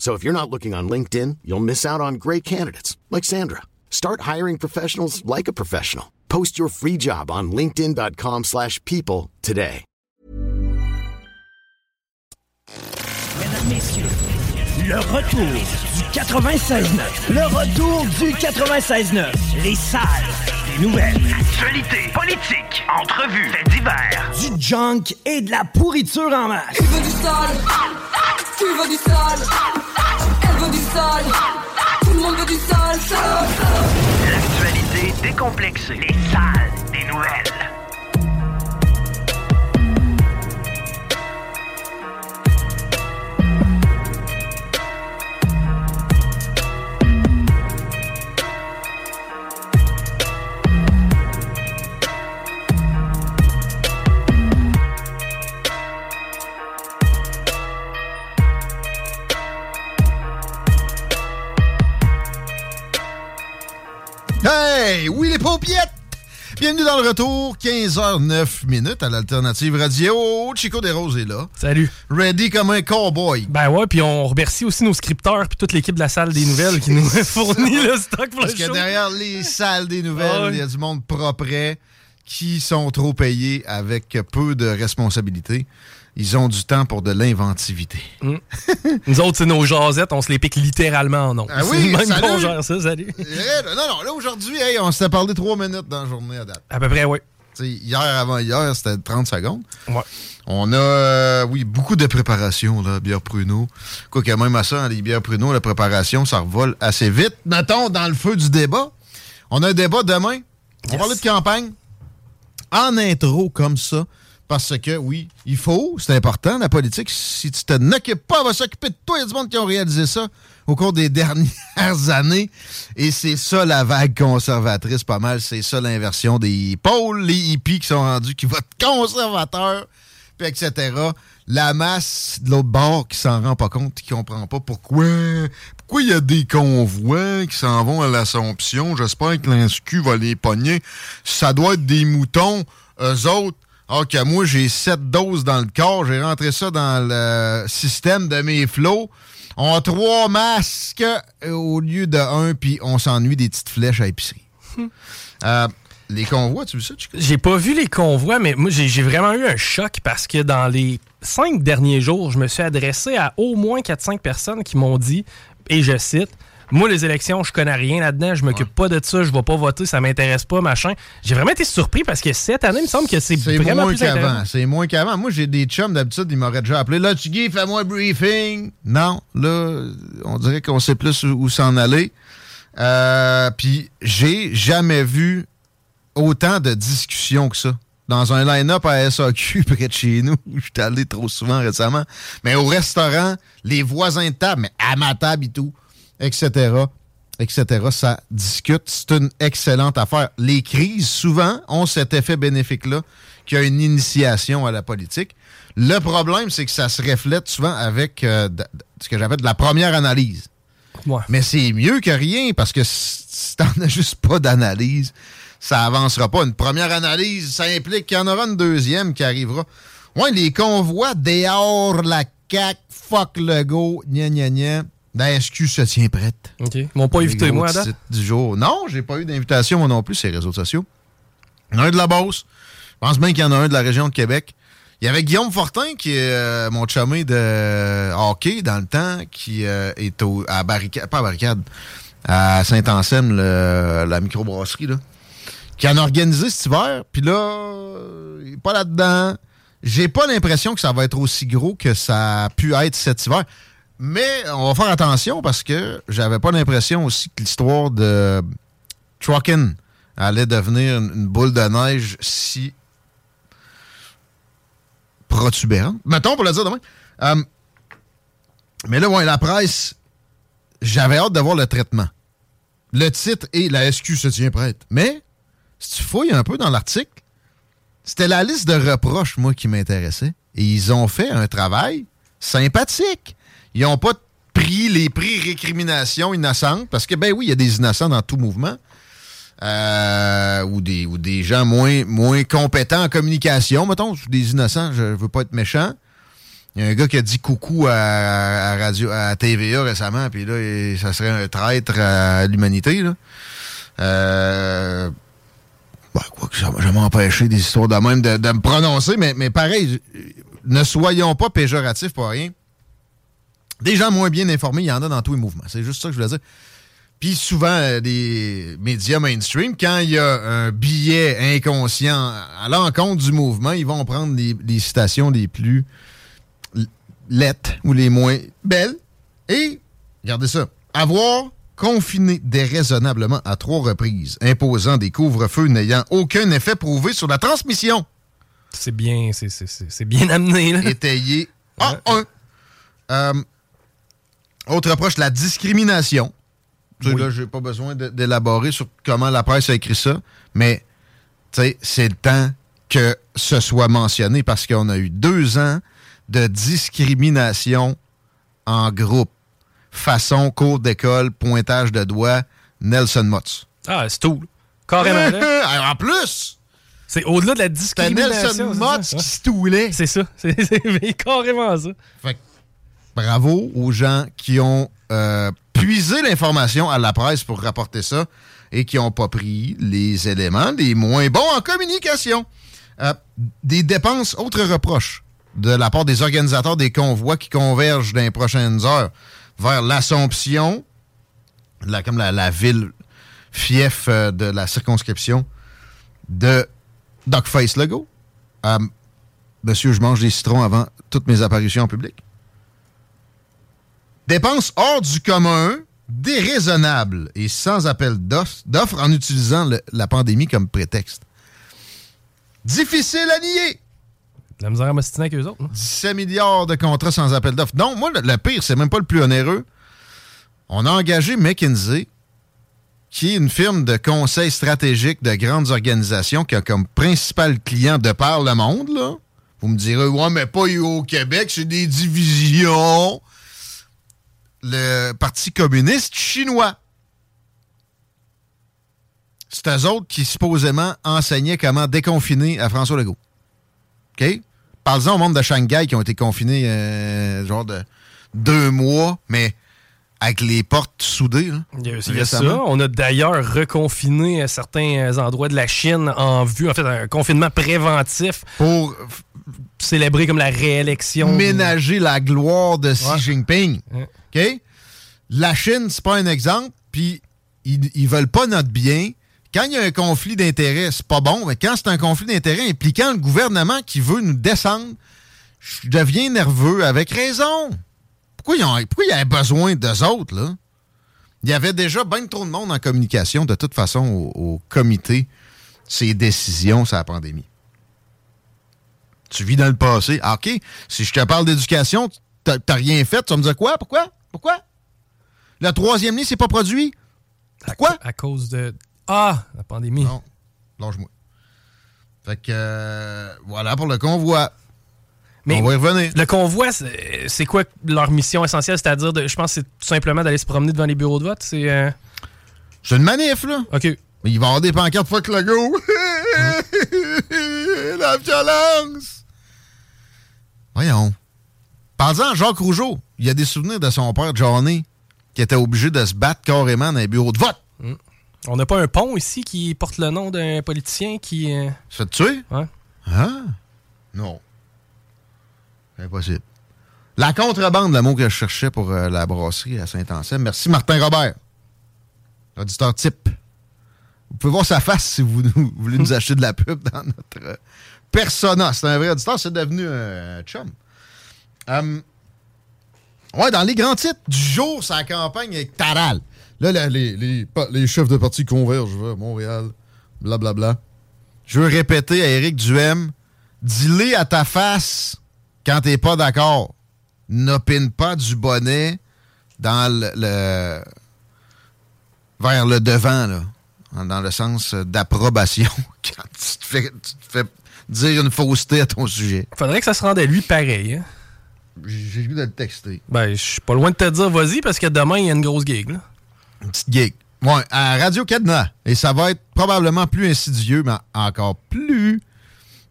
So if you're not looking on LinkedIn, you'll miss out on great candidates like Sandra. Start hiring professionals like a professional. Post your free job on linkedin.com/people today. Mesdames, Messieurs, le retour du 96.9. Le retour du 96.9. Les salles nouvelles. Actualité, politique, entrevues, faits divers. Du junk et de la pourriture en masse. Tu veux du sale Tu veux du sale Elle veut du sale Tout le monde veut du sale sale, sale. L'actualité décomplexée. Les salles des nouvelles. Hey, oui les paupiettes! Bienvenue dans le retour, 15h09 minutes à l'Alternative Radio. Chico Desroses est là. Salut. Ready comme un cowboy. Ben ouais, puis on remercie aussi nos scripteurs puis toute l'équipe de la salle des nouvelles qui nous fournit le stock pour Parce le que show. derrière les salles des nouvelles, Ah il y a du monde propre qui sont trop payés avec peu de responsabilités. Ils ont du temps pour de l'inventivité. Nous autres, c'est nos jasettes, on se les pique littéralement en nom. Ah oui, Même salut. ça, salut. Eh, là, Non, non, là aujourd'hui, hey, on s'était parlé trois minutes dans la journée à date. À peu près, oui. Hier avant hier, c'était 30 secondes. Ouais. On a, euh, oui, beaucoup de préparation, là, bière pruneau. Quoi que même à ça, hein, les bières pruneau, la préparation, ça revole assez vite. Mettons, dans le feu du débat. On a un débat demain. On va parler de campagne. En intro, comme ça. Parce que, oui, il faut, c'est important, la politique. Si tu te n'occupes pas, elle va s'occuper de toi. Il y a du monde qui ont réalisé ça au cours des dernières années. Et c'est ça, la vague conservatrice, pas mal. C'est ça, l'inversion des pôles, les hippies qui sont rendus, qui votent conservateurs, puis etc. La masse de l'autre bord qui s'en rend pas compte, qui comprend pas pourquoi pourquoi il y a des convois qui s'en vont à l'Assomption. J'espère que l'INSQ va les pogner. Ça doit être des moutons, eux autres. OK, moi, j'ai sept doses dans le corps. J'ai rentré ça dans le système de mes flots. On a trois masques euh, au lieu de un, puis on s'ennuie des petites flèches à épicerie. Euh, les convois, tu veux ça? J'ai pas vu les convois, mais moi, j'ai j'ai vraiment eu un choc parce que dans les cinq derniers jours, je me suis adressé à au moins 4-5 personnes qui m'ont dit, et je cite, moi, les élections, je connais rien là-dedans, je m'occupe pas de ça, je vais pas voter, ça m'intéresse pas, machin. J'ai vraiment été surpris parce que cette année, il me semble que c'est C'est vraiment moins plus qu'avant. C'est moins qu'avant. Moi, j'ai des chums d'habitude, ils m'auraient déjà appelé. Là, Tiggy, fais-moi un briefing. Non, là, on dirait qu'on sait plus où, où s'en aller. Euh, Puis, j'ai jamais vu autant de discussions que ça. Dans un line-up à SAQ près de chez nous, je suis allé trop souvent récemment. Mais au restaurant, les voisins de table, mais à ma table et tout, etc., etc., ça discute. C'est une excellente affaire. Les crises, souvent, ont cet effet bénéfique-là, qu'il y a une initiation à la politique. Le problème, c'est que ça se reflète souvent avec euh, de- de- ce que j'appelle de la première analyse. Ouais. Mais c'est mieux que rien parce que si si t'en as juste pas d'analyse, ça avancera pas. Une première analyse, ça implique qu'il y en aura une deuxième qui arrivera. Ouais, les convois dehors la CAQ, fuck le go, gna gna gna. La SQ se tient prête. OK. Ils m'ont pas invité, moi, à du jour. Non, j'ai pas eu d'invitation, moi non plus, ces réseaux sociaux. Il y en a un de la Beauce. Je pense bien qu'il y en a un de la région de Québec. Il y avait Guillaume Fortin, qui est euh, mon chumé de hockey dans le temps, qui euh, est au, à Barricade, pas à Barricade, à Saint-Anselme, la microbrasserie, là, qui en a organisé cet hiver. Puis là, euh, il est pas là-dedans. J'ai pas l'impression que ça va être aussi gros que ça a pu être cet hiver. Mais on va faire attention parce que j'avais pas l'impression aussi que l'histoire de Truckin allait devenir une boule de neige si protubérante. Mettons pour le dire demain. Euh, mais là, ouais, la presse, j'avais hâte de voir le traitement. Le titre et la SQ se tient prête. Mais, si tu fouilles un peu dans l'article, c'était la liste de reproches, moi, qui m'intéressait. Et ils ont fait un travail sympathique. Ils n'ont pas pris les prix récriminations innocentes, parce que, ben oui, il y a des innocents dans tout mouvement. Euh, ou, des, ou des gens moins, moins compétents en communication, mettons, des innocents, je veux pas être méchant. Il y a un gars qui a dit coucou à, radio, à TVA récemment, puis là, ça serait un traître à l'humanité. Euh, bah, quoi que ça m'a jamais empêché des histoires de même de, me prononcer, mais, mais pareil, ne soyons pas péjoratifs pour rien. Des gens moins bien informés, il y en a dans tous les mouvements. C'est juste ça que je voulais dire. Puis souvent, euh, des médias mainstream, quand il y a un billet inconscient à l'encontre du mouvement, ils vont prendre les, citations les plus lettres ou les moins belles. Et, regardez ça, avoir confiné déraisonnablement à trois reprises, imposant des couvre-feux n'ayant aucun effet prouvé sur la transmission. C'est bien, c'est bien amené. Là. Étayé en un. Euh, autre approche, la discrimination. Oui. Là, j'ai pas besoin d'élaborer sur comment la presse a écrit ça, mais c'est le temps que ce soit mentionné parce qu'on a eu deux ans de discrimination en groupe façon cours d'école, pointage de doigts, Nelson Motz. Ah, c'est tout. Carrément. en plus! C'est au-delà de la discrimination. Nelson Motz qui stoulait. C'est ça. C'est carrément ça. Fait bravo aux gens qui ont euh, puisé l'information à la presse pour rapporter ça et qui n'ont pas pris les éléments les moins bons en communication. Euh, des dépenses, autres reproches de la part des organisateurs des convois qui convergent dans les prochaines heures vers l'Assomption, la, comme la, ville fief euh, de la circonscription de Face Legault. Euh, monsieur, je mange des citrons avant toutes mes apparitions en public. Dépenses hors du commun, déraisonnables et sans appel d'offres en utilisant la pandémie comme prétexte. Difficile à nier la misère à avec eux autres. 17 milliards de contrats sans appel d'offres. Non, moi, le, pire, c'est même pas le plus onéreux. On a engagé McKinsey, qui est une firme de conseil stratégique de grandes organisations qui a comme principal client de par le monde. Là. Vous me direz, ouais, mais pas au Québec, c'est des divisions. Le Parti communiste chinois. C'est eux autres qui supposément enseignaient comment déconfiner à François Legault. OK? Parlons au monde de Shanghai qui ont été confinés euh, genre de deux mois, mais avec les portes soudées. Il ça. On a d'ailleurs reconfiné certains endroits de la Chine en vue, en fait, un confinement préventif. Pour célébrer comme la réélection. Ménager la gloire de Xi Jinping. OK? La Chine, c'est pas un exemple, puis ils, ils veulent pas notre bien quand il y a un conflit d'intérêts, c'est pas bon, mais quand c'est un conflit d'intérêts impliquant le gouvernement qui veut nous descendre, je deviens nerveux avec raison. Pourquoi il y a besoin d'eux autres, là? Il y avait déjà bien trop de monde en communication, de toute façon, au, comité, ces décisions sur la pandémie. Tu vis dans le passé. Ah, OK, si je te parle d'éducation, t'as rien fait, tu vas me dire quoi? Pourquoi? Pourquoi? Le troisième lit, c'est pas produit? Pourquoi? à cause de ah, la pandémie. Non, lâche-moi. Fait que, euh, voilà pour le convoi. Mais On va y revenir. Le convoi, c'est quoi leur mission essentielle? C'est-à-dire, je pense que c'est tout simplement d'aller se promener devant les bureaux de vote? C'est euh... une manif, là. OK. Mais il va y avoir des pancartes fuck le go. La violence! Voyons. Parlant Jacques Rougeau, il y a des souvenirs de son père, Johnny, qui était obligé de se battre carrément dans les bureaux de vote. Mm. On n'a pas un pont ici qui porte le nom d'un politicien qui. Euh... Se fait tuer? Ouais. Ah? Non. Impossible. La contrebande, le mot que je cherchais pour euh, la brasserie à Saint-Anselme. Merci, Martin Robert. Auditeur type. Vous pouvez voir sa face si vous, voulez nous acheter de la pub dans notre euh, persona. C'est un vrai auditeur, c'est devenu un chum. Euh, ouais, dans les grands titres du jour, sa campagne avec Taral. Là, les, chefs de parti convergent vers Montréal, blablabla. Bla, bla. Je veux répéter à Éric Duhem, dis-le à ta face quand t'es pas d'accord. N'opine pas du bonnet dans le, vers le devant, là, dans le sens d'approbation, quand tu te, fais, tu te, fais, dire une fausseté à ton sujet. Faudrait que ça se rende à lui pareil. Hein? J'ai de le texter. Ben, je suis pas loin de te dire vas-y parce que demain, il y a une grosse gig. Là. Une petite gig. Ouais, à Radio Cadena. Et ça va être probablement plus insidieux, mais encore plus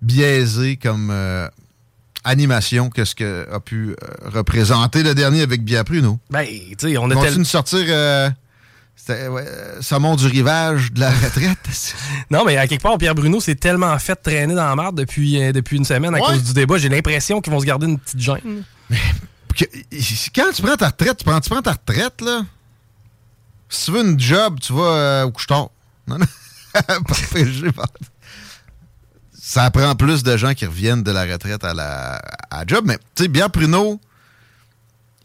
biaisé comme euh, animation que ce que a pu euh, représenter le dernier avec Bia Pruno. Ben, tu sais, on a Continue de sortir euh, ouais, Saumon du rivage de la retraite. non, mais à quelque part, Pierre Bruno s'est tellement fait traîner dans la marde depuis, euh, depuis une semaine à Ouais. cause du débat. J'ai l'impression qu'ils vont se garder une petite gêne. Que- quand tu prends ta retraite, tu prends, tu prends ta retraite, là. Si tu veux une job, tu vas euh, au couche-tard. Non. Ça prend plus de gens qui reviennent de la retraite à la, à la job. Mais, tu sais, bien Pruneau,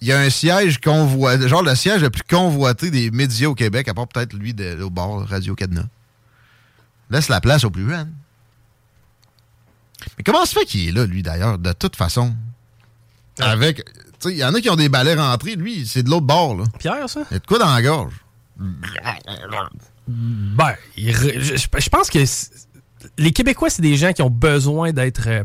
il y a un siège convoité, genre le siège le plus convoité des médias au Québec, à part peut-être lui de, au bord Radio Cadena. Laisse la place aux plus jeunes. Mais comment se fait qu'il est là, lui, d'ailleurs, de toute façon? Avec. Tu sais, il y en a qui ont des balais rentrés. Lui, c'est de l'autre bord, là. Pierre, ça? Il y a de quoi dans la gorge? Ben, je, pense que les Québécois, c'est des gens qui ont besoin d'être. euh,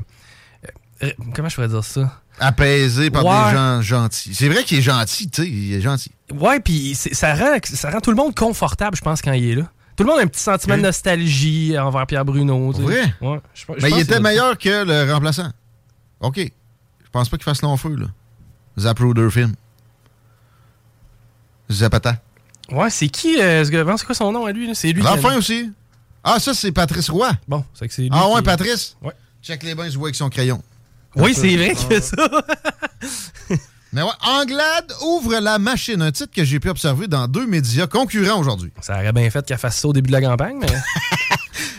euh, comment je pourrais dire ça? Apaisé par Ouais. des gens gentils. C'est vrai qu'il est gentil, tu sais, il est gentil. Ouais, puis ça rend, ça rend tout le monde confortable, je pense, quand il est là. Tout le monde a un petit sentiment de nostalgie envers Pierre Bruno. tu. Vrai? Ouais, je- je Mais il était meilleur que le remplaçant. OK. Je pense pas qu'il fasse long feu, là. Zapruder film. Zapata. Ouais, c'est qui euh, ce gars? C'est quoi son nom à lui? C'est lui. L'enfant aussi. Ah, ça, c'est Patrice Roy. Bon, c'est que c'est lui. Ah qui- ouais, Patrice? Ouais. Check les bains, il se voit avec son crayon. Oui, c'est vrai fait ça. Mais ouais, Anglade ouvre la machine. Un titre que j'ai pu observer dans deux médias concurrents aujourd'hui. Ça aurait bien fait qu'elle fasse ça au début de la campagne, mais.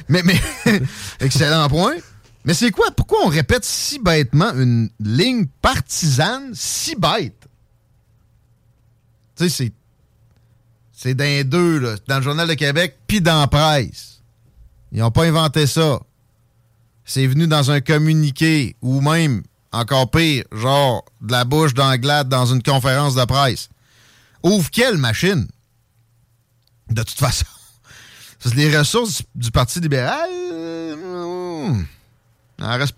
Mais, mais, excellent point. Mais c'est quoi? Pourquoi on répète si bêtement une ligne partisane si bête? Tu sais, c'est. C'est dans les deux, là. Dans le Journal de Québec, puis dans la presse. Ils n'ont pas inventé ça. C'est venu dans un communiqué, ou même, encore pire, genre de la bouche d'Anglade dans une conférence de presse. Ouvre quelle machine? De toute façon. Les ressources du, Parti libéral, euh, en reste.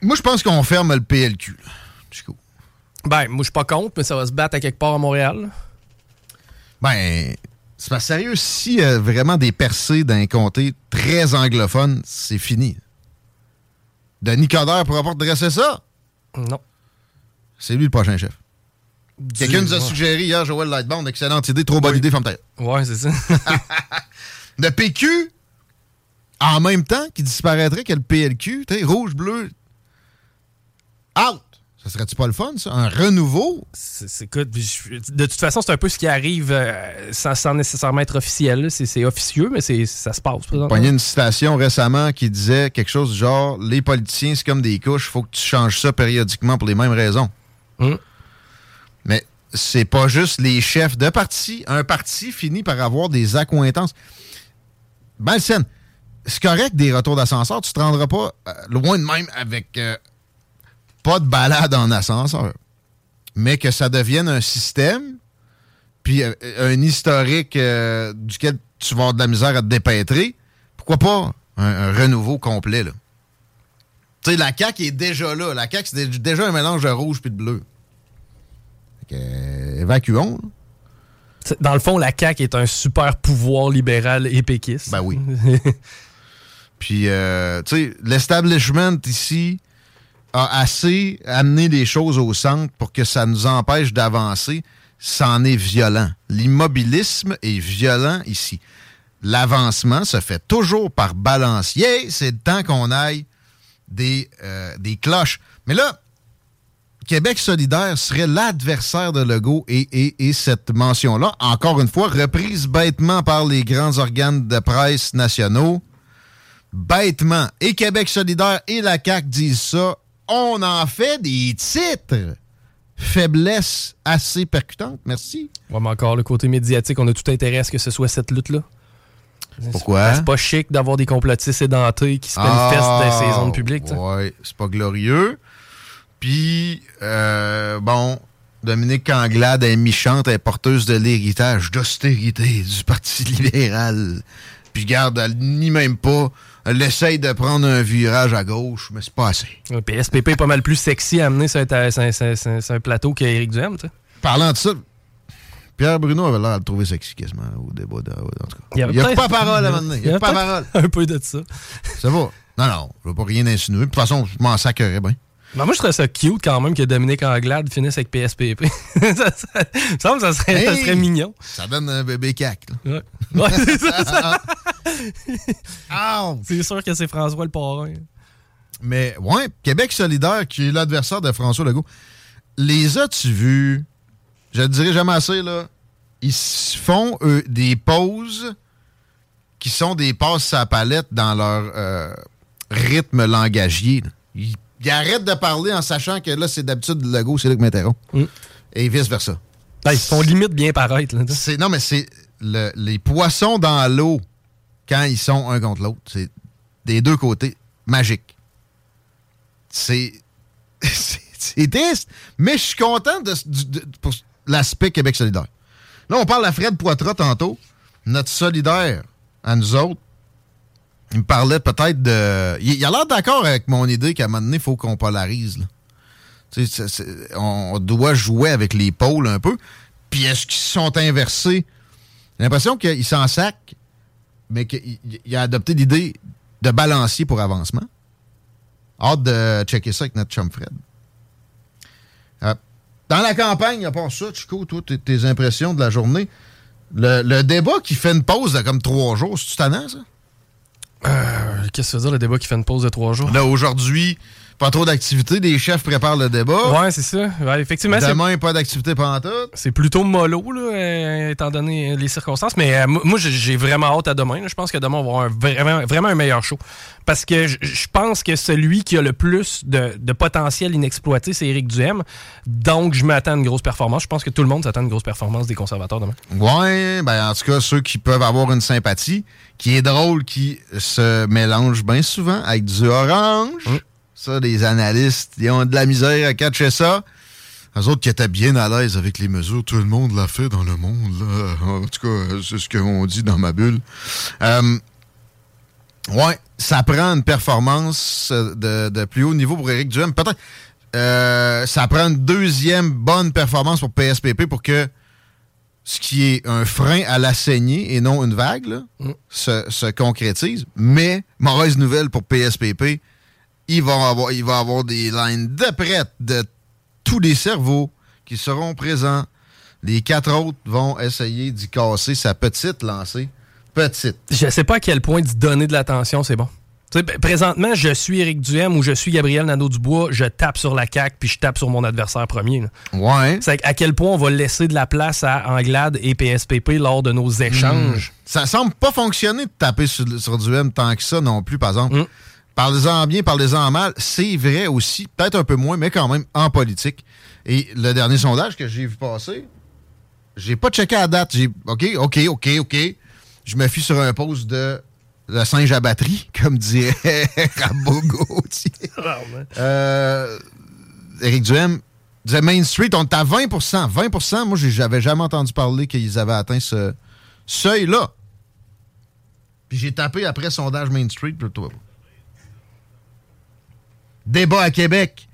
Moi, je pense qu'on ferme le PLQ. jusqu'au- Ben, moi, je suis pas contre, mais ça va se battre à quelque part à Montréal. Ben, c'est pas sérieux. Si euh, vraiment des percées d'un comté très anglophone, c'est fini. Denis Coderre pourra pas redresser ça? Non. C'est lui le prochain chef. Quelqu'un nous a suggéré hier, Joël Lightbound, excellente idée, trop bonne idée, femme tête. Ouais, c'est ça. Le PQ, en même temps qu'il disparaîtrait que le PLQ, rouge, bleu, out. Ça serait-tu pas le fun, ça? Un renouveau? C'est- c'est- écoute, je- de toute façon, c'est un peu ce qui arrive euh, sans, sans nécessairement être officiel. C'est officieux, mais c'est- ça se passe. présentement. Pogné une citation récemment qui disait quelque chose du genre Les politiciens, c'est comme des couches, faut que tu changes ça périodiquement pour les mêmes raisons. Hum. Mais c'est pas juste les chefs de parti. Un parti finit par avoir des accointances. Malsaine. C'est correct des retours d'ascenseur, tu te rendras pas euh, loin de même avec euh, pas de balade en ascenseur. Mais que ça devienne un système, puis euh, un historique euh, duquel tu vas avoir de la misère à te dépêtrer, pourquoi pas un, un renouveau complet, là? Tu sais, la CAQ est déjà là. La CAQ, c'est dé- déjà un mélange de rouge puis de bleu. Fait que, évacuons. là. Dans le fond, la CAQ est un super pouvoir libéral et péquiste. Ben oui. Puis, euh, tu sais, l'establishment ici a assez amené les choses au centre pour que ça nous empêche d'avancer. C'en est violent. L'immobilisme est violent ici. L'avancement se fait toujours par balancier. C'est le temps qu'on aille des, euh, des cloches. Mais là, Québec solidaire serait l'adversaire de Legault et, et, et cette mention-là, encore une fois, reprise bêtement par les grands organes de presse nationaux, bêtement, et Québec solidaire et la CAQ disent ça, on en fait des titres. Faiblesse assez percutante, merci. Ouais, mais encore, le côté médiatique, on a tout intérêt à ce que ce soit cette lutte-là. Pourquoi? C'est pas chic d'avoir des complotistes édentés qui se manifestent dans ces zones publiques. Ah, Ouais, c'est pas glorieux. Puis, euh, bon, Dominique Anglade est méchante, elle est porteuse de l'héritage d'austérité du Parti libéral. Puis, garde, elle nie même pas. Elle essaye de prendre un virage à gauche, mais c'est pas assez. Ouais, Puis SPP est pas mal plus sexy à amener sur un, sur un- sur un- sur un- sur un plateau qu'Éric Duhem, tu sais. Parlant de ça, Pierre Bruno avait l'air de le trouver sexy quasiment au débat. de- en tout cas. Il n'y a pas parole à maintenant. Il n'y a pas parole. un peu de ça. Ça va. Non, non, je veux pas rien insinuer. De toute façon, je m'en sacrerais bien. Mais moi, je trouve ça cute quand même que Dominique Anglade finisse avec PSPP. ça, ça, il me semble que ça serait, ça serait mignon. Ça donne un bébé cac. là. Ouais, Ouais, c'est ça, ça. Ah! C'est sûr que c'est François le parrain. Mais, ouais, Québec solidaire, qui est l'adversaire de François Legault, les as-tu vus? Je ne dirai jamais assez, là. Ils font eux, des pauses qui sont des passes à la palette dans leur euh, rythme langagier. Ils, ils arrêtent de parler en sachant que là, c'est d'habitude Legault, c'est là que m'interrompt. Mm. Et vice-versa. Ah, ils se font limite bien paraître. Là, C'est non, mais c'est le- les poissons dans l'eau quand ils sont un contre l'autre. C'est des deux côtés magique. C'est c'est c'est triste, mais je suis content de- pour l'aspect Québec solidaire. Là, on parle à Fred Poitras tantôt, notre solidaire à nous autres. Il me parlait peut-être de. Il, a l'air d'accord avec mon idée qu'à un moment donné, il faut qu'on polarise. on doit jouer avec les pôles un peu. Puis est-ce qu'ils sont inversés? J'ai l'impression qu'il s'en sac, mais qu'il il a adopté l'idée de balancier pour avancement. Hâte de checker ça avec notre chum Fred. Euh, dans la campagne, à part ça, Chico, toi, tes, impressions de la journée, le, le débat qui fait une pause de comme trois jours, c'est-tu tannant, ça? Euh, Qu'est-ce que ça veut dire, le débat qui fait une pause de trois jours? Là, aujourd'hui, pas trop d'activité, les chefs préparent le débat. Ouais, c'est ça. Ouais, effectivement, c'est- Demain, pas d'activité pendant tout. c'est plutôt mollo, là, euh, étant donné les circonstances. Mais euh, moi, j'ai- vraiment hâte à demain. là. Je pense que demain, on va avoir un vraiment, vraiment un meilleur show. Parce que je- pense que celui qui a le plus de, de potentiel inexploité, c'est Éric Duhem. Donc, je m'attends à une grosse performance. Je pense que tout le monde s'attend à une grosse performance des conservateurs demain. Ouais, ben en tout cas, ceux qui peuvent avoir une sympathie, qui est drôle, qui se mélange bien souvent avec du orange. Ça, les analystes, ils ont de la misère à catcher ça. Les autres qui étaient bien à l'aise avec les mesures, tout le monde l'a fait dans le monde. Là. En tout cas, c'est ce qu'on dit dans ma bulle. Euh, ouais, ça prend une performance euh, de, de plus haut niveau pour Éric Duhem. Peut-être euh, ça prend une deuxième bonne performance pour PSPP pour que ce qui est un frein à la saignée et non une vague, là, se, se concrétise. Mais, mauvaise nouvelle pour PSPP, il va avoir, il va avoir des lines de prête de tous les cerveaux qui seront présents. Les quatre autres vont essayer d'y casser sa petite lancée. Petite. Je sais pas à quel point d'y donner de l'attention, c'est bon. Présentement, je suis Éric Duhem ou je suis Gabriel Nadeau-Dubois, je tape sur la CAQ puis je tape sur mon adversaire premier. là. Ouais. C'est à quel point on va laisser de la place à Anglade et PSPP lors de nos échanges. Ça semble pas fonctionner de taper sur, sur du M tant que ça non plus, par exemple. Mm. Parlez-en bien, parlez-en mal. C'est vrai aussi, peut-être un peu moins, mais quand même en politique. Et le dernier sondage que j'ai vu passer, j'ai pas checké à date. J'ai OK, OK, OK, OK. Je me fie sur un post de le singe à batterie, comme dirait Rabogo. euh, Éric Duhem disait Main Street, on est à 20% 20% moi, j'avais jamais entendu parler qu'ils avaient atteint ce seuil-là. Puis j'ai tapé après sondage Main Street, plutôt. Débat à Québec.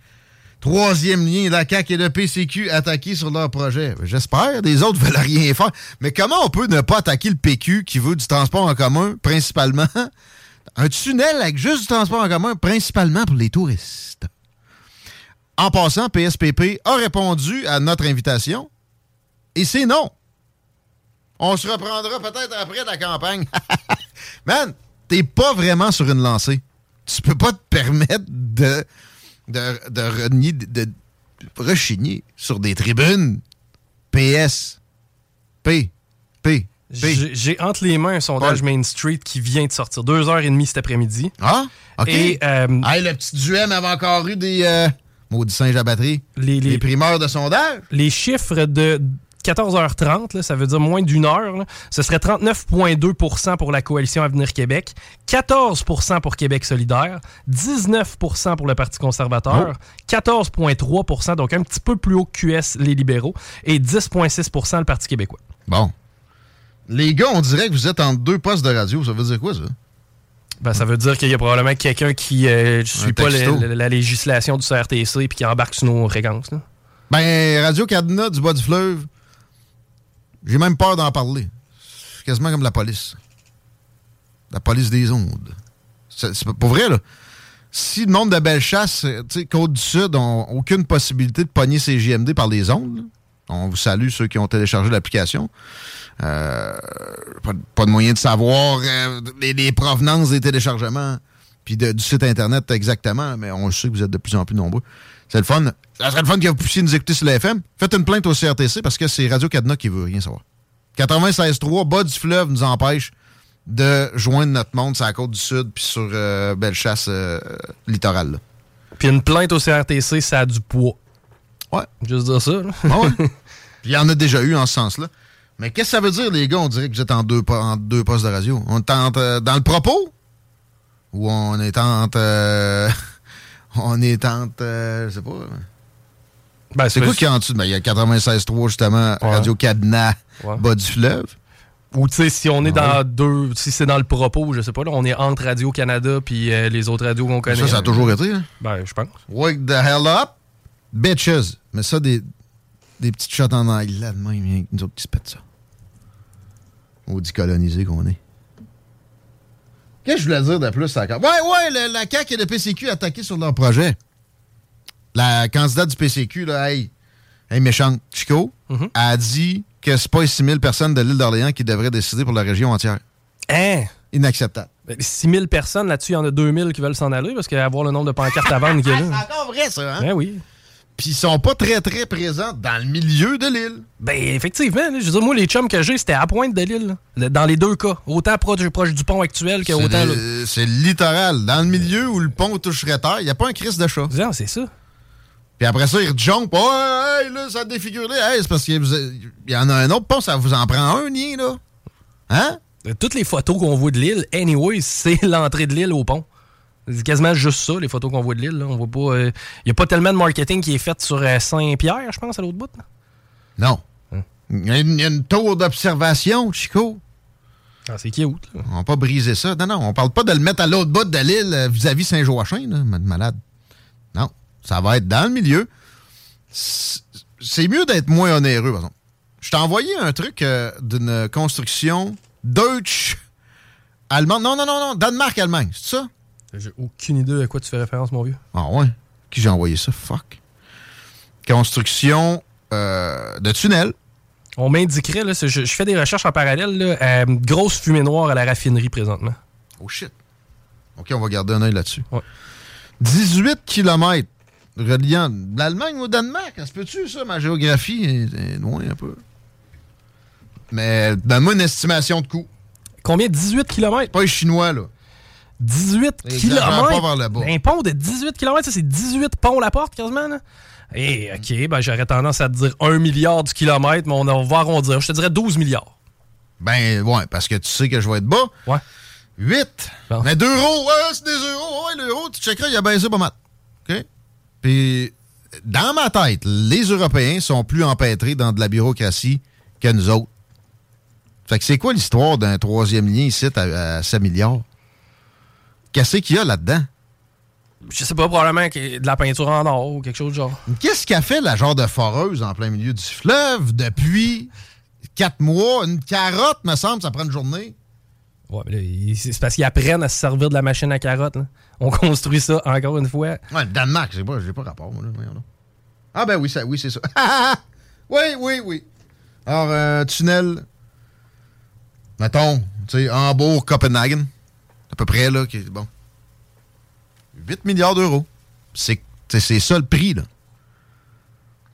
Troisième lien, la CAQ et le PCQ attaqués sur leur projet. J'espère, les autres veulent rien faire. Mais comment on peut ne pas attaquer le PQ qui veut du transport en commun, principalement? Un tunnel avec juste du transport en commun, principalement pour les touristes. En passant, PSPP a répondu à notre invitation et c'est non. On se reprendra peut-être après la campagne. Man, t'es pas vraiment sur une lancée. Tu peux pas te permettre de, de, de renier, de, de rechigner sur des tribunes. PS. P. P. J'ai j'ai entre les mains un sondage Main Street qui vient de sortir. Deux heures et demie cet après-midi. Ah, OK. Et euh, Hey, le petit duel m'avait encore eu des euh, maudits singes à batterie. les, les- Les primeurs de sondage. les chiffres de 14h30, là, ça veut dire moins d'une heure, là, ce serait 39,2% pour la coalition Avenir Québec, 14% pour Québec solidaire, 19% pour le Parti conservateur, 14,3% donc un petit peu plus haut que QS les libéraux, et 10,6% le Parti québécois. Bon. Les gars, on dirait que vous êtes entre deux postes de radio. Ça veut dire quoi, ça? Ben, ça veut dire qu'il y a probablement quelqu'un qui ne suit pas la, la- la législation du CRTC et qui embarque sur nos fréquences. là. Ben, Radio Cadena du bas du fleuve, j'ai même peur d'en parler. C'est quasiment comme la police. La police des ondes. C'est pour vrai, là. Si le nombre de belles chasses, euh, tu sais, Côte-du-Sud n'ont aucune possibilité de pogner ces JMD par les ondes, on vous salue ceux qui ont téléchargé l'application. Euh, pas, de- moyen de savoir euh, les, provenances des téléchargements puis du site Internet exactement, mais on sait que vous êtes de plus en plus nombreux. C'est le fun. Ça serait le fun que vous puissiez nous écouter sur la FM. Faites une plainte au CRTC parce que c'est Radio Cadena qui veut rien savoir. 96.3, bas du fleuve nous empêche de joindre notre monde sur la côte du Sud puis sur euh, Bellechasse euh, littorale. Puis une plainte au CRTC, ça a du poids. Ouais. Juste dire ça. Ah ouais. Puis Il y en a déjà eu en ce sens-là. Mais qu'est-ce que ça veut dire, les gars? On dirait que vous êtes en deux, en deux postes de radio. On est entre, euh, dans le propos? Ou on est entre... on est entre... euh, je sais pas. Ben, C'est quoi qui est en dessous? Ben, il y a 96.3, justement, Ouais. Radio Cadenas, Ouais. bas du fleuve? Ou tu sais, si on est dans deux, si c'est dans le propos, je sais pas, là, on est entre Radio-Canada puis euh, les autres radios qu'on connaît. Ça, ça a toujours été. Hein? Ben, je pense. Wake the hell up, bitches. Mais ça, des, des petites shots en anglais de même, nous autres qui se pètent ça. Maudit colonisé qu'on est. Qu'est-ce que je voulais dire de plus encore? Ouais, ouais, le- la CAQ et le PCQ attaqués sur leur projet. La candidate du PCQ, là, hey, hey méchante, Chico, Mhm. a dit que c'est pas les 6000 personnes de l'île d'Orléans qui devraient décider pour la région entière. Hein? Inacceptable. Ben, 6000 personnes là-dessus, il y en a 2000 qui veulent s'en aller parce qu'avoir le nombre de pancartes à vendre qu'il y a C'est encore vrai, ça, hein? Ben oui. Puis ils sont pas très, très présents dans le milieu de l'île. Ben, effectivement, là, je veux dire, moi, les chums que j'ai, c'était à pointe de l'île. Dans les deux cas. Autant proche, proche du pont actuel que autant. C'est littoral. Dans le milieu où le pont toucherait terre, il n'y a pas un crise de chat. Non, c'est ça. Puis après ça, ils rejumpent. Oh, hey, là, ça défigure. Hey, c'est parce qu'il y en a un autre pont, ça vous en prend un nid, là. Hein? Toutes les photos qu'on voit de l'île, anyway, c'est l'entrée de l'île au pont. C'est quasiment juste ça, les photos qu'on voit de l'île. On voit pas. Il n'y a pas tellement de marketing qui est fait sur euh, Saint-Pierre, je pense, à l'autre bout. là. Non. Il y a une, il y a une tour d'observation, Chico. Ah, c'est cute. là? On va pas briser ça. Non, non, on parle pas de le mettre à l'autre bout de l'île euh, vis-à-vis Saint-Joachim, malade. Non, ça va être dans le milieu. C'est c'est mieux d'être moins onéreux, par exemple. Je t'ai envoyé un truc euh, d'une construction Deutsch allemande. Non, non, non, non, Danemark-Allemagne, c'est ça? J'ai aucune idée à quoi tu fais référence, mon vieux. Ah ouais? Qui j'ai envoyé ça? Fuck. Construction euh, de tunnel. On m'indiquerait, là, je, je fais des recherches en parallèle, là, euh, grosse fumée noire à la raffinerie présentement. Oh shit. OK, on va garder un œil là-dessus. Ouais. 18 km reliant l'Allemagne au Danemark. Ça se peut-tu, ça? Ma géographie est, est loin un peu. Mais donne-moi une estimation de coût. Combien? 18 km? Pas les Chinois, là. 18 Exagère km? Un pont de 18 km, ça, c'est 18 ponts la porte, quasiment, là? Eh, OK, ben, j'aurais tendance à te dire 1 milliard du kilomètre, mais on va arrondir. Je te dirais 12 milliards. Ben, ouais, parce que tu sais que je vais être bas. Ouais. 8. Bon. Mais 2 euros, ouais, c'est des euros. Ouais, l'euro, tu checkeras, il a baissé pas mal. OK? Puis, dans ma tête, les Européens sont plus empêtrés dans de la bureaucratie que nous autres. Fait que c'est quoi l'histoire d'un troisième lien ici à, à 7 milliards? Qu'est-ce qu'il y a là-dedans? Je sais pas, probablement de la peinture en or ou quelque chose du genre. Qu'est-ce qu'a fait la genre de foreuse en plein milieu du fleuve depuis 4 mois? Une carotte, me semble, ça prend une journée. Ouais, mais c'est parce qu'ils apprennent à se servir de la machine à carottes. là. On construit ça, encore une fois. Ouais, le Danemark, j'ai pas, pas rapport, moi, là. Ah, ben oui, ça, oui, c'est ça. oui, oui, oui. Alors, euh, tunnel, mettons, tu sais, Hambourg-Copenhagen, à peu près, là, qui est bon. 8 milliards d'euros. C'est, c'est, c'est ça le prix, là.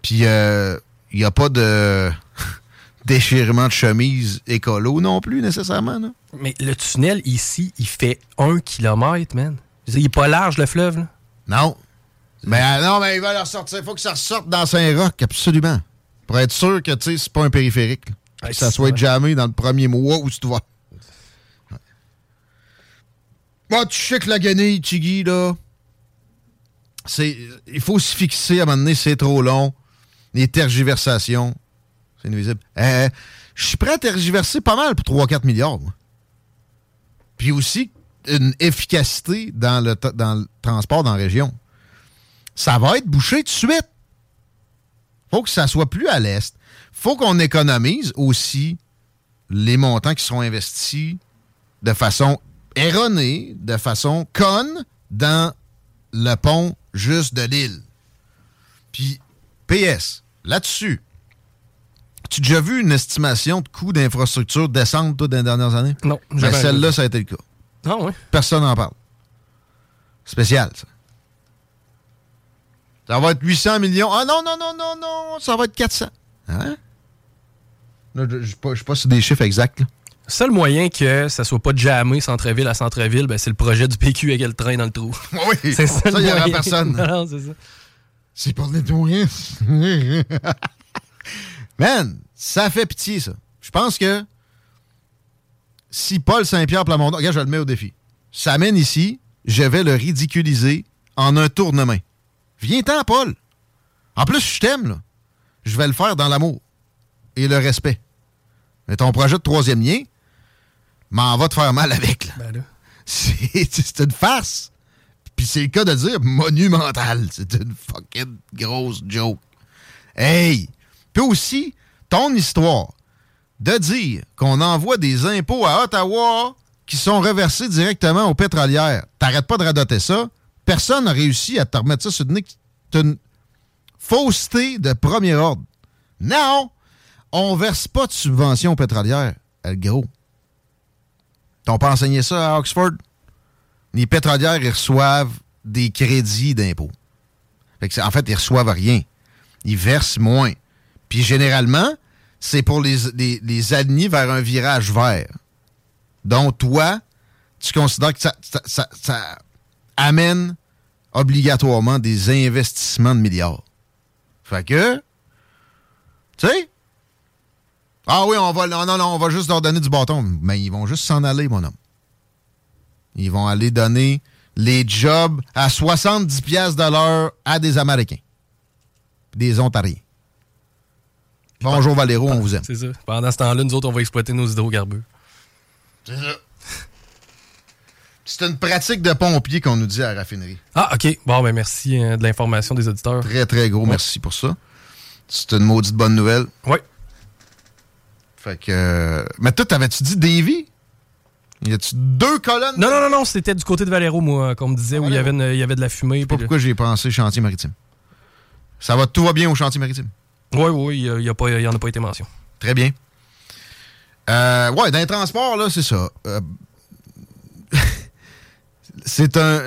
Puis, il n'y a pas de. déchirement de chemise écolo non plus, nécessairement. Non? Mais le tunnel ici, il fait un kilomètre, man. Il est pas large, le fleuve, là. Non. Mais euh, non, mais il va leur sortir. Il faut que ça ressorte dans Saint-Roch, absolument. Pour être sûr que, tu sais, c'est pas un périphérique. là. Ouais, que ça c'est soit jamais dans le premier mois où tu te vois. Ouais. Bon, tu sais que la guenille, Tiggy, là. Il faut se fixer à un moment donné, c'est trop long. Les tergiversations, c'est nuisible. Euh, je suis prêt à tergiverser pas mal pour 3-4 milliards, moi. Puis aussi, une efficacité dans le, dans le transport dans la région. Ça va être bouché tout de suite. faut que ça soit plus à l'est. faut qu'on économise aussi les montants qui seront investis de façon erronée, de façon conne, dans le pont juste de l'île. Puis, PS, là-dessus, tu as déjà vu une estimation de coût d'infrastructure descendre, toi, dans les dernières années? Non, Ben, jamais. Celle-là, ça a été le cas. Ah, ouais. Personne n'en parle. Spécial, ça. Ça va être 800 millions. Ah non, non, non, non, non, ça va être 400. Hein? Je ne suis pas, pas sur des chiffres exacts. là. Seul moyen que ça soit pas jammé centre-ville à centre-ville, ben, c'est le projet du PQ avec le train dans le trou. Oui, C'est ça, ça, il n'y aura personne. Non, c'est ça. C'est pour nettoyer. Man, ça fait pitié, ça. Je pense que si Paul Saint-Pierre Plamondon, regarde, je le mets au défi, s'amène ici, je vais le ridiculiser en un tournement. Viens-t'en, Paul. En plus, je t'aime, là. Je vais le faire dans l'amour et le respect. Mais ton projet de troisième lien, m'en va te faire mal avec, là. Ben là. C'est une farce. Puis c'est le cas de dire monumental. C'est une fucking grosse joke. Hey! Puis aussi, ton histoire de dire qu'on envoie des impôts à Ottawa qui sont reversés directement aux pétrolières. T'arrêtes pas de radoter ça. Personne n'a réussi à te remettre ça sur le nez. C'est une fausseté de premier ordre. Non! On verse pas de subventions pétrolières, gros. T'ont pas enseigné ça à Oxford? Les pétrolières, ils reçoivent des crédits d'impôt. En fait, ils reçoivent rien. Ils versent moins. Puis généralement, c'est pour les, les, les vers un virage vert. Donc, toi, tu considères que ça- ça amène obligatoirement des investissements de milliards. Fait que, tu sais, ah oui, on va, non, non, non, on va juste leur donner du bâton. Mais ils vont juste s'en aller, mon homme. Ils vont aller donner les jobs à 70 pièces de l'heure à des Américains. Des Ontariens. Bonjour Valéro, on vous aime. C'est ça. Pendant ce temps-là, nous autres, on va exploiter nos hydrocarbures. C'est ça. C'est une pratique de pompier qu'on nous dit à la raffinerie. Ah, OK. Bon, ben merci euh, de l'information des auditeurs. Très, très gros merci pour ça. C'est une maudite bonne nouvelle. Oui. Fait que. euh, Mais toi, t'avais-tu dit Davy? Y a-tu deux colonnes? Non, non, non, non, c'était du côté de Valero, moi, qu'on me disait, où il y, avait une- il y avait de la fumée. Je sais pas pourquoi j'ai pensé chantier maritime. Ça va, tout va bien au chantier maritime. Oui, oui, il n'y en a pas été mention. Très bien. Euh, ouais, dans les transports, là, c'est ça. Euh, c'est un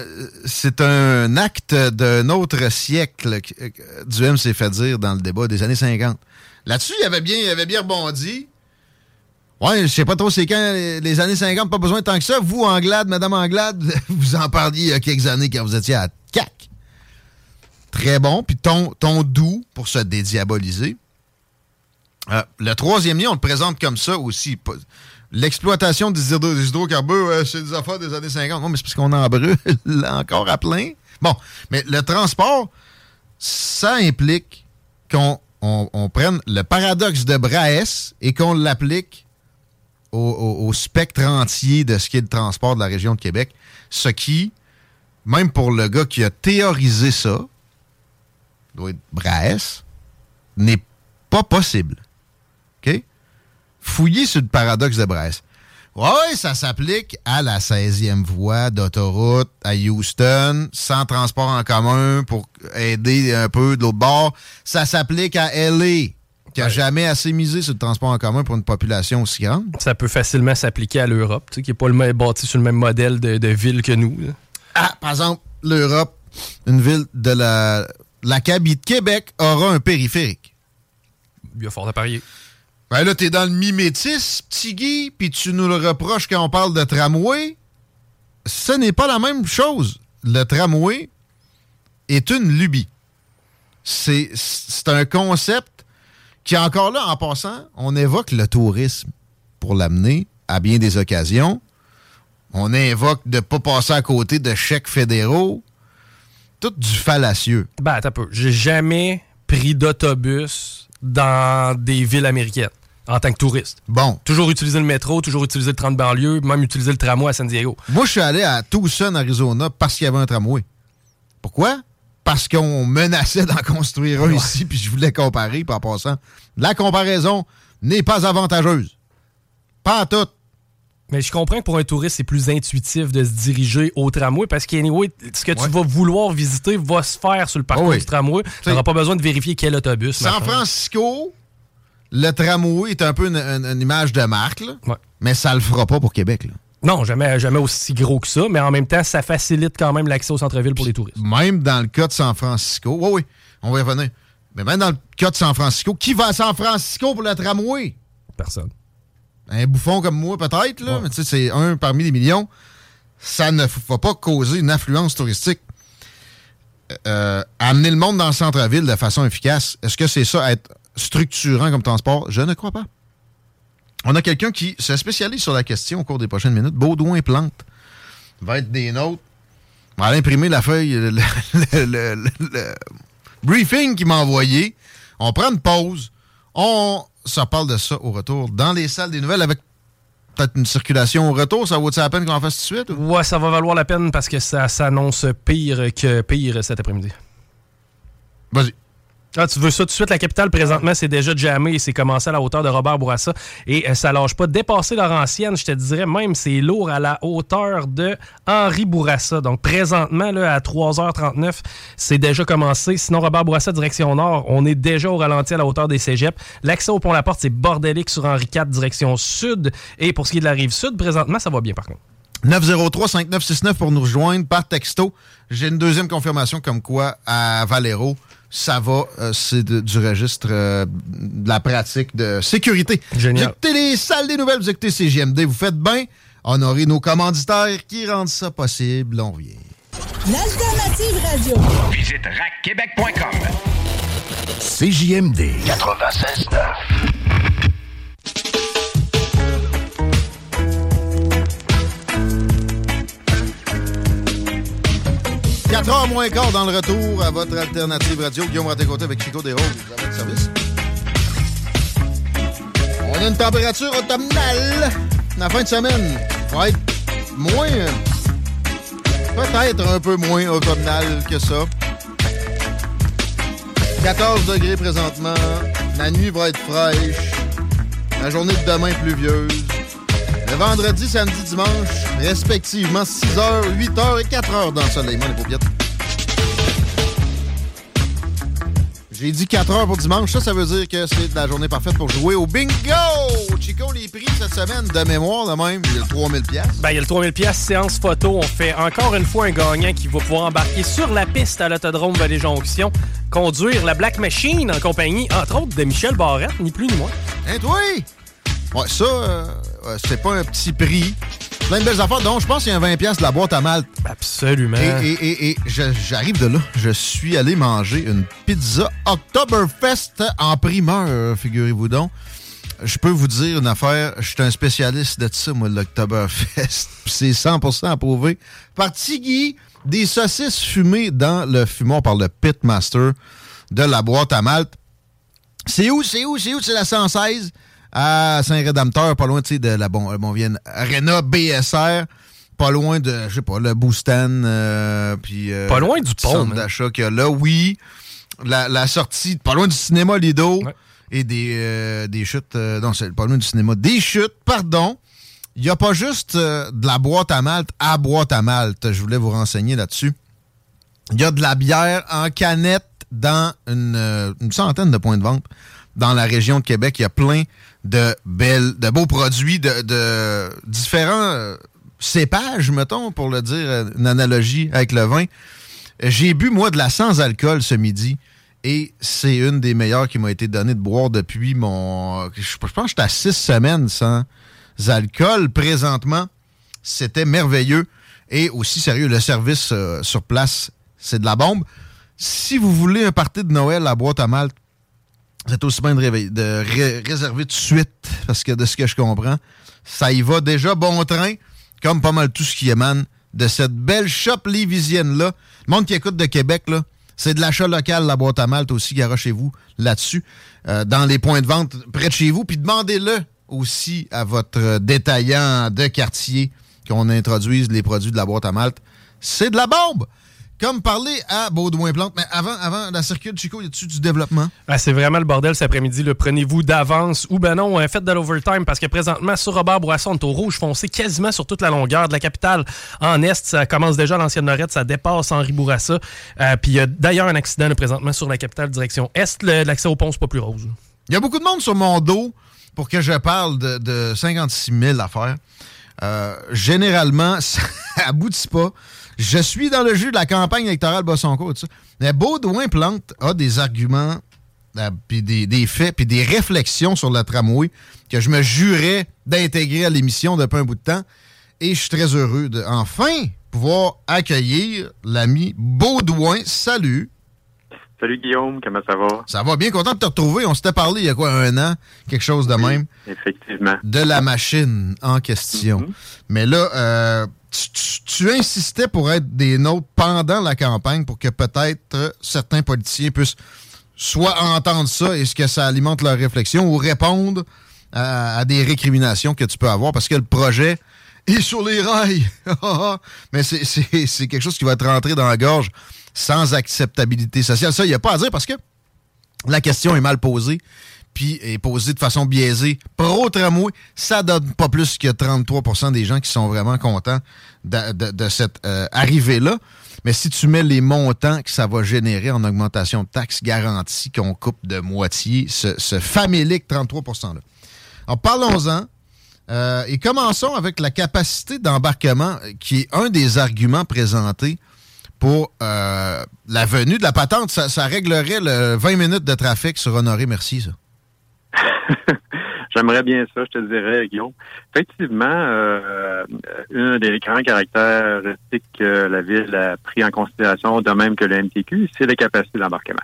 c'est un acte d'un autre siècle que que Duhem s'est fait dire dans le débat des années 50. Là-dessus, il avait bien, il avait bien rebondi. Ouais, je sais pas trop c'est quand les, années 50, pas besoin tant que ça. Vous, Anglade, Madame Anglade, vous en parliez il y a quelques années quand vous étiez à CAC. Très bon. Puis ton, ton doux pour se dédiaboliser. Euh, le troisième lien, on le présente comme ça aussi. L'exploitation des, hydro- des hydrocarbures, euh, c'est des affaires des années 50. Non, mais c'est parce qu'on en brûle encore à plein. Bon, mais le transport, ça implique qu'on on- on prenne le paradoxe de Braes et qu'on l'applique au, spectre entier de ce qui est le transport de la région de Québec. Ce qui, même pour le gars qui a théorisé ça, doit être Braes, n'est pas possible. OK? Fouillez sur le paradoxe de Brest. Oui, ça s'applique à la 16e voie d'autoroute à Houston, sans transport en commun pour aider un peu de l'autre bord. Ça s'applique à LA, qui a Ouais. jamais assez misé sur le transport en commun pour une population aussi grande. Ça peut facilement s'appliquer à l'Europe, qui n'est pas le même, bâti sur le même modèle de, de ville que nous. là. Ah, par exemple, l'Europe, une ville de la... L'Acabie de Québec aura un périphérique. Il y a fort à parier. Ben là, t'es dans le mimétisme, petit Guy, puis tu nous le reproches quand on parle de tramway. Ce n'est pas la même chose. Le tramway est une lubie. C'est c'est un concept qui, encore là, en passant, on évoque le tourisme pour l'amener à bien des occasions. On invoque de ne pas passer à côté de chèques fédéraux. Tout du fallacieux. Ben, attends un peu. J'ai jamais pris d'autobus dans des villes américaines en tant que touriste. Bon. Toujours utiliser le métro, toujours utiliser le 30 banlieue, même utiliser le tramway à San Diego. Moi, je suis allé à Tucson, Arizona, parce qu'il y avait un tramway. Pourquoi? Parce qu'on menaçait d'en construire un ici, puis je voulais comparer, puis en passant, la comparaison n'est pas avantageuse. Pas en tout. Mais je comprends que pour un touriste, c'est plus intuitif de se diriger au tramway parce que anyway, ce que tu vas vouloir visiter va se faire sur le parcours Oh oui. du tramway. Tu n'auras pas besoin de vérifier quel autobus. San. Francisco, le tramway est un peu une, une- une image de marque, là, Ouais. mais ça le fera pas pour Québec. là. Non, jamais, jamais aussi gros que ça, mais en même temps, ça facilite quand même l'accès au centre-ville pour les touristes. Même dans le cas de San Francisco, oui, oui, on va y revenir. Mais même dans le cas de San Francisco, qui va à San Francisco pour le tramway? Personne. Un bouffon comme moi, peut-être, là, Ouais. mais tu sais, c'est un parmi les millions. Ça ne va pas causer une affluence touristique. Euh, amener le monde dans le centre-ville de façon efficace, est-ce que c'est ça, être structurant comme transport? Je ne crois pas. On a quelqu'un qui se spécialise sur la question au cours des prochaines minutes. Baudouin Plante va être des nôtres. On va imprimer la feuille, le, le- le- le- le briefing qu'il m'a envoyé. On prend une pause. On se parle de ça au retour dans les salles des nouvelles avec peut-être une circulation au retour. Ça vaut-il la peine qu'on en fasse tout de suite? ou? Ouais, ça va valoir la peine parce que ça s'annonce pire que pire cet après-midi. Vas-y. Ah, tu veux ça tout de suite? La capitale, présentement, c'est déjà jammé et c'est commencé à la hauteur de Robert Bourassa. Et euh, ça lâche pas. Dépasser Laurentienne, je te dirais même, c'est lourd à la hauteur de Henri Bourassa. Donc, présentement, là, à 3h39, c'est déjà commencé. Sinon, Robert Bourassa, direction nord, on est déjà au ralenti à la hauteur des cégeps. L'accès au pont-la-porte, c'est bordélique sur Henri IV, direction sud. Et pour ce qui est de la rive sud, présentement, ça va bien, par contre. 903-5969 pour nous rejoindre par texto. J'ai une deuxième confirmation comme quoi à Valero, ça va, euh, c'est du registre euh, de la pratique de sécurité. Génial. Vous écoutez les salles des nouvelles, vous écoutez CGMD, vous faites bien. Honorez nos commanditaires qui rendent ça possible. On revient. L'alternative radio. Visite racquebec.com. CJMD 96.9. 4 heures moins quart dans le retour à votre alternative radio. Guillaume Raté-Côté avec Chico Desroses à votre service. On a une température automnale la fin de semaine. Va être moins... Peut-être un peu moins automnale que ça. 14 degrés présentement. La nuit va être fraîche. La journée de demain pluvieuse. Le vendredi, samedi, dimanche, respectivement 6h, 8h et 4h d'ensoleillement, les paupiètes. J'ai dit 4 heures pour dimanche. Ça, ça veut dire que c'est la journée parfaite pour jouer au bingo! Chico, les prix cette semaine, de mémoire, de même, il y a le 3000 pièces. Ben, il y a le 3000 pièces séance photo. On fait encore une fois un gagnant qui va pouvoir embarquer sur la piste à l'autodrome Vallée Jonction, conduire la Black Machine en compagnie, entre autres, de Michel Barrette, ni plus ni moins. Hein, toi? Ouais, ça, euh, c'est pas un petit prix. Plein de belles affaires. Donc, je pense qu'il y a un 20 pièces de la boîte à malte. Absolument. Et, et, et, j'arrive de là. Je suis allé manger une pizza Oktoberfest en primeur, figurez-vous donc. Je peux vous dire une affaire, je suis un spécialiste de ça, moi, de l'Oktoberfest. C'est 100% approuvé. Par Tiggy, des saucisses fumées dans le fumoir par le Pitmaster de la boîte à malte. C'est où, c'est où, c'est où? C'est la 116 à Saint-Rédempteur, pas loin de la bon, Bonvienne Arena BSR, pas loin de, je sais pas, le Boostan, euh, puis... euh, Pas loin du pont, centre man. d'achat qu'il y a là, oui. La, la sortie, pas loin du cinéma Lido Ouais. et des, euh, des chutes, euh, non, c'est pas loin du cinéma, des chutes, pardon. Il n'y a pas juste euh, de la boîte à malte à boîte à malte, je voulais vous renseigner là-dessus. Il y a de la bière en canette dans une, euh, une centaine de points de vente dans la région de Québec. Il y a plein de belles, de beaux produits de, de différents euh, cépages, mettons, pour le dire, euh, une analogie avec le vin. J'ai bu, moi, de la sans-alcool ce midi Et c'est une des meilleures qui m'a été donnée de boire depuis mon... Je pense que j'étais à six semaines sans alcool présentement. C'était merveilleux. Et aussi, sérieux, le service euh, sur place, c'est de la bombe. Si vous voulez un party de Noël à boîte à malte, c'est aussi bien de, réserver de suite, parce que de ce que je comprends, ça y va déjà bon train, comme pas mal tout ce qui émane de cette belle shop lévisienne-là. Le monde qui écoute de Québec, là, c'est de l'achat local, la boîte à malte aussi, chez vous là-dessus, euh, dans les points de vente près de chez vous. Puis demandez-le aussi à votre détaillant de quartier qu'on introduise les produits de la boîte à malte. C'est de la bombe! Comme parler à Baudouin Plante, mais avant, avant la circule, Chico, y a-tu du développement? Ah, c'est vraiment le bordel cet après-midi. Prenez-vous d'avance ou ben non, euh, faites de l'overtime parce que présentement, sur Robert Boisson, on est au rouge foncé quasiment sur toute la longueur de la capitale. En Est, ça commence déjà l'ancienne Lorette, ça dépasse Henri Bourassa. Euh, puis il y a d'ailleurs un accident présentement sur la capitale direction Est. L'accès au pont, c'est pas plus rose. Il y a beaucoup de monde sur mon dos pour que je parle de, de 56 000 affaires. Euh, généralement, ça aboutit pas. Je suis dans le jeu de la campagne électorale Bossonco, tout ça. Mais Baudouin Plante a des arguments, euh, puis des, faits, puis des réflexions sur le tramway que je me jurais d'intégrer à l'émission depuis un bout de temps. Et je suis très heureux de enfin pouvoir accueillir l'ami Baudouin. Salut! Salut Guillaume, comment ça va? Ça va bien, content de te retrouver. On s'était parlé il y a quoi, un an, quelque chose de même. Effectivement. De la machine en question. Mm-hmm. Mais là, euh, tu, insistais pour être des nôtres pendant la campagne pour que peut-être certains politiciens puissent soit entendre ça et ce que ça alimente leur réflexion ou répondre à, des récriminations que tu peux avoir parce que le projet est sur les rails. Mais c'est quelque chose qui va te rentrer dans la gorge sans acceptabilité sociale. Ça, il n'y a pas à dire parce que la question est mal posée puis est posée de façon biaisée. Pro-tramway, ça donne pas plus que 33% des gens qui sont vraiment contents de, cette euh, arrivée-là. Mais si tu mets les montants que ça va générer en augmentation de taxes garanties qu'on coupe de moitié, ce, ce famélique 33% là Alors parlons-en. Euh, et commençons avec la capacité d'embarquement, qui est un des arguments présentés pour euh, la venue de la patente. Ça, ça, réglerait le 20 minutes de trafic sur Honoré Merci, ça. J'aimerais bien ça, je te dirais, Guillaume. Effectivement, euh, un des grands caractéristiques que la ville a pris en considération, de même que le MTQ, c'est la capacité d'embarquement.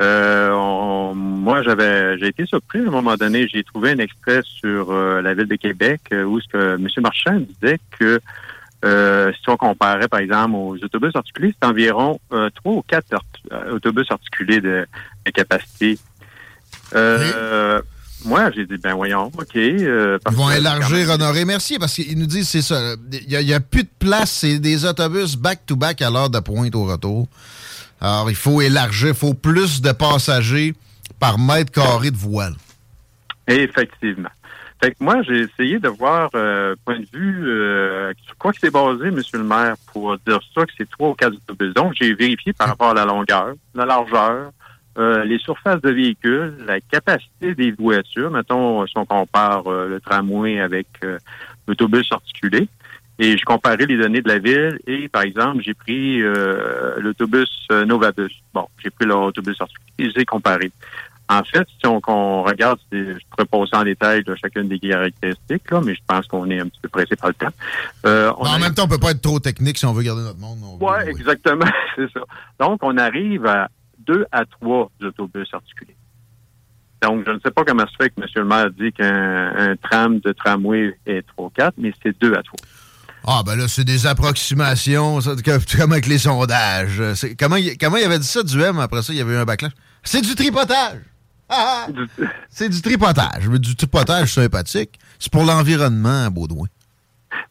Euh, moi, j'avais, j'ai été surpris à un moment donné. J'ai trouvé un extrait sur euh, la ville de Québec euh, où ce que M. Marchand disait que si on comparait, par exemple, aux autobus articulés, c'est environ trois ou quatre autobus articulés de capacité euh, Moi, j'ai dit, ben voyons, OK. Euh, Ils vont élargir Honoré Mercier parce qu'ils nous disent, c'est ça, il n'y a, plus de place, c'est des autobus back-to-back à l'heure de pointe au retour. Alors, il faut élargir, il faut plus de passagers par mètre carré de voile. Effectivement. Fait que moi, j'ai essayé de voir, euh, point de vue, euh, sur quoi que c'est basé, Monsieur le maire, pour dire ça, que c'est trois ou quatre autobus. Donc, j'ai vérifié par rapport à la longueur, la largeur, euh, les surfaces de véhicules, la capacité des voitures, mettons, si on compare euh, le tramway avec euh, l'autobus articulé, et je comparais les données de la ville et, par exemple, j'ai pris l'autobus Novabus. Bon, j'ai pris l'autobus articulé et j'ai comparé. En fait, si on, regarde, je passer en détail de chacune des caractéristiques, là, mais je pense qu'on est un petit peu pressé par le temps. en même temps, on peut pas être trop technique si on veut garder notre monde. Oui, exactement, c'est ça. Donc, on arrive à deux à trois autobus articulés. Donc, je ne sais pas comment se fait que M. le maire dit qu'un tram de tramway est 3-4, mais c'est deux à trois. Ah, ben là, c'est des approximations, comme avec les sondages. Comment, comment il avait dit ça du M, après ça, il y avait eu un backlash? C'est du tripotage! Ah, ah. c'est du tripotage. Mais du tripotage sympathique. C'est pour l'environnement Baudouin.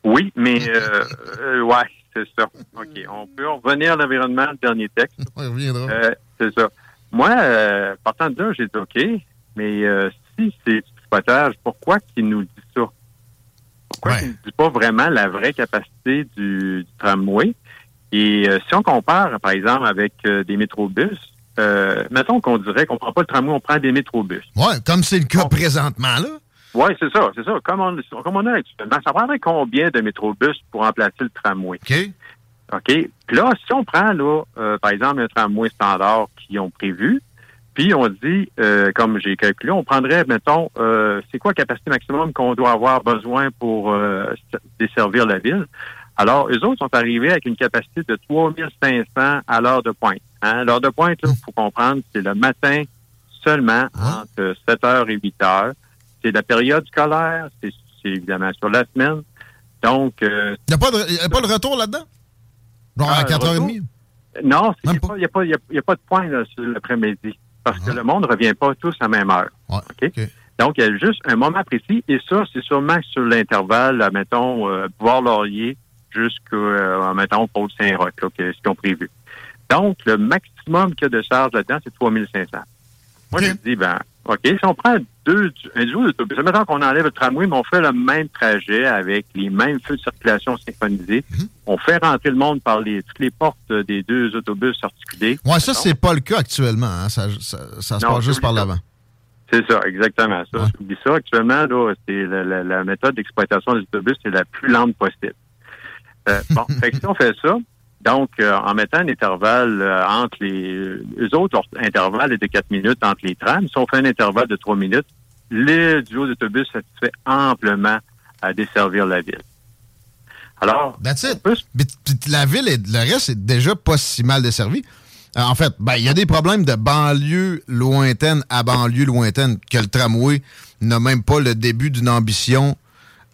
Oui, mais euh, euh, ouais, c'est ça. OK. On peut revenir à l'environnement, le dernier texte. On reviendra. Euh, c'est ça. Moi, euh, partant de là, j'ai dit OK, mais euh, si c'est du tripotage, pourquoi qu'il nous dit ça? Pourquoi qu'il ne dit pas vraiment la vraie capacité du, tramway? Et si on compare, par exemple, avec des métrobus, mettons qu'on dirait qu'on prend pas le tramway, on prend des métrobus. Oui, comme c'est le cas présentement, là. Oui, c'est ça, c'est ça. Comme on, comme on a actuellement, ça prendrait combien de métrobus pour remplacer le tramway? OK. OK? Puis là, si on prend, là, euh, par exemple, un tramway standard qu'ils ont prévu, puis on dit, euh, comme j'ai calculé, on prendrait, mettons, euh, c'est quoi la capacité maximum qu'on doit avoir besoin pour euh, desservir la ville? Alors, eux autres sont arrivés avec une capacité de 3500 à l'heure de pointe. Hein? L'heure de pointe, il faut comprendre, c'est le matin seulement, entre 7h et 8h. C'est la période scolaire, c'est évidemment sur la semaine. Donc, euh, Il n'y a, de- a pas le retour là-dedans? Genre Ah, à le 4h30? Non, il n'y a, a, pas- a- de point là, sur l'après-midi. Parce que le monde ne revient pas tous à la même heure. Donc, il y a juste un moment précis. Et ça, c'est sûrement sur l'intervalle, mettons, euh, Bois-Laurier jusqu'à, euh, mettons, que- ce qu'ils ont prévu. Donc, le maximum qu'il y a de charge là-dedans, c'est 3500. Moi, je dis, ben, OK, si on prend deux, un duo d'autobus, mettons qu'on enlève le tramway, mais on fait le même trajet avec les mêmes feux de circulation synchronisés, on fait rentrer le monde par les, toutes les portes des deux autobus articulés. Ouais, ça, c'est pas le cas actuellement. hein. Ça, ça- ça se Non, passe juste par l'avant. C'est ça, exactement. Ça, Oublie ça. Actuellement, c'est la, la- la méthode d'exploitation des autobus, c'est la plus lente possible. Euh, bon, fait que si on fait ça, donc euh, en mettant un intervalle euh, entre les les autres, leur intervalle est de 4 minutes entre les trams. Si on fait un intervalle de 3 minutes, le duo d'autobus satisfait amplement à desservir la ville. Alors, That's it. La ville, et le reste, est déjà pas si mal desservi. Euh, En fait, ben, il y a des problèmes de banlieue lointaine à banlieue lointaine que le tramway n'a même pas le début d'une ambition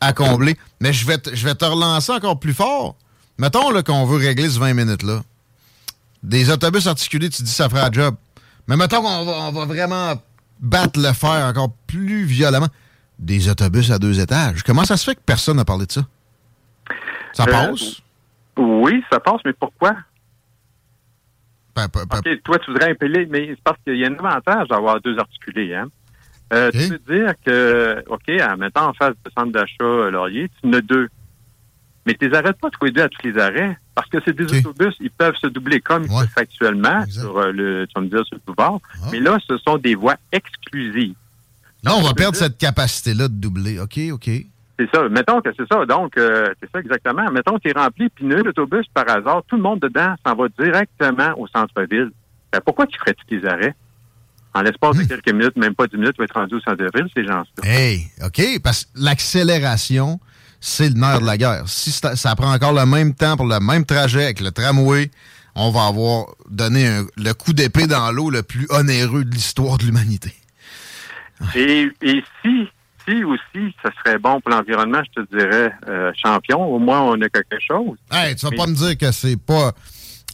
à combler. Mais je vais, je vais te relancer encore plus fort. Mettons qu'on veut régler ce 20 minutes-là. Des autobus articulés, tu dis ça fera le job. Mais mettons qu'on va, on va vraiment battre le fer encore plus violemment. Des autobus à deux étages. Comment ça se fait que personne n'a parlé de ça? Ça Euh, passe? Oui, ça passe, mais pourquoi? Ben, toi, tu voudrais impeller, mais c'est parce qu'il y a un avantage d'avoir deux articulés. Hein? Euh, Tu veux dire que, OK, en mettant en face du centre d'achat Laurier, tu en as deux. Mais tu les arrêtes pas les deux à tous les arrêts. Parce que c'est des autobus, ils peuvent se doubler comme ils font actuellement sur euh, le, tu vas me dire, sur le boulevard. Mais là, ce sont des voies exclusives. Là, on va perdre cette capacité-là de doubler. OK, OK. C'est ça. Mettons que c'est ça. Donc, euh, c'est ça exactement. Mettons que tu es rempli, puis nul autobus par hasard, tout le monde dedans s'en va directement au centre-ville. Ben, pourquoi tu ferais tous les arrêts? En l'espace de quelques minutes, même pas dix minutes, tu vas être rendu au centre-ville, ces gens-là. Hey, OK, parce que l'accélération, c'est le nerf de la guerre. Si ça, ça prend encore le même temps pour le même trajet avec le tramway, on va avoir donné un- le coup d'épée dans l'eau le plus onéreux de l'histoire de l'humanité. Et, et si, si aussi, ce serait bon pour l'environnement, je te dirais, euh, champion, au moins on a quelque chose. Hey, tu vas Mais- pas me dire que c'est pas.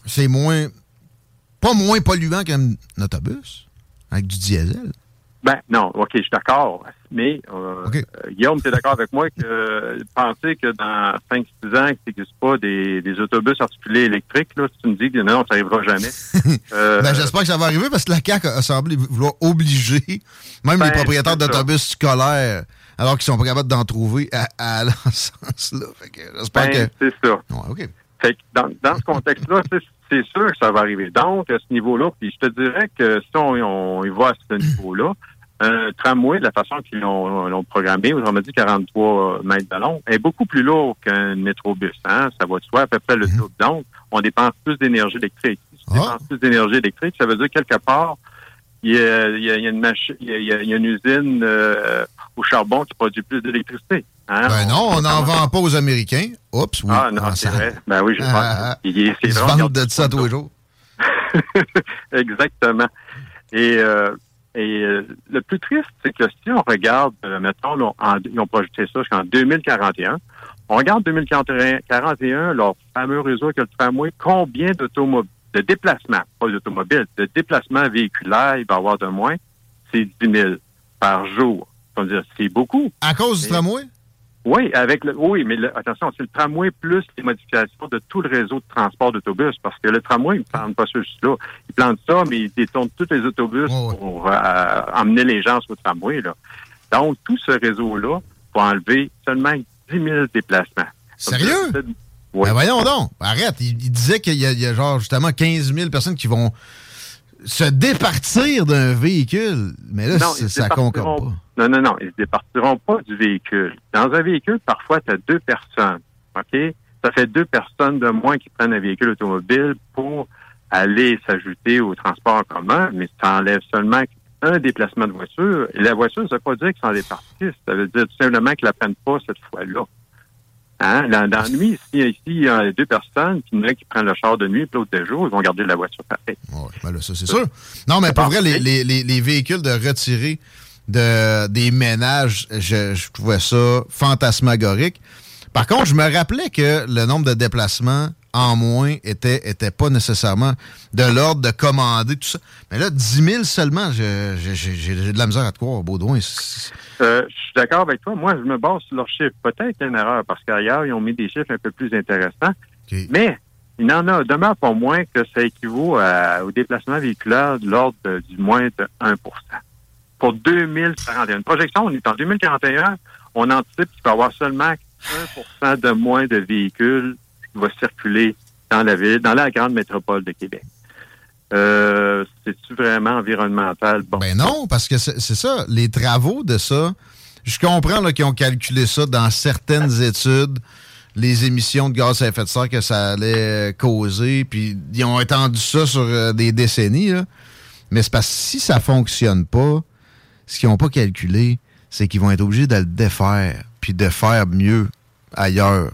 C'est moins. Pas moins polluant qu'un autobus avec du diesel. Ben non, OK, je suis d'accord. Mais euh, euh, Guillaume, tu es d'accord avec moi que euh, penser que dans 5-6 ans, qu'il n'existe pas des, des autobus articulés électriques, là, si tu me dis que non, ça n'arrivera jamais. euh, Ben, j'espère que ça va arriver parce que la CAQ a semblé vouloir obliger même Ben, les propriétaires c'est ça. d'autobus scolaires, alors qu'ils sont pas capables d'en trouver à, à aller en ce sens-là. Fait que J'espère Ben, que. c'est ça. OK. Fait que dans, dans ce contexte-là, c'est- sûr que ça va arriver. Donc, à ce niveau-là, puis je te dirais que si on, on y va à ce niveau-là, un tramway, de la façon qu'ils l'ont l'ont programmé, autrement dit 43 mètres de long, est beaucoup plus lourd qu'un métrobus. Hein? Ça va de soi à peu près le double. Donc, on dépense plus d'énergie électrique. Si on dépense plus d'énergie électrique, ça veut dire quelque part, il y a, il y a- il y a une il y a une usine euh, au charbon qui produit plus d'électricité. Hein? Ben non, on n'en vend pas aux Américains. Oups, oui. Ah non, Ah, c'est vrai. Ben oui, je pense. Ah, ah, Il Ils se vendent de ça tous les jours. Exactement. Et, euh, et euh, le plus triste, c'est que si on regarde, euh, mettons, là, en- ils ont projeté ça jusqu'en 2041. On regarde 2041, leur fameux réseau que le tramway, combien d'automobiles, de déplacements, pas d'automobiles, de déplacements véhiculaires il va y avoir de moins? C'est 10 000 par jour. C'est beaucoup. À cause du Et- tramway? Oui, avec le, oui, mais le- attention, c'est le tramway plus les modifications de tout le réseau de transport d'autobus, parce que le tramway, il ne plante pas ça juste là. Il plante ça, mais il détourne tous les autobus pour euh, emmener les gens sur le tramway. Là. Donc, tout ce réseau-là, faut enlever seulement 10 000 déplacements. Sérieux? Oui. Ben voyons donc. Arrête. Il, il disait qu'il y, a- il y a genre justement 15 000 personnes qui vont se départir d'un véhicule. Mais là, Non, ça concorde pas. Non, non, non, ils ne se départiront pas du véhicule. Dans un véhicule, parfois, tu as deux personnes, OK? ça fait deux personnes de moins qui prennent un véhicule automobile pour aller s'ajouter au transport en commun, mais ça enlève seulement un déplacement de voiture. Et la voiture, ça ne veut pas dire qu'ils sont des partistes. Ça veut dire tout simplement qu'ils ne la prennent pas cette fois-là. Hein? Dans, dans la nuit, ici, il y a deux personnes, puis il y en a qui prennent le char de nuit, puis l'autre de jour, ils vont garder la voiture pareil. Oui, ben là, ça, c'est sûr. Non, mais pour vrai, les, les, les, les véhicules de retirés de, des ménages, je, je trouvais ça fantasmagorique. Par contre, je me rappelais que le nombre de déplacements en moins était, était pas nécessairement de l'ordre de commander tout ça. Mais là, 10 000 seulement, j'ai de la misère à te croire, Baudouin. Euh, je suis d'accord avec toi. Moi, je me base sur leurs chiffres. Peut-être une erreur, parce qu'ailleurs, ils ont mis des chiffres un peu plus intéressants. Okay. Mais il en a demeure pas moins que ça équivaut à, au déplacement véhiculaire de l'ordre du moins de 1 Pour 2041. Une projection, on est en 2041, on anticipe qu'il va y avoir seulement 1% de moins de véhicules qui vont circuler dans la ville, dans la grande métropole de Québec. Euh, C'est-tu vraiment environnemental? Bon. Ben non, parce que c'est ça. Les travaux de ça, je comprends qu'ils ont calculé ça dans certaines études, les émissions de gaz à effet de serre que ça allait causer, puis ils ont étendu ça sur euh, des décennies. Là. Mais c'est parce que si ça fonctionne pas, ce qu'ils n'ont pas calculé, c'est qu'ils vont être obligés de le défaire, puis de faire mieux ailleurs.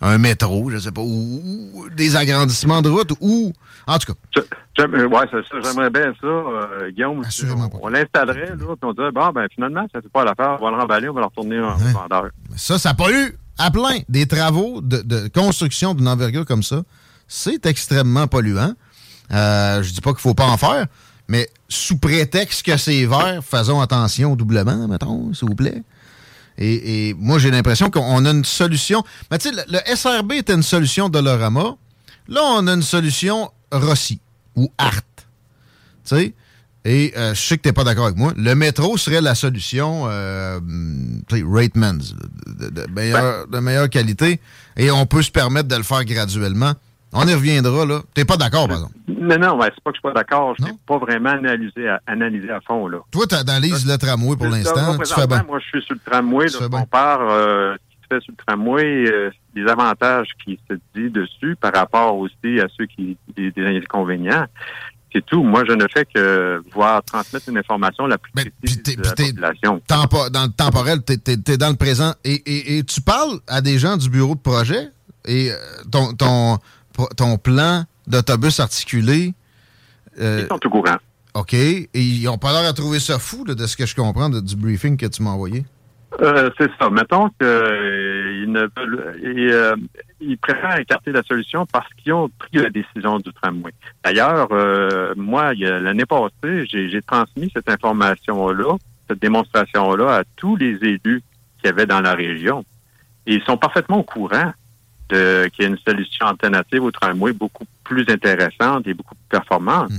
Un métro, je sais pas, ou, ou des agrandissements de route, ou en tout cas. Oui, c'est ça. J'aimerais bien ça, euh, Guillaume. Assurément on, on l'installerait, là, puis on dirait, bon, ben finalement, ça ne fait pas l'affaire, on va le remballer, on va le retourner en Ouais. vendeur. Ça, ça n'a pas eu à plein des travaux de, de construction d'une envergure comme ça. C'est extrêmement polluant. Euh, je dis pas qu'il faut pas en faire, mais sous prétexte que c'est vert, faisons attention au doublement, mettons, s'il vous plaît. Et, et moi, j'ai l'impression qu'on a une solution. Mais tu sais, le, le SRB était une solution Dolorama. Là, on a une solution Rossi ou Art. Tu sais? Et euh, je sais que tu n'es pas d'accord avec moi. Le métro serait la solution euh, Ratemans, de, de, de meilleure qualité. Et on peut se permettre de le faire graduellement. On y reviendra, là. T'es pas d'accord, par exemple? Non, non, ouais, c'est pas que je suis pas d'accord. Je n'ai pas vraiment analysé à, analysé à fond, là. Toi, tu analyses le tramway pour l'instant. Tu fais bien. Moi, je suis sur le tramway. Tu Là, fais on euh, ce qui se fait sur le tramway, euh, les avantages qui se dit dessus par rapport aussi à ceux qui des, des inconvénients. C'est tout. Moi, je ne fais que voir transmettre une information la plus précise de la population. Tempo- dans le temporel, tu es, dans le présent. Et, et- et tu parles à des gens du bureau de projet? Et euh, ton, ton, ton plan d'autobus articulé. euh, Ils sont au courant. OK. Et ils ont pas l'air à trouver ça fou, là, de ce que je comprends de- du briefing que tu m'as envoyé. Euh, c'est ça. Mettons qu'ils ne veulent, euh, ils préfèrent écarter la solution parce qu'ils ont pris la décision du tramway. D'ailleurs, euh, moi, l'année passée, j'ai transmis cette information-là, cette démonstration-là à tous les élus qu'il y avait dans la région. Et ils sont parfaitement au courant de qu'il y a une solution alternative au tramway beaucoup plus intéressante et beaucoup plus performante.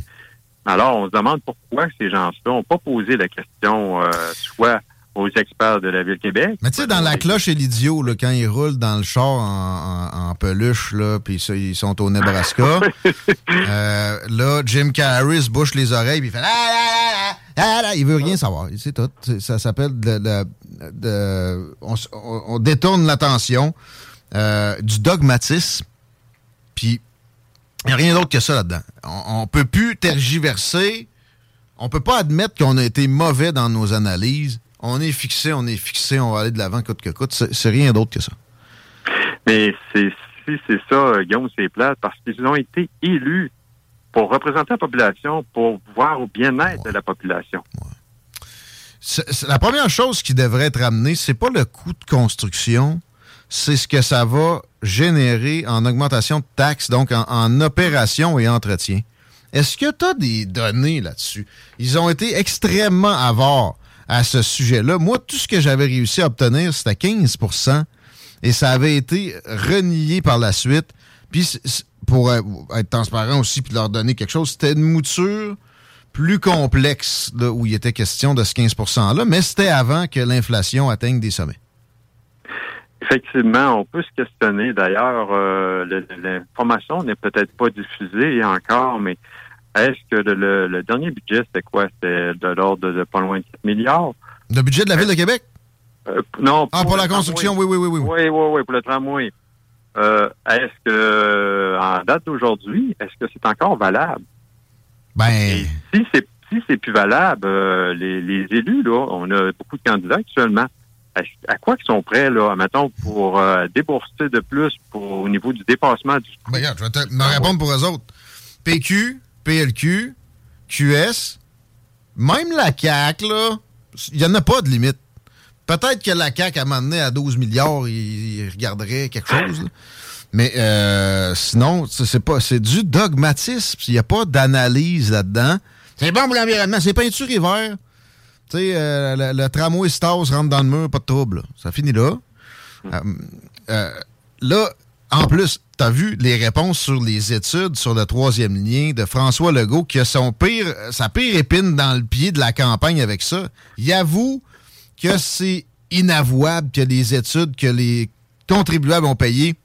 Alors, on se demande pourquoi ces gens-là n'ont pas posé la question euh, soit aux experts de la Ville de Québec. Mais tu sais, dans la cloche et l'idiot, là, quand ils roulent dans le char en, en- en peluche, là, puis ça, ils sont au Nebraska, euh, là, Jim Carrey se bouche les oreilles, puis il fait la, la, la. Il veut rien savoir. C'est tout. Ça s'appelle de, de- de- on, s- on- on détourne l'attention euh, du dogmatisme, puis il n'y a rien d'autre que ça là-dedans. On, on peut plus tergiverser. On peut pas admettre qu'on a été mauvais dans nos analyses. On est fixé, on est fixé, on va aller de l'avant coûte que coûte. C'est rien d'autre que ça. Mais c'est si c'est ça, euh, Guillaume, c'est plate, parce qu'ils ont été élus pour représenter la population, pour voir au bien-être de la population. La première chose qui devrait être amenée, c'est pas le coût de construction, c'est ce que ça va générer en augmentation de taxes, donc en, opération et entretien. Est-ce que tu as des données là-dessus? Ils ont été extrêmement avares à ce sujet-là. Moi, tout ce que j'avais réussi à obtenir, c'était 15% et ça avait été renié par la suite. Puis, pour être transparent aussi, puis leur donner quelque chose, c'était une mouture plus complexe où il était question de ce 15 %-là, mais c'était avant que l'inflation atteigne des sommets. Effectivement, on peut se questionner. D'ailleurs, euh, l'information n'est peut-être pas diffusée encore, mais est-ce que le, le- le dernier budget, c'était quoi? C'était de l'ordre de, pas loin de 4 milliards? Le budget de la Ville de Québec? Euh, non. Ah, pour la construction, oui, oui, oui, oui. Oui, oui, oui, pour le tramway. euh, est-ce que, en date d'aujourd'hui, est-ce que c'est encore valable? Ben. si c'est si c'est plus valable, les, les élus, là, on a beaucoup de candidats actuellement. À, quoi qu'ils sont prêts, là, mettons, pour euh, débourser de plus pour, au niveau du dépassement du. Ben, regarde, je vais te me répondre pour eux autres. PQ, PLQ, QS, même la CAQ, là, il n'y en a pas de limite. Peut-être que la CAQ, à un moment donné, à 12 milliards, il, regarderait quelque chose. Mais euh, sinon, c'est c'est pas, c'est du dogmatisme. Il n'y a pas d'analyse là-dedans. C'est bon pour l'environnement. C'est peinture hiver. Tu sais, euh, le, le tramway Stars rentre dans le mur, pas de trouble. là. Ça finit là. Euh, euh, là, en plus, tu as vu les réponses sur les études sur le troisième lien de François Legault qui a son pire, sa pire épine dans le pied de la campagne avec ça. Il avoue que c'est inavouable que les études que les contribuables ont payées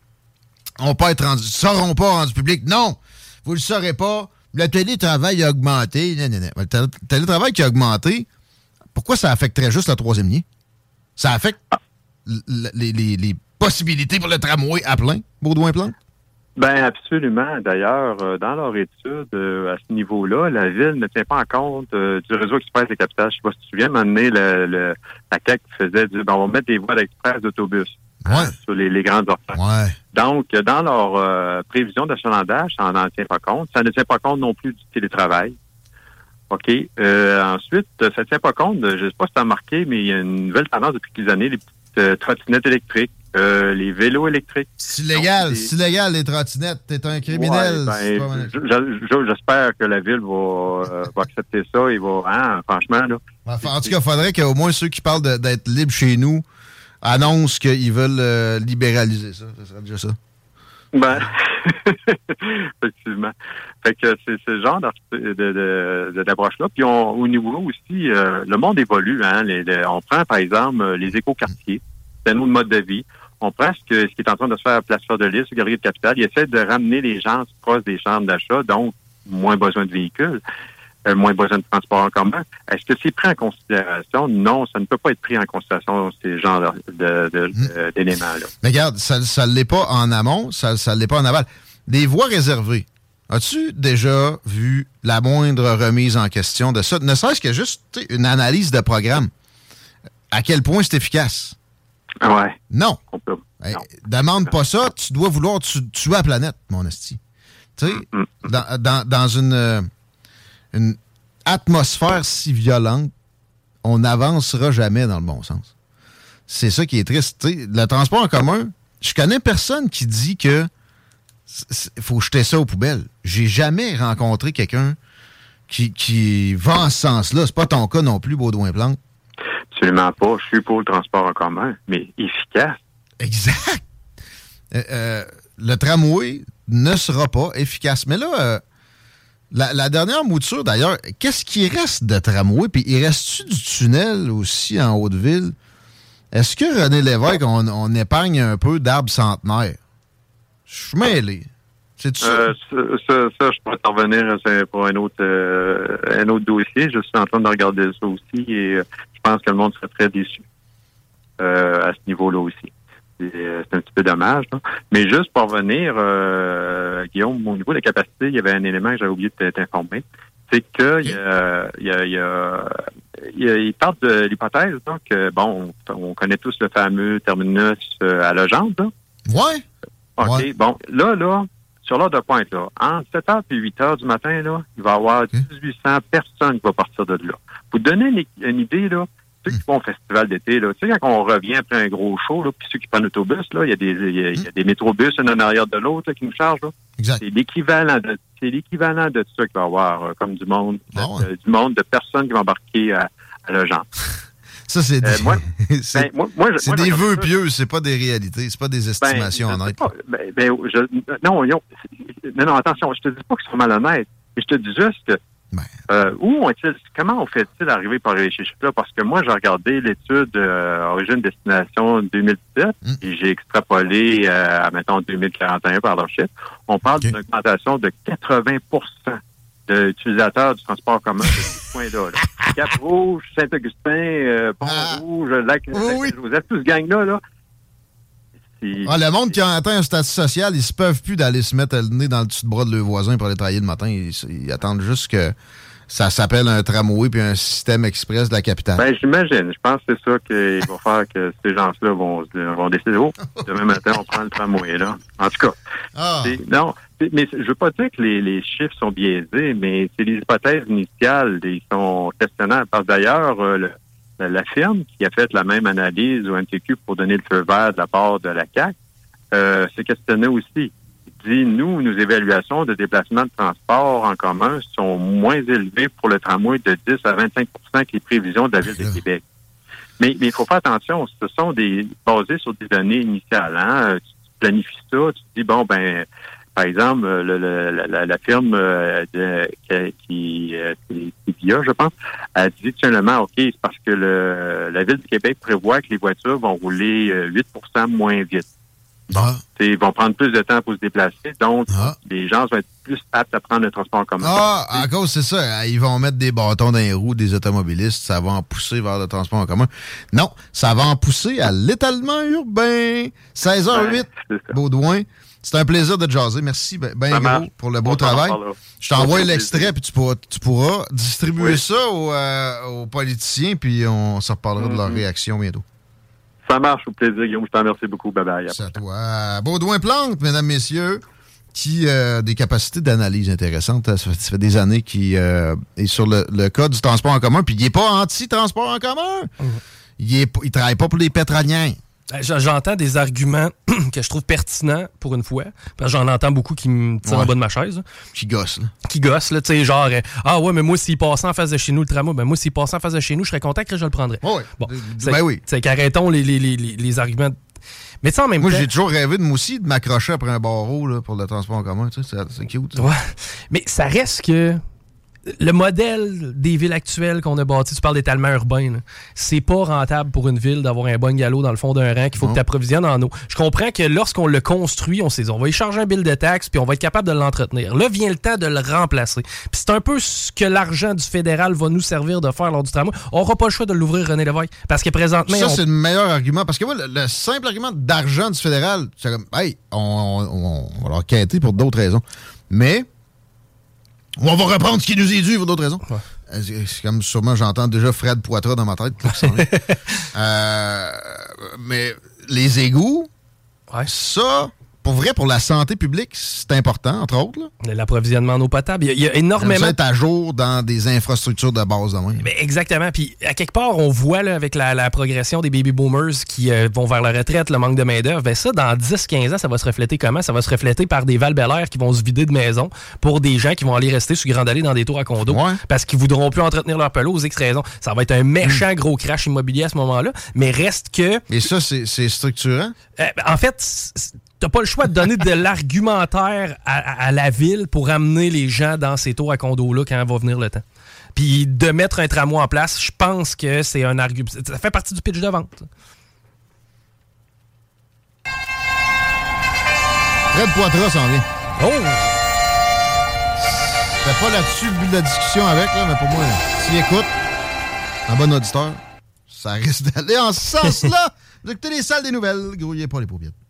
ont pas être rendues, seront pas rendues publiques. Non! Vous le saurez pas. Le télétravail a augmenté. Non, non, non. Le tél- télétravail qui a augmenté, pourquoi ça affecterait juste le troisième lien? Ça affecte l- les, les- les possibilités pour le tramway à plein, Baudouin Plante? Ben absolument. D'ailleurs, euh, dans leur étude euh, à ce niveau-là, la ville ne tient pas en compte euh, du réseau express des capitales. Je sais pas si tu moment donné, le, le- la CAQ faisait du, ben, on va mettre des voies d'express d'autobus hein, sur les, les grandes orphelines. Ouais. Donc, dans leur prévision d'achalandage, ça n'en tient pas compte. Ça ne tient pas compte non plus du télétravail. OK. Euh, ensuite, euh, ça ne tient pas compte, je ne sais pas si tu as remarqué, mais il y a une nouvelle tendance depuis quelques années, les petites euh, trottinettes électriques, euh, les vélos électriques. C'est illégal, c'est illégal les trottinettes. T'es un criminel. Ouais, ben, J'espère que la ville va, euh, va accepter ça. Il va, hein, franchement, là. Enfin, en tout cas, il faudrait qu'au moins ceux qui parlent d'être libres chez nous annoncent qu'ils veulent libéraliser ça. Ça serait déjà ça. Ben, effectivement. Fait que c'est ce genre d'approche-là. Puis on, au niveau aussi, euh, le monde évolue. Hein, Les- les- on prend, par exemple, euh, les écoquartiers. C'est un autre mode de vie. On prend ce, que- ce qui est en train de se faire à Place de Lys, Galerie de Capitale. Il essaie de ramener les gens proches des chambres d'achat, donc moins besoin de véhicules, euh, moins besoin de transport en commun. Est-ce que c'est pris en considération? Non, ça ne peut pas être pris en considération, ces genres de- de- d'éléments-là. Mais regarde, ça ne l'est pas en amont, ça ne l'est pas en aval. Des voies réservées. As-tu déjà vu la moindre remise en question de ça? Ne serait-ce que juste une analyse de programme. À quel point c'est efficace? Ouais. Non. Hey, demande pas ça, tu dois vouloir tu- tuer la planète, mon esti. Tu sais, dans, dans- dans une, euh, une atmosphère si violente, on n'avancera jamais dans le bon sens. C'est ça qui est triste. le transport en commun, je connais personne qui dit que faut jeter ça aux poubelles. J'ai jamais rencontré quelqu'un qui, qui va en ce sens-là. C'est pas ton cas non plus, Baudouin Plante. Absolument pas. Je suis pour le transport en commun, mais efficace. Exact. Euh, euh, le tramway ne sera pas efficace. Mais là, euh, la, dernière mouture, d'ailleurs, qu'est-ce qui reste de tramway? Puis il reste-tu du tunnel aussi en Haute-Ville? Est-ce que René Lévesque, on, épargne un peu d'arbres centenaires? Je suis mêlé. C'est? Euh, ça, ça, ça, je revenir c'est pour un autre, euh, un autre dossier. Je suis en train de regarder ça aussi et euh, je pense que le monde serait très déçu euh, à ce niveau-là aussi. C'est euh, c'est un petit peu dommage. là. Mais juste pour revenir, euh, Guillaume, au niveau de la capacité, il y avait un élément que j'avais oublié de t'informer. C'est que il y a, il y a, il y a- il y a- il parle de l'hypothèse donc que bon, on, on connaît tous le fameux terminus euh, à Legendre. Là. Ouais. OK. Bon, là, là, sur l'heure de pointe, là, entre 7h et 8h du matin, là, il va y avoir 1800 personnes qui vont partir de là. Pour donner une, une idée, là, ceux qui font au festival d'été, là, tu sais, quand on revient après un gros show, là, puis ceux qui prennent l'autobus, là, il y a des, y a, il y a des métrobus, un en arrière de l'autre, qui nous chargent, là. C'est l'équivalent de, c'est l'équivalent de ça qu'il va y avoir, euh, comme du monde, de- du monde de personnes qui vont embarquer à, à Legendre. Ça, c'est Euh, des, moi- c'est- ben, moi- moi, je- c'est moi, des vœux ça. pieux, c'est pas des réalités, c'est pas des estimations Ben, je honnêtes. Ben, ben, je- non, non, attention, je te dis pas qu'ils sont malhonnêtes, mais je te dis juste que Ben. euh, où ont-ils, comment on fait-il arriver par les chiffres-là? Parce que moi, j'ai regardé l'étude euh, origine-destination 2017 Hmm. et j'ai extrapolé euh, à, mettons, 2041 par leur chiffre. On parle d'une augmentation de 80% d'utilisateurs du transport commun de ce point-là. là. Cap-Rouge, Saint-Augustin, euh, Pont-Rouge, Lac, Lac-Joseph, tout ce gang-là, là, Ah, le monde qui a atteint un statut social, ils se peuvent plus d'aller se mettre le nez dans le dessus de bras de leurs voisins pour aller travailler le matin. Ils, ils attendent juste que ça s'appelle un tramway puis un système express de la capitale. Ben, j'imagine. Je pense que c'est ça qu'il va faire que ces gens-là vont, vont décider, oh, demain matin, on prend le tramway, là. En tout cas. Ah. Non, mais je veux pas dire que les, les chiffres sont biaisés, mais c'est les hypothèses initiales qui sont questionnables. Parce que d'ailleurs, euh, le- la, firme qui a fait la même analyse au MTQ pour donner le feu vert de la part de la CAC euh, s'est questionné aussi. Il dit, nous, nos évaluations de déplacement de transport en commun sont moins élevées pour le tramway de 10 à 25% que les prévisions de la Ville de Québec. Mais mais il faut faire attention, ce sont des basés sur des données initiales. Hein? Tu planifies ça, tu te dis, bon, ben, par exemple, euh, le- le- la, firme euh, de, qui, qui, euh, c'est VIA, je pense, a dit seulement, OK, c'est parce que le, la Ville de Québec prévoit que les voitures vont rouler euh, 8% moins vite. Ah. Ils vont prendre plus de temps pour se déplacer, donc les gens vont être plus aptes à prendre le transport en commun. Ah, à cause, c'est ça. Ils vont mettre des bâtons dans les roues des automobilistes. Ça va en pousser vers le transport en commun. Non, ça va en pousser à l'étalement urbain. 16h08, Baudouin. C'est un plaisir de te jaser. Merci ben, ben gros pour le beau travail. Je t'envoie l'extrait, puis tu pourras, tu pourras distribuer Oui. ça aux, euh, aux politiciens, puis on se reparlera de leur Mhm. réaction bientôt. Ça marche, au plaisir, Guillaume. Je t'en remercie beaucoup. Bye bye. C'est à toi. Baudouin Plante, mesdames, messieurs, qui a des capacités d'analyse intéressantes. Ça fait, ça fait des années qu'il euh, est sur le, le code du transport en commun, puis il n'est pas anti-transport en commun. Pas- il travaille pas pour les pétroliens. Euh, j- J'entends des arguments que je trouve pertinents pour une fois. Parce que j'en entends beaucoup qui me tirent en Ouais. bas de ma chaise. Qui gossent, là. Qui gossent, là. Tu sais, genre, euh, ah ouais, mais moi, s'il passait en face de chez nous le tramway, ben moi, s'il passait en face de chez nous, je serais content que je le prendrais. Ouais. Bon. Ben oui. C'est qu'arrêtons les, les, les, les- les arguments. Mais tu sais, en même Moi, j'ai toujours rêvé de moi aussi de m'accrocher après un barreau là, pour le transport en commun. Tu sais, c'est- cute. Ouais. Mais ça reste que le modèle des villes actuelles qu'on a bâti, tu parles d'étalement urbain, c'est pas rentable pour une ville d'avoir un bungalow dans le fond d'un rang qu'il faut Non. que tu approvisionnes en eau. Je comprends que lorsqu'on le construit, on s'est dit, on va y charger un bill de taxes puis on va être capable de l'entretenir. Là vient le temps de le remplacer. Puis c'est un peu ce que l'argent du fédéral va nous servir de faire lors du tramway. On n'aura pas le choix de l'ouvrir René Lévesque parce que présentement Ça, on- c'est le meilleur argument. Parce que moi, le, le simple argument d'argent du fédéral, c'est comme, hey, on, on- on va leur pour d'autres raisons. Mais, on va reprendre ce qui nous est dû pour d'autres raisons. Euh, C'est comme sûrement, j'entends déjà Fred Poitras dans ma tête. vient. Euh, mais les égouts, ça, pour vrai, pour la santé publique, c'est important, entre autres. l'approvisionnement en eau potable, il y a- il y, a énormément Ça être à jour dans des infrastructures de base de même. Exactement. Puis, à quelque part, on voit là, avec la, la progression des baby boomers qui euh, vont vers la retraite, le manque de main-d'œuvre, ben ça, dans 10-15 ans, ça va se refléter comment? Ça va se refléter par des val qui vont se vider de maison pour des gens qui vont aller rester sur Grande Allée dans des tours à condos parce qu'ils voudront plus entretenir leur pelouse, X raisons. Ça va être un méchant gros crash immobilier à ce moment-là. Mais reste que. Et ça, c'est structurant? Euh, ben, en fait, t'as pas le choix de donner de l'argumentaire à, à- à la ville pour amener les gens dans ces tours à condos-là quand va venir le temps. Puis de mettre un tramway en place, je pense que c'est un argument. Ça fait partie du pitch de vente. Fred Poitras s'en vient. Oh! C'était pas là-dessus le but de la discussion avec, là, mais pour moi, s'il écoute, un bon auditeur, ça risque d'aller en ce sens-là. Vous écoutez les salles des nouvelles, grouillez pas les paupières.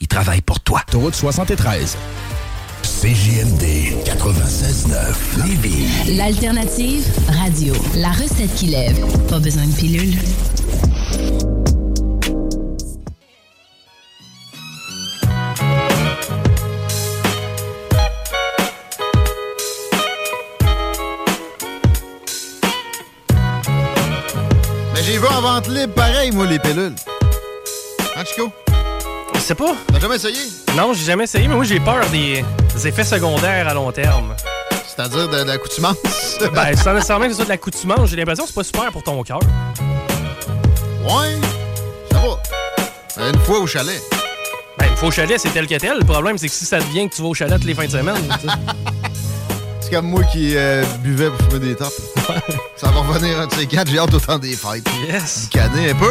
ils travaillent pour toi. Route 73. CJMD 96.9 Lévis. L'alternative radio. La recette qui lève. Pas besoin de pilule. Mais j'ai vu en vente libre pareil, moi, les pilules. Hein, Chico? Sais pas. T'as jamais essayé? Non, j'ai jamais essayé, mais moi j'ai peur des, des effets secondaires à long terme. C'est-à-dire de, l'accoutumance? ben, sans nécessairement que ce soit de l'accoutumance, j'ai l'impression que c'est pas super pour ton cœur. Ouais, ça va. Une fois au chalet. Ben, le faux chalet, c'est tel que tel. Le problème, c'est que si ça devient que tu vas au chalet toutes les fins de semaine. C'est comme moi qui euh, buvais pour fumer des tops. Ça va revenir un de ces quatre. J'ai hâte autant des fêtes. Yes. Canet un peu.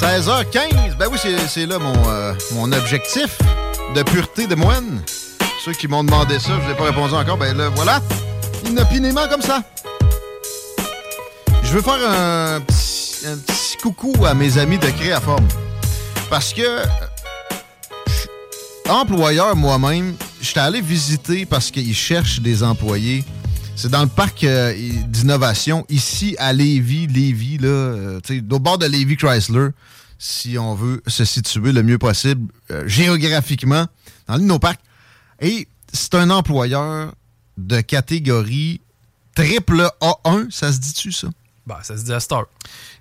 16h15. Ben oui, c'est- là mon, euh, mon objectif de pureté de moine. Ceux qui m'ont demandé ça, je n'ai pas répondu encore. Ben là, voilà. Inopinément comme ça. Je veux faire un petit, un petit coucou à mes amis de Créaforme. Parce que euh, employeur moi-même, j'étais allé visiter parce qu'ils cherchent des employés. C'est dans le parc euh, d'innovation, ici à Lévis, Lévis, là, euh, au bord de Lévis Chrysler, si on veut se situer le mieux possible euh, géographiquement dans l'un de nos parcs. Et c'est un employeur de catégorie triple A1, ça se dit-tu ça? Ben, ça se dit à Star.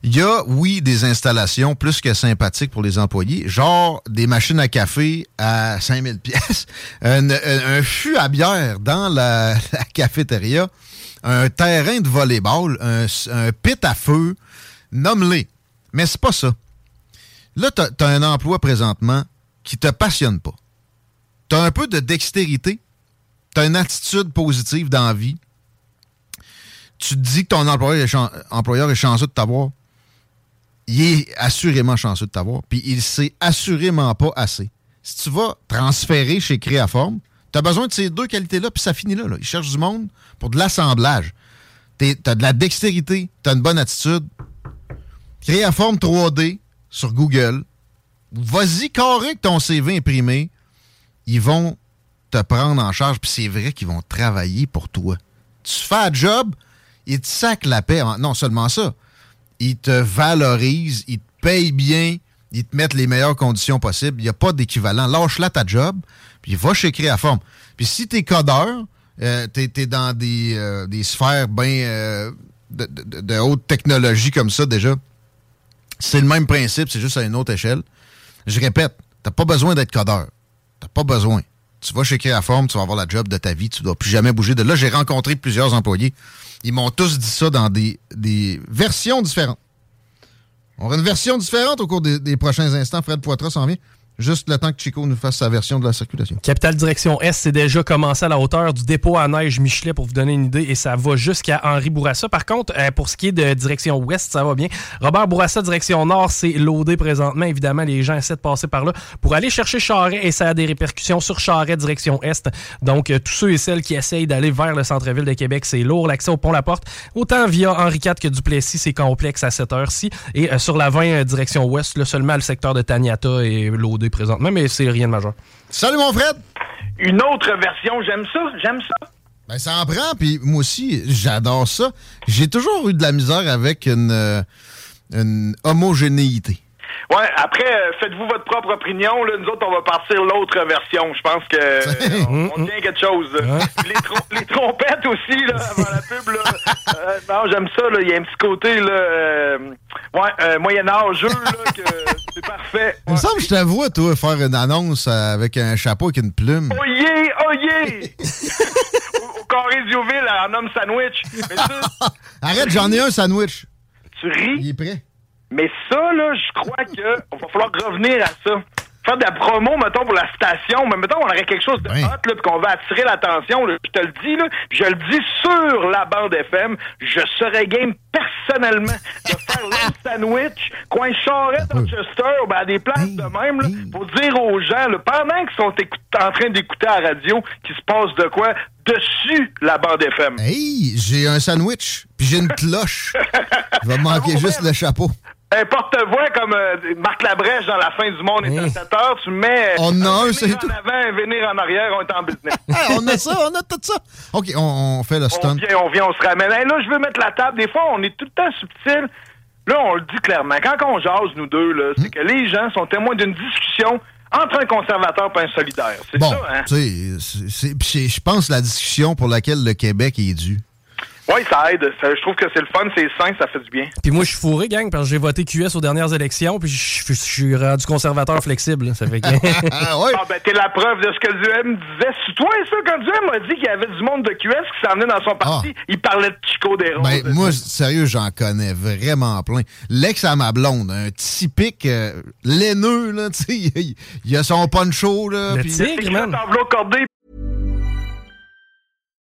Il y a, oui, des installations plus que sympathiques pour les employés, genre des machines à café à 5000 pièces, un, fût à bière dans la, cafétéria, un terrain de volleyball, un, un pit à feu, nomme-les. Mais c'est pas ça. Là, t'as as un emploi présentement qui te passionne pas. T'as un peu de dextérité, t'as une attitude positive dans la vie, tu te dis que ton employeur est, chanceux de t'avoir, il est assurément chanceux de t'avoir, puis il sait assurément pas assez. Si tu vas transférer chez Créaforme, tu as besoin de ces deux qualités-là, puis ça finit là, là. Il cherche du monde pour de l'assemblage. Tu as de la dextérité, tu as une bonne attitude. Créaforme 3D sur Google. Vas-y avec ton CV imprimé. Ils vont te prendre en charge, puis c'est vrai qu'ils vont travailler pour toi. Tu fais un job, ils te sacent la paix. Non seulement ça, ils te valorisent, ils te payent bien, ils te mettent les meilleures conditions possibles. Il n'y a pas d'équivalent. Lâche-la ta job, puis va chez Créaforme. Puis si tu es codeur, euh, tu es, dans des, euh, des sphères bien de, de- de haute technologie comme ça déjà, c'est le même principe, c'est juste à une autre échelle. Je répète, t'as pas besoin d'être codeur. T'as pas besoin. Tu vas chez Créaforme, tu vas avoir la job de ta vie, tu dois plus jamais bouger de là. J'ai rencontré plusieurs employés. Ils m'ont tous dit ça dans des, des versions différentes. On aura une version différente au cours des, des prochains instants. Fred Poitras s'en vient. Juste le temps que Chico nous fasse sa version de la circulation. Capitale Direction Est, c'est déjà commencé à la hauteur du dépôt à neige Michelet pour vous donner une idée et ça va jusqu'à Henri Bourassa. Par contre, euh, pour ce qui est de direction Ouest, ça va bien. Robert Bourassa, direction Nord, c'est loadé présentement. Évidemment, les gens essaient de passer par là pour aller chercher Charret et ça a des répercussions sur Charret, direction Est. Donc, euh, tous ceux et celles qui essayent d'aller vers le centre-ville de Québec, c'est lourd. L'accès au pont-la-porte, autant via Henri IV que Duplessis, c'est complexe à cette heure-ci. Et euh, sur la 20, euh, direction Ouest, là, seulement le secteur de Taniata est loadé présentement, mais c'est rien de majeur. Salut mon Fred! Une autre version, j'aime ça, j'aime ça. Ben, ça en prend, puis moi aussi, j'adore ça. J'ai toujours eu de la misère avec une, euh, une homogénéité. Ouais, après, euh, faites-vous votre propre opinion. Là. Nous autres, on va partir l'autre version. Je pense que euh, on, on tient quelque chose. Les, trom- les trompettes aussi, là, avant la pub. Là. Euh, non, j'aime ça. là. Il y a un petit côté là, ouais, Moyen-Âgeux, c'est parfait. Il me semble que je t'avoue, toi, faire une annonce avec un chapeau avec une plume. Oyez, oyez! au, au carré Diouville, en homme sandwich. Mais ça, Arrête, j'en ai un sandwich. tu ris? Il est prêt. Mais ça, là, je crois que on va falloir revenir à ça. Faire de la promo, mettons, pour la station, mais mettons, on aurait quelque chose de hot, là, puis qu'on va attirer l'attention, je te le dis, là, je le dis sur la bande FM, je serais game personnellement de faire le sandwich, coin Charrette, Manchester, ou ben, à des places de même, là, pour dire aux gens, là, pendant qu'ils sont en train d'écouter à la radio, qu'il se passe de quoi dessus la bande FM. Hey, j'ai un sandwich, puis j'ai une cloche. Il va me manquer juste le chapeau. Un porte-voix comme euh, Marc Labrèche dans La fin du monde est à 7 heures, tu mets On en a un, venir c'est en tout. avant, venir en arrière, on est en business. On a ça, on a tout ça. OK, on, on fait le on stunt. vient, on vient, on se ramène. Hey, là, je veux mettre la table. Des fois, on est tout le temps subtil. Là, on le dit clairement. Quand on jase, nous deux, là, Hmm? c'est que les gens sont témoins d'une discussion entre un conservateur et un solidaire. C'est Bon, ça, hein? tu sais, c'est- c'est- puis c'est- je pense la discussion pour laquelle le Québec est dû. Oui, ça aide. Ça- je trouve que c'est le fun, c'est sain, ça fait du bien. Puis moi, je suis fourré, gang, parce que j'ai voté QS aux dernières élections, puis je suis rendu conservateur flexible. là. Ça fait que... Ah, ben, t'es la preuve de ce que Duhem disait. C'est toi, ça, quand Duhem a dit qu'il y avait du monde de QS qui s'en venait dans son parti, il parlait de Chico des Roses. Ben, moi, sérieux, j'en connais vraiment plein. L'ex à ma blonde, un typique euh, laineux, là, tu sais, il, il a son poncho, là. puis-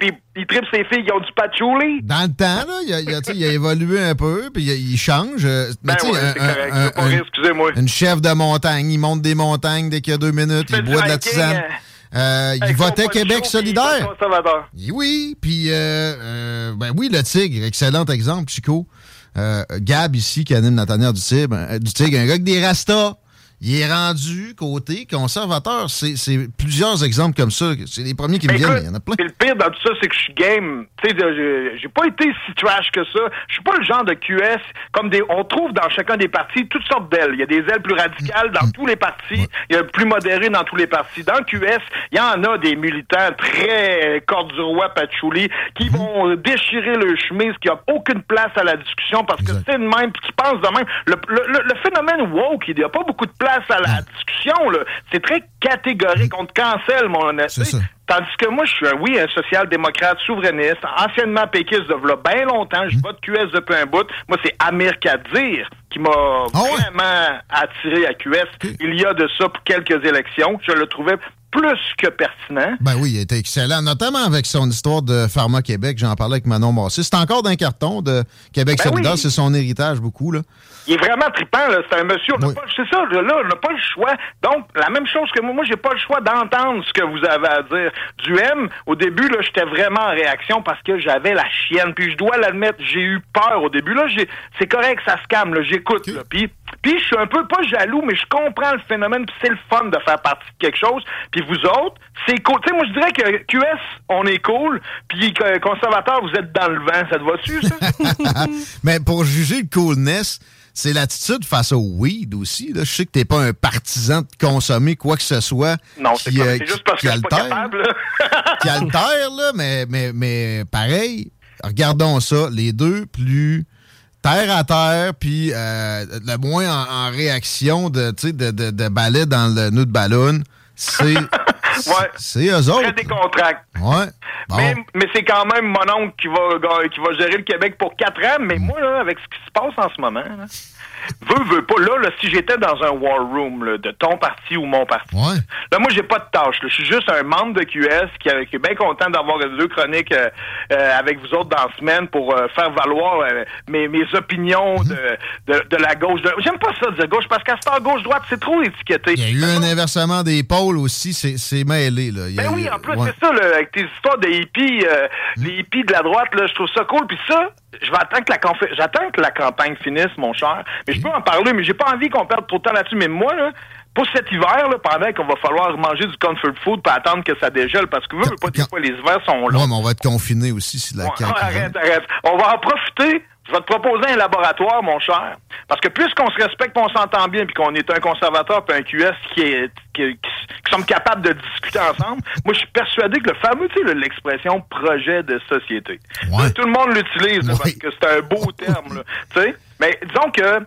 Puis il tripe ses filles qui ont du patchouli. Dans le temps, là, il a, il a, il évolué un peu, puis il, il change. euh, mais Ben ouais, un- c'est correct, un- je veux pas un- rire, excusez-moi. Une chef de montagne, il monte des montagnes dès qu'il y a deux minutes, il boit de la tisane. Euh, il avec son votait Québec solidaire. Oui, puis, euh, euh, ben oui, le Tigre, excellent exemple, Chico. Euh, Gab, ici, qui anime la tanière du Tigre, euh, du Tigre, un gars avec des rastas. Il est rendu côté conservateur. C'est plusieurs exemples comme ça. C'est les premiers qui me Mais viennent, mais il y en a plein. Le pire dans tout ça, c'est que je suis game. Tu sais, j'ai- pas été si trash que ça. Je suis pas le genre de QS comme des. On trouve dans chacun des partis toutes sortes d'ailes. Il y a des ailes plus radicales dans tous les partis. Il y a plus modéré dans tous les partis. Dans le QS, il y en a des militants très corde du roi patchouli qui vont déchirer le chemise, qui a aucune place à la discussion parce que c'est de même, puis qui pensent de même. Le, le- le- le phénomène woke, il n'y a pas beaucoup de place à la discussion. là. C'est très catégorique. On te cancelle, mon tu sais. Tandis que moi, je suis un, oui, un social-démocrate souverainiste, anciennement péquiste de v'là bien longtemps. Je vote QS depuis un bout. Moi, c'est Amir Kadir qui m'a vraiment attiré à QS. Il y a de ça pour quelques élections. Je le trouvais plus que pertinent. Ben oui, il était excellent, notamment avec son histoire de Pharma Québec. J'en parlais avec Manon Massé. C'est encore d'un carton de Québec Ben solidaire. oui. C'est son héritage beaucoup, là. Il est vraiment trippant, là. C'est un monsieur. C'est ça, là, on n'a pas le choix. Donc, la même chose que moi, moi, j'ai pas le choix d'entendre ce que vous avez à dire. Du M, au début, là, j'étais vraiment en réaction parce que j'avais la chienne. Puis je dois l'admettre, j'ai eu peur au début. Là, c'est correct, ça se calme, là. J'écoute, là. Puis, puis je suis un peu pas jaloux, mais je comprends le phénomène. Puis c'est le fun de faire partie de quelque chose. Puis vous autres, c'est cool. Tu sais, moi, je dirais que QS, on est cool. Puis que conservateur, vous êtes dans le vent. Ça te va-tu, ça? Mais pour juger le coolness, c'est l'attitude face au weed aussi. Là. Je sais que t'es pas un partisan de consommer quoi que ce soit. Non, c'est euh, juste parce que je suis pas capable, là. qui altère, là, mais, mais, mais pareil, regardons ça, les deux plus terre à terre, puis euh, le moins en, en réaction de, de, de, de balai dans le nœud de ballon, c'est Ouais. c'est eux autres. Très décontracté. Ouais. Bon. Mais, mais c'est quand même mon oncle qui va, qui va gérer le Québec pour quatre ans. Mais Mm. moi, là, avec ce qui se passe en ce moment, là, veux, veux pas. Là, là, si j'étais dans un war room là, de ton parti ou mon parti, là, moi, j'ai pas de tâche. Je suis juste un membre de QS qui, qui est bien content d'avoir deux chroniques euh, euh, avec vous autres dans la semaine pour euh, faire valoir euh, mes, mes opinions de, de, de la gauche. De- J'aime pas ça dire gauche parce qu'à cette heure gauche-droite, c'est trop étiqueté. Il y a eu un inversement des pôles aussi, c'est c'est mêlé. Là. Il y a Ben oui, en plus, ouais. c'est ça, là, avec tes histoires de hippies, euh, les hippies de la droite, là, je trouve ça cool. Puis ça, je vais attendre que la conf- j'attends que la campagne finisse, mon cher. Mais je peux en parler, mais j'ai pas envie qu'on perde trop de temps là-dessus. Mais moi, là, pour cet hiver, là, pendant qu'on va falloir manger du comfort food pour attendre que ça dégèle, parce que vous, pas, fois, les hivers sont longs. Ouais, mais on va être confiné aussi si la Ouais, CAQ arrête, arrête. On va en profiter. Je vais te proposer un laboratoire, mon cher. Parce que puisqu'on se respecte, on s'entend bien, puis qu'on est un conservateur puis un QS qui est qui, qui- qui sommes capables de discuter ensemble, moi je suis persuadé que le fameux, tu sais, le- l'expression projet de société. Là, tout le monde l'utilise parce que c'est un beau terme, là, tu sais. Mais disons que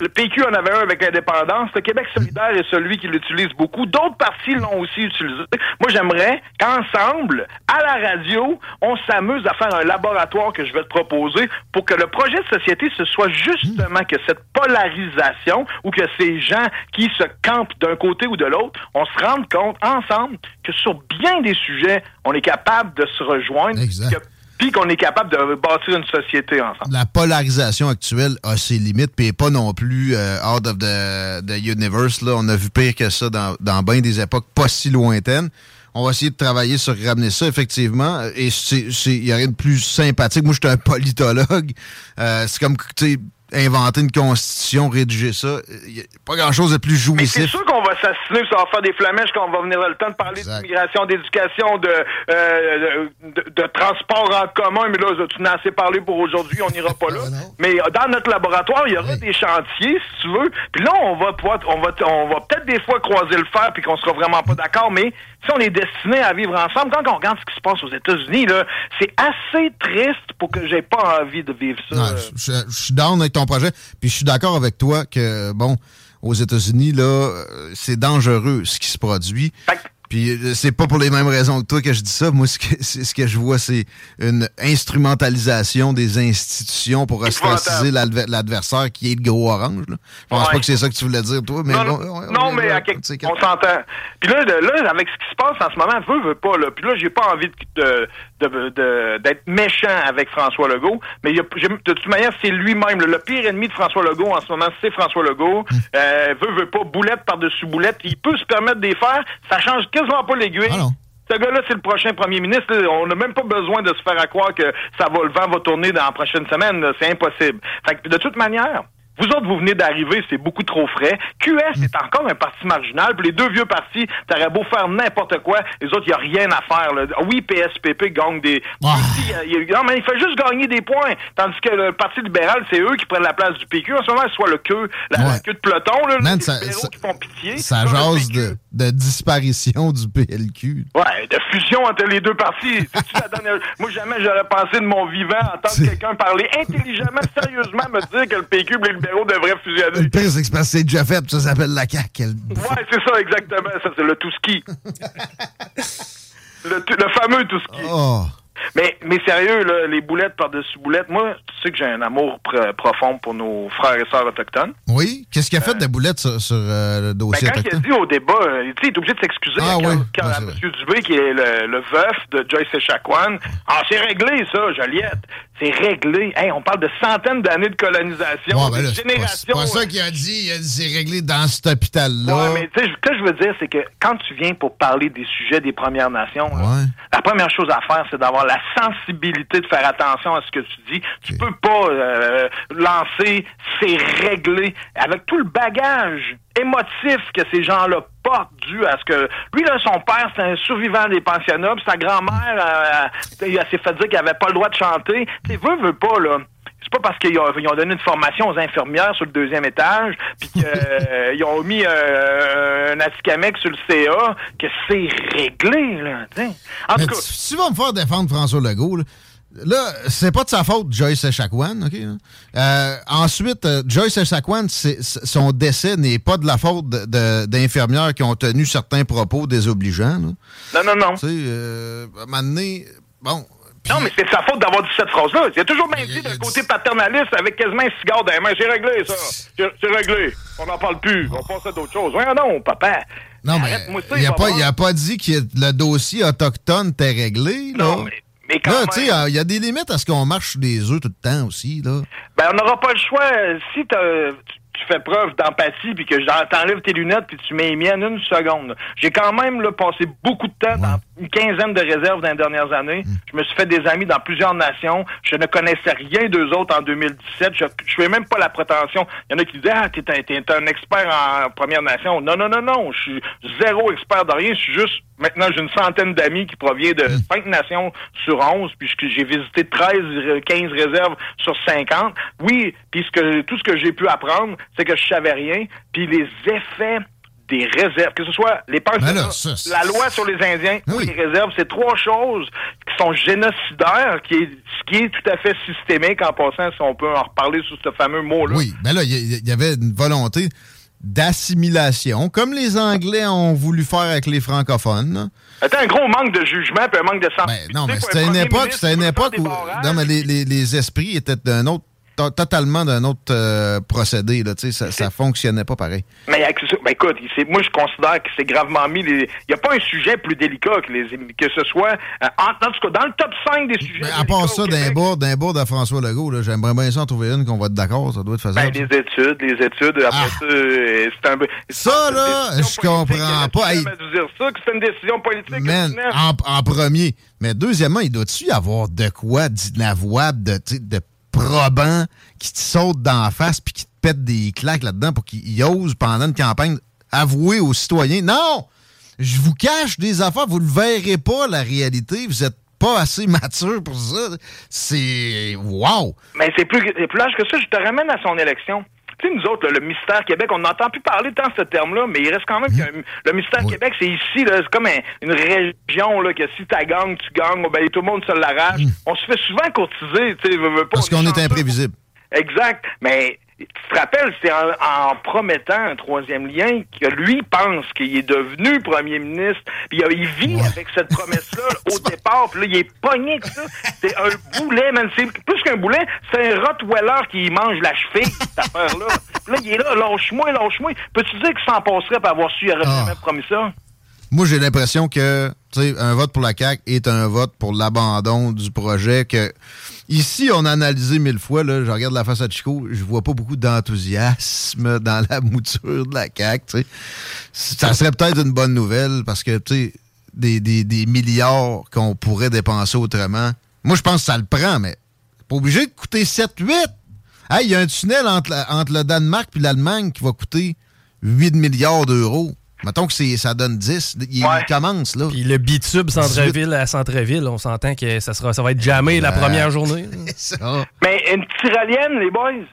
le PQ en avait un avec l'indépendance. Le Québec solidaire est celui qui l'utilise beaucoup. D'autres partis l'ont aussi utilisé. Moi, j'aimerais qu'ensemble, à la radio, on s'amuse à faire un laboratoire que je vais te proposer pour que le projet de société, ce soit justement que cette polarisation ou que ces gens qui se campent d'un côté ou de l'autre, on se rende compte ensemble que sur bien des sujets, on est capable de se rejoindre. que- qu'on est capable de bâtir une société ensemble. La polarisation actuelle a ses limites, puis pas non plus euh, out of the, universe. On a vu pire que ça dans, dans bien des époques pas si lointaines. On va essayer de travailler sur ramener ça, effectivement. Et il y a rien de plus sympathique. Moi, je suis un politologue. Euh, c'est comme, tu sais, inventer une constitution, rédiger ça. Il y a pas grand-chose de plus Mais c'est jouissif. sûr qu'on va s'assiner, ça va faire des flamèches quand on va venir le temps de parler d'immigration, d'éducation, de, euh, de, de transport en commun. Mais là, tu n'as assez parlé pour aujourd'hui, on n'ira pas là. Mais euh, dans notre laboratoire, il y aura des chantiers, si tu veux. Puis là, on va pouvoir, on va, on va peut-être des fois croiser le fer puis qu'on sera vraiment pas d'accord. Mais si on est destiné à vivre ensemble, quand on regarde ce qui se passe aux États-Unis, là, c'est assez triste pour que j'ai pas envie de vivre ça. Ouais, je, je- je suis down avec ton projet, puis je suis d'accord avec toi que, bon, aux États-Unis, là, euh, c'est dangereux ce qui se produit. Puis euh, c'est pas pour les mêmes raisons que toi que je dis ça. Moi, ce que, ce que je vois, c'est une instrumentalisation des institutions pour ostraciser l'adver- l'adversaire qui est le gros orange. là. Je pense Ouais. pas que c'est ça que tu voulais dire, toi, mais non, bon, non, mais à quelque- on s'entend. Puis là, là, avec ce qui se passe en ce moment, veut, veut pas, là. Puis là, j'ai pas envie de, de- de- d'être méchant avec François Legault, mais il a- de toute manière, c'est lui-même. Le pire ennemi de François Legault en ce moment, c'est François Legault. Hum. Euh, veut, veut pas, boulette par-dessus boulette. Il peut se permettre de les faire. Ça change quasiment pas l'aiguille. Ah Ce gars-là, c'est le prochain premier ministre. On n'a même pas besoin de se faire à croire que ça va, le vent va tourner dans la prochaine semaine. C'est impossible. Fait que, de toute manière, vous autres, vous venez d'arriver, c'est beaucoup trop frais. QS est encore un parti marginal. Puis les deux vieux partis, t'aurais beau faire n'importe quoi, les autres, il n'y a rien à faire. là. Oui, PSPP gagne des... Ici, il y a- non, mais il fait juste gagner des points. Tandis que le Parti libéral, c'est eux qui prennent la place du PQ. En ce moment, soit le queue, la, la queue de peloton, là, Man, les ça- qui font pitié. Ça le jase de, de disparition du PLQ. Ouais, de fusion entre les deux partis. Dernière- Moi, jamais j'aurais pensé de mon vivant entendre quelqu'un parler intelligemment, sérieusement, me dire que le PQ les libéraux devraient fusionner. Le pire, c'est que c'est déjà fait, ça s'appelle la CAQ. Quel- Ouais, c'est ça, exactement. Ça, c'est le tout-ski. le, fameux tout-ski. Oh. Mais, mais sérieux, là, les boulettes par-dessus boulettes, moi, tu sais que j'ai un amour pr- profond pour nos frères et sœurs autochtones. Oui? Qu'est-ce qu'il a fait de boulette sur, sur, euh, le Ben, dossier quand il a dit au débat, euh, il est obligé de s'excuser Ah à, oui, quand- M. Dubé, qui est le, le veuf de Joyce Echaquan. Ah, c'est réglé, ça, Joliette. C'est réglé. Hey, on parle de centaines d'années de colonisation, Ouais, ben de là, c'est pas, c'est générations. pas ça qu'il a dit. Il a dit c'est réglé dans cet hôpital-là. Ouais, mais tu sais, ce que je veux dire, c'est que quand tu viens pour parler des sujets des Premières Nations, là, la première chose à faire, c'est d'avoir la sensibilité de faire attention à ce que tu dis. Tu peux pas euh, lancer c'est réglé avec tout le bagage émotif que ces gens-là portent dû à ce que lui là son père c'est un survivant des pensionnats sa grand-mère euh, elle s'est fait dire qu'elle avait pas le droit de chanter tu veut veut pas là c'est pas parce qu'ils ont, ils ont donné une formation aux infirmières sur le deuxième étage, puis qu'ils ont mis euh, un Atikamek sur le CA, que c'est réglé, là. t'sais. En Mais tout cas, tu, tu vas me faire défendre François Legault. Là, Là, c'est pas de sa faute, Joyce Echaquan, OK? Euh, ensuite, euh, Joyce Echaquan, son décès n'est pas de la faute d'infirmières qui ont tenu certains propos désobligeants. là. non, non, non. Tu sais, euh, à un moment donné, bon... Non, mais c'est de sa faute d'avoir dit cette phrase-là. Il a toujours bien dit d'un côté paternaliste avec quasiment un cigare dans mains. C'est réglé, ça. C'est réglé. On n'en parle plus. On passe à d'autres choses. Voyons non, papa. Non, mais il il a, va pas, pas dit que le dossier autochtone était réglé. Là. Non, mais- mais quand là, même. tu sais, euh, il y a des limites à ce qu'on marche les œufs tout le temps aussi. Là. Ben, on n'aura pas le choix. Si t'as- tu fais preuve d'empathie puis que t'enlèves tes lunettes puis tu mets les miennes une seconde. J'ai quand même là, passé beaucoup de temps dans une quinzaine de réserves dans les dernières années. Je me suis fait des amis dans plusieurs nations. Je ne connaissais rien d'eux autres en 2017. Je je fais même pas la prétention. Il y en a qui disent Ah, t'es un, t'es un expert en Première Nation. Non, non, non, non. Je suis zéro expert de rien. Je suis juste Maintenant, j'ai une centaine d'amis qui proviennent de cinq nations sur 11, puis je- j'ai visité 13, euh, 15 réserves sur 50. Oui, puis tout ce que j'ai pu apprendre, c'est que je savais rien, puis les effets des réserves, que ce soit les pensionnats, Ben la loi sur les Indiens ou les réserves, c'est trois choses qui sont génocidaires, qui est, ce qui est tout à fait systémique en passant, si on peut en reparler sous ce fameux mot-là. Oui, ben là, il y, il y avait une volonté d'assimilation, comme les Anglais ont voulu faire avec les francophones. C'était un gros manque de jugement puis un manque de sens. Ben, Non, mais c'était une époque, une époque où non, mais les, les- les esprits étaient d'un autre, totalement d'un autre euh, procédé. Là, ça, ça fonctionnait pas pareil. Mais ben écoute, moi je considère que c'est gravement mis. les- Il n'y a pas un sujet plus délicat que les que ce soit euh, en, en tout cas dans le top 5 des sujets. À part ça, d'un bord, d'un bord de François Legault, j'aimerais bien ça en trouver une qu'on va être d'accord, ça doit être Ben, faisable. les études, les études, après ça, euh, c'est un ça, là, je comprends pas. Hey, dire ça, que c'est une décision politique. Man, en, en premier. Mais deuxièmement, il doit-tu y avoir de quoi d'inavouable, de, de probant qui te saute dans la face puis qui te pète des claques là-dedans pour qu'il ose pendant une campagne avouer aux citoyens non, je vous cache des affaires, vous ne verrez pas la réalité, vous êtes pas assez mature pour ça. C'est wow. Mais c'est plus, plus large que ça. Je te ramène à son élection. Tu sais, nous autres, là, le mystère Québec, on n'entend plus parler tant de ce terme-là, mais il reste quand même qu'un le mystère Québec, c'est ici, c'est comme un- une région là, que si tu gagnes, tu gagnes, ben, tout le monde se l'arrache. On se fait souvent courtiser, tu sais, Parce qu'on est imprévisible. Exact. Mais tu te rappelles, c'est en, en promettant un troisième lien que lui pense qu'il est devenu premier ministre. Puis il, vit avec cette promesse-là au départ. Puis là, il est pogné que ça. C'est un boulet, man. C'est plus qu'un boulet, c'est un Rottweiler qui mange la cheville, cette affaire-là. Là, il est là, lâche-moi, lâche-moi. Peux-tu dire qu'il s'en passerait pour avoir su, il aurait jamais promis ça? Moi, j'ai l'impression que un vote pour la CAQ est un vote pour l'abandon du projet. Que Ici, on a analysé mille fois. Là, je regarde la face à Chico, je vois pas beaucoup d'enthousiasme dans la mouture de la CAQ. Ça serait peut-être une bonne nouvelle parce que des, des, des milliards qu'on pourrait dépenser autrement. Moi, je pense que ça le prend, mais pas obligé de coûter 7-8. Hey, il y a un tunnel entre, entre le Danemark et l'Allemagne qui va coûter 8 milliards d'euros. Mettons que c'est- ça donne 10. Il, il commence, là. Puis le bitube centre-ville à centre-ville, on s'entend que ça, sera, ça va être jamais la première journée. ça. Mais une tyrolienne, les boys?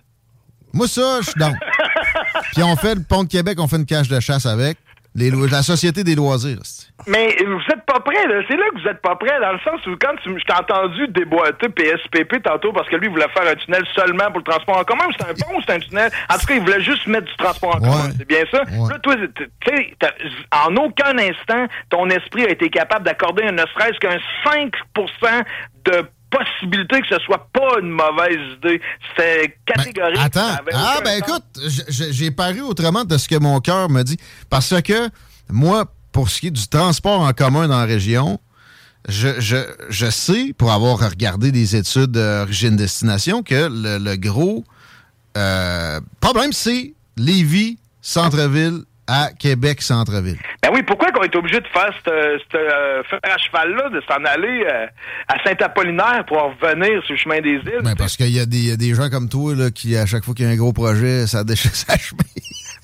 Moi, ça, je suis dans. Puis on fait le pont de Québec, on fait une cage de chasse avec. Les lo- la Société des loisirs. Mais vous êtes pas prêts, là. C'est là que vous êtes pas prêts, dans le sens où quand tu, je t'ai entendu déboîter PSPP tantôt parce que lui voulait faire un tunnel seulement pour le transport en commun. C'est un pont ou c'est un tunnel? En tout cas, il voulait juste mettre du transport en commun. C'est bien ça? Là, toi, tu sais, en aucun instant, ton esprit a été capable d'accorder un ne serait-ce qu'un 5% de possibilité que ce soit pas une mauvaise idée. C'est catégorique. Attends. Ah, ben écoute, j'ai paru autrement de ce que mon cœur me dit. Parce que moi, pour ce qui est du transport en commun dans la région, je, je, je sais, pour avoir regardé des études d'origine-destination, que le, le gros euh, problème, c'est Lévis, centre-ville, à Québec, centre-ville. Ben oui, pourquoi qu'on est obligé de faire ce euh, fer à cheval-là, de s'en aller euh, à Saint-Apollinaire pour en revenir sur le chemin des îles? Ben, parce qu'il y, a des- il y a des gens comme toi là, qui, à chaque fois qu'il y a un gros projet, ça déchire sa chemise.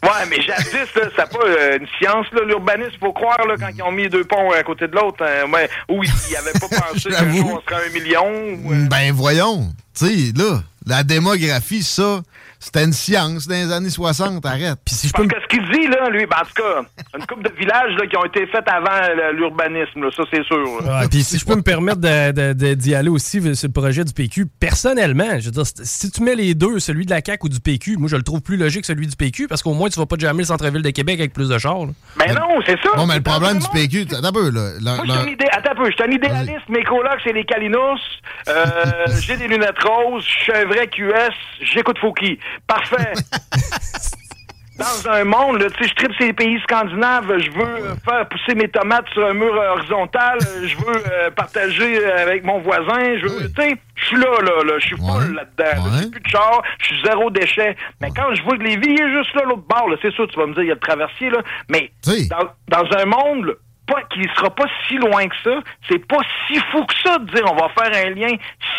Ouais, mais jadis, là, c'est pas euh, une science, l'urbanisme, faut croire, là, quand ils ont mis deux ponts à côté de l'autre, hein, ouais, où ils ils avaient pas pensé qu'un jour on serait un million. ou, euh, Ben voyons. Tu sais, là, la démographie, ça, c'était une science dans les années 60, arrête. Puis si je Parce que ce qu'il dit, là, lui, ben, en tout cas, une couple de villages là, qui ont été faits avant euh, l'urbanisme, ça, c'est sûr. Ah, puis si je peux me permettre de- de- de- d'y aller aussi euh, sur le projet du PQ, personnellement, je veux dire, si tu mets les deux, celui de la CAQ ou du PQ, moi je le trouve plus logique celui du PQ parce qu'au moins tu vas pas jammer le centre-ville de Québec avec plus de chars. là. Ben non, c'est ça. Bon, mais le problème du PQ, t'as un peu, là. la- Moi, je la- suis un, idé... Attends un peu, je suis un idéaliste. Mes colocs, c'est les Calinos. Euh, j'ai des lunettes roses. Je suis un vrai QS. J'écoute Fouki. Parfait. Dans un monde, là, tu sais, je tripe ces pays scandinaves. Je veux euh, faire pousser mes tomates sur un mur euh, horizontal. Euh, Je veux euh, partager avec mon voisin. Je veux, tu sais, je suis là, là, là. Je suis full là-dedans. là. J'ai plus de char. Je suis zéro déchet. Mais quand je vois que les vies est juste là, l'autre bord, là, c'est sûr, tu vas me dire, il y a le traversier, là. Mais dans, dans un monde, là, pas, qui sera pas si loin que ça, c'est pas si fou que ça de dire on va faire un lien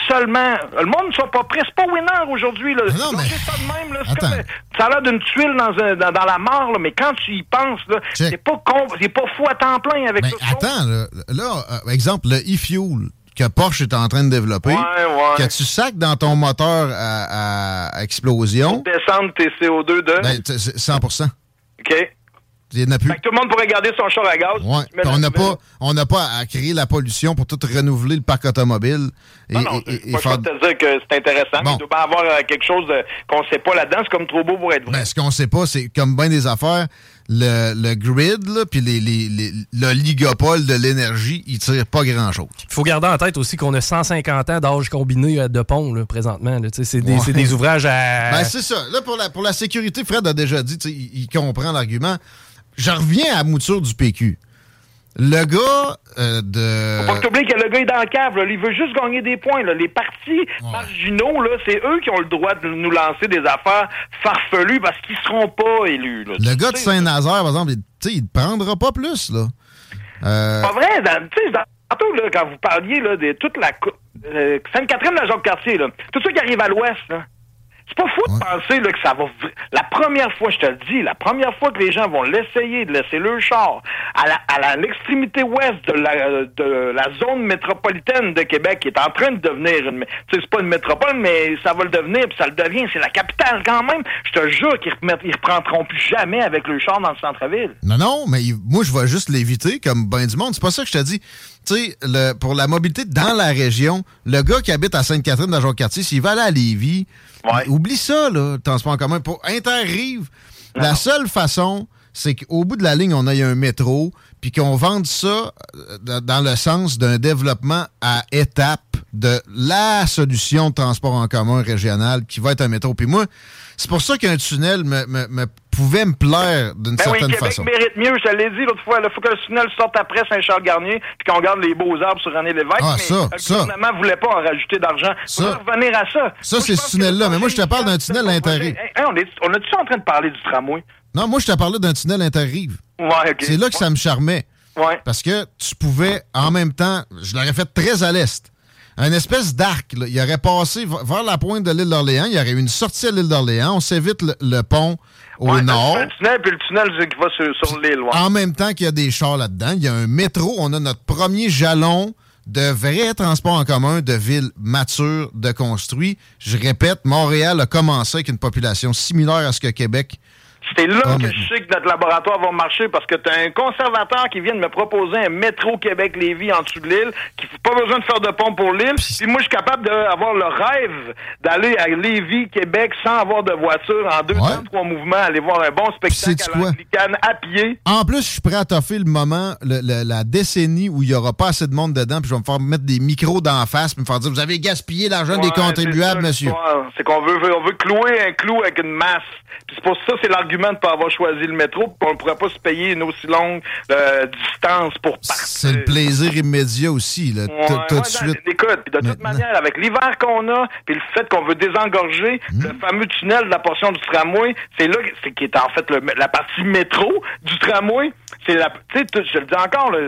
seulement. Le monde ne soit pas prêt. C'est pas winner aujourd'hui. Là. Non, mais- ça de même. Là. Comme, ça a l'air d'une tuile dans, un- dans, dans la mort, là, mais quand tu y penses, là, c'est pas con, c'est pas fou à temps plein avec ça. attends, là, là, euh, exemple, le e-fuel que Porsche est en train de développer, ouais. que tu sacs dans ton moteur à, à explosion, Descendre tes CO2 de. ben, t- c'est 100 OK. Il n'y en a plus. Fait que tout le monde pourrait garder son char à gaz. Ouais. On n'a pas, on n'a pas à créer la pollution pour tout renouveler le parc automobile. Et, Non, non, et- et- et moi, je faire- te dire que c'est intéressant. mais Il doit bien avoir euh, quelque chose de- qu'on ne sait pas là-dedans. C'est comme trop beau pour être vrai. Ben, ce qu'on sait pas, c'est comme bien des affaires, le, le grid, là, puis les, les, les- l'oligopole de l'énergie, il tire pas grand-chose. Il faut garder en tête aussi qu'on a 150 ans d'âge combiné euh, de pont là, présentement. là. C'est des, Ouais. c'est des ouvrages à. Ben, c'est ça. Là, pour la, pour la sécurité, Fred a déjà dit, il, il comprend l'argument. Je reviens à la mouture du PQ. Le gars euh, de... Faut pas t'oublier que le gars est dans le cave. Là. Il veut juste gagner des points. Là. Les partis marginaux, là, c'est eux qui ont le droit de nous lancer des affaires farfelues parce qu'ils seront pas élus. Là. Le Tu gars de Saint-Nazaire, par exemple, il, il ne prendra pas plus, là. Euh, Pas vrai, tu sais, tantôt, là, quand vous parliez là, de toute la euh, Sainte-Catherine de la Jacques-Cartier, là, tout ça qui arrive à l'ouest, là, c'est pas fou de penser là, que ça va. La première fois, je te le dis, la première fois que les gens vont l'essayer de laisser leur char à la- à l'extrémité ouest de la, de la zone métropolitaine de Québec, qui est en train de devenir une. Tu sais, c'est pas une métropole, mais ça va le devenir, puis ça le devient. C'est la capitale quand même. Je te jure qu'ils ils reprendront plus jamais avec le char dans le centre-ville. Non, non, mais moi, je vais juste l'éviter comme ben du monde. C'est pas ça que je te dis. Tu sais, pour la mobilité dans la région, le gars qui habite à Sainte-Catherine, dans quartier s'il va aller à Lévis, oublie ça, là, le transport en commun. Pour Interrive, la seule façon, c'est qu'au bout de la ligne, on ait un métro, puis qu'on vende ça euh, dans- dans le sens d'un développement à étapes de la solution de transport en commun régional qui va être un métro. Puis moi, c'est pour ça qu'un tunnel me, me- me pouvait me plaire d'une Ben oui, certaine Québec façon. mérite mieux, je te l'ai dit l'autre fois. Il faut que le tunnel sorte après Saint-Charles-Garnier puis qu'on garde les beaux arbres sur René Lévesque. Ah, mais ça, le gouvernement ne voulait pas en rajouter d'argent. Ça. Faut revenir à ça. Ça, c'est ce tunnel-là. Mais moi, je te parle d'un tunnel. Hey, hey, on est, on est-tu en train de parler du tramway? Non, moi, je te parlais d'un tunnel interrive. Ouais. C'est là que ça me charmait. Ouais. Parce que tu pouvais, en même temps, je l'aurais fait très à l'est. Un espèce d'arc. là. Il aurait passé vers la pointe de l'île d'Orléans. Il y aurait eu une sortie à l'île d'Orléans. On s'évite le, le pont au Ouais, nord. Le tunnel, puis le tunnel qui va sur, sur l'île. ouais. En même temps qu'il y a des chars là-dedans, il y a un métro. On a notre premier jalon de vrai transport en commun de ville mature, de construit. Je répète, Montréal a commencé avec une population similaire à ce que Québec. C'est là Ah, que mais- je sais que notre laboratoire va marcher parce que tu as un conservateur qui vient de me proposer un métro Québec-Lévis en dessous de l'île, qui n'a pas besoin de faire de pont pour l'île. Puis moi, je suis capable d'avoir le rêve d'aller à Lévis, Québec, sans avoir de voiture, en deux, temps, trois mouvements, aller voir un bon spectacle à l'Anglicane à pied. En plus, je suis prêt à toffer le moment, le- le- la décennie où il n'y aura pas assez de monde dedans, puis je vais me faire mettre des micros d'en face, puis me faire dire Vous avez gaspillé l'argent des Ouais, contribuables, ça, monsieur. C'est qu'on veut, on veut clouer un clou avec une masse. Puis c'est pour ça, c'est l'argument de ne pas avoir choisi le métro, puis qu'on ne pourrait pas se payer une aussi longue euh, distance pour partir. C'est le plaisir immédiat aussi, là, Ouais, tout, ouais, de suite. Écoute, de toute manière, avec l'hiver qu'on a, puis le fait qu'on veut désengorger Hmm. le fameux tunnel de la portion du tramway, c'est là c'est qui est en fait le- la partie métro du tramway. C'est la, tu je le dis encore, là,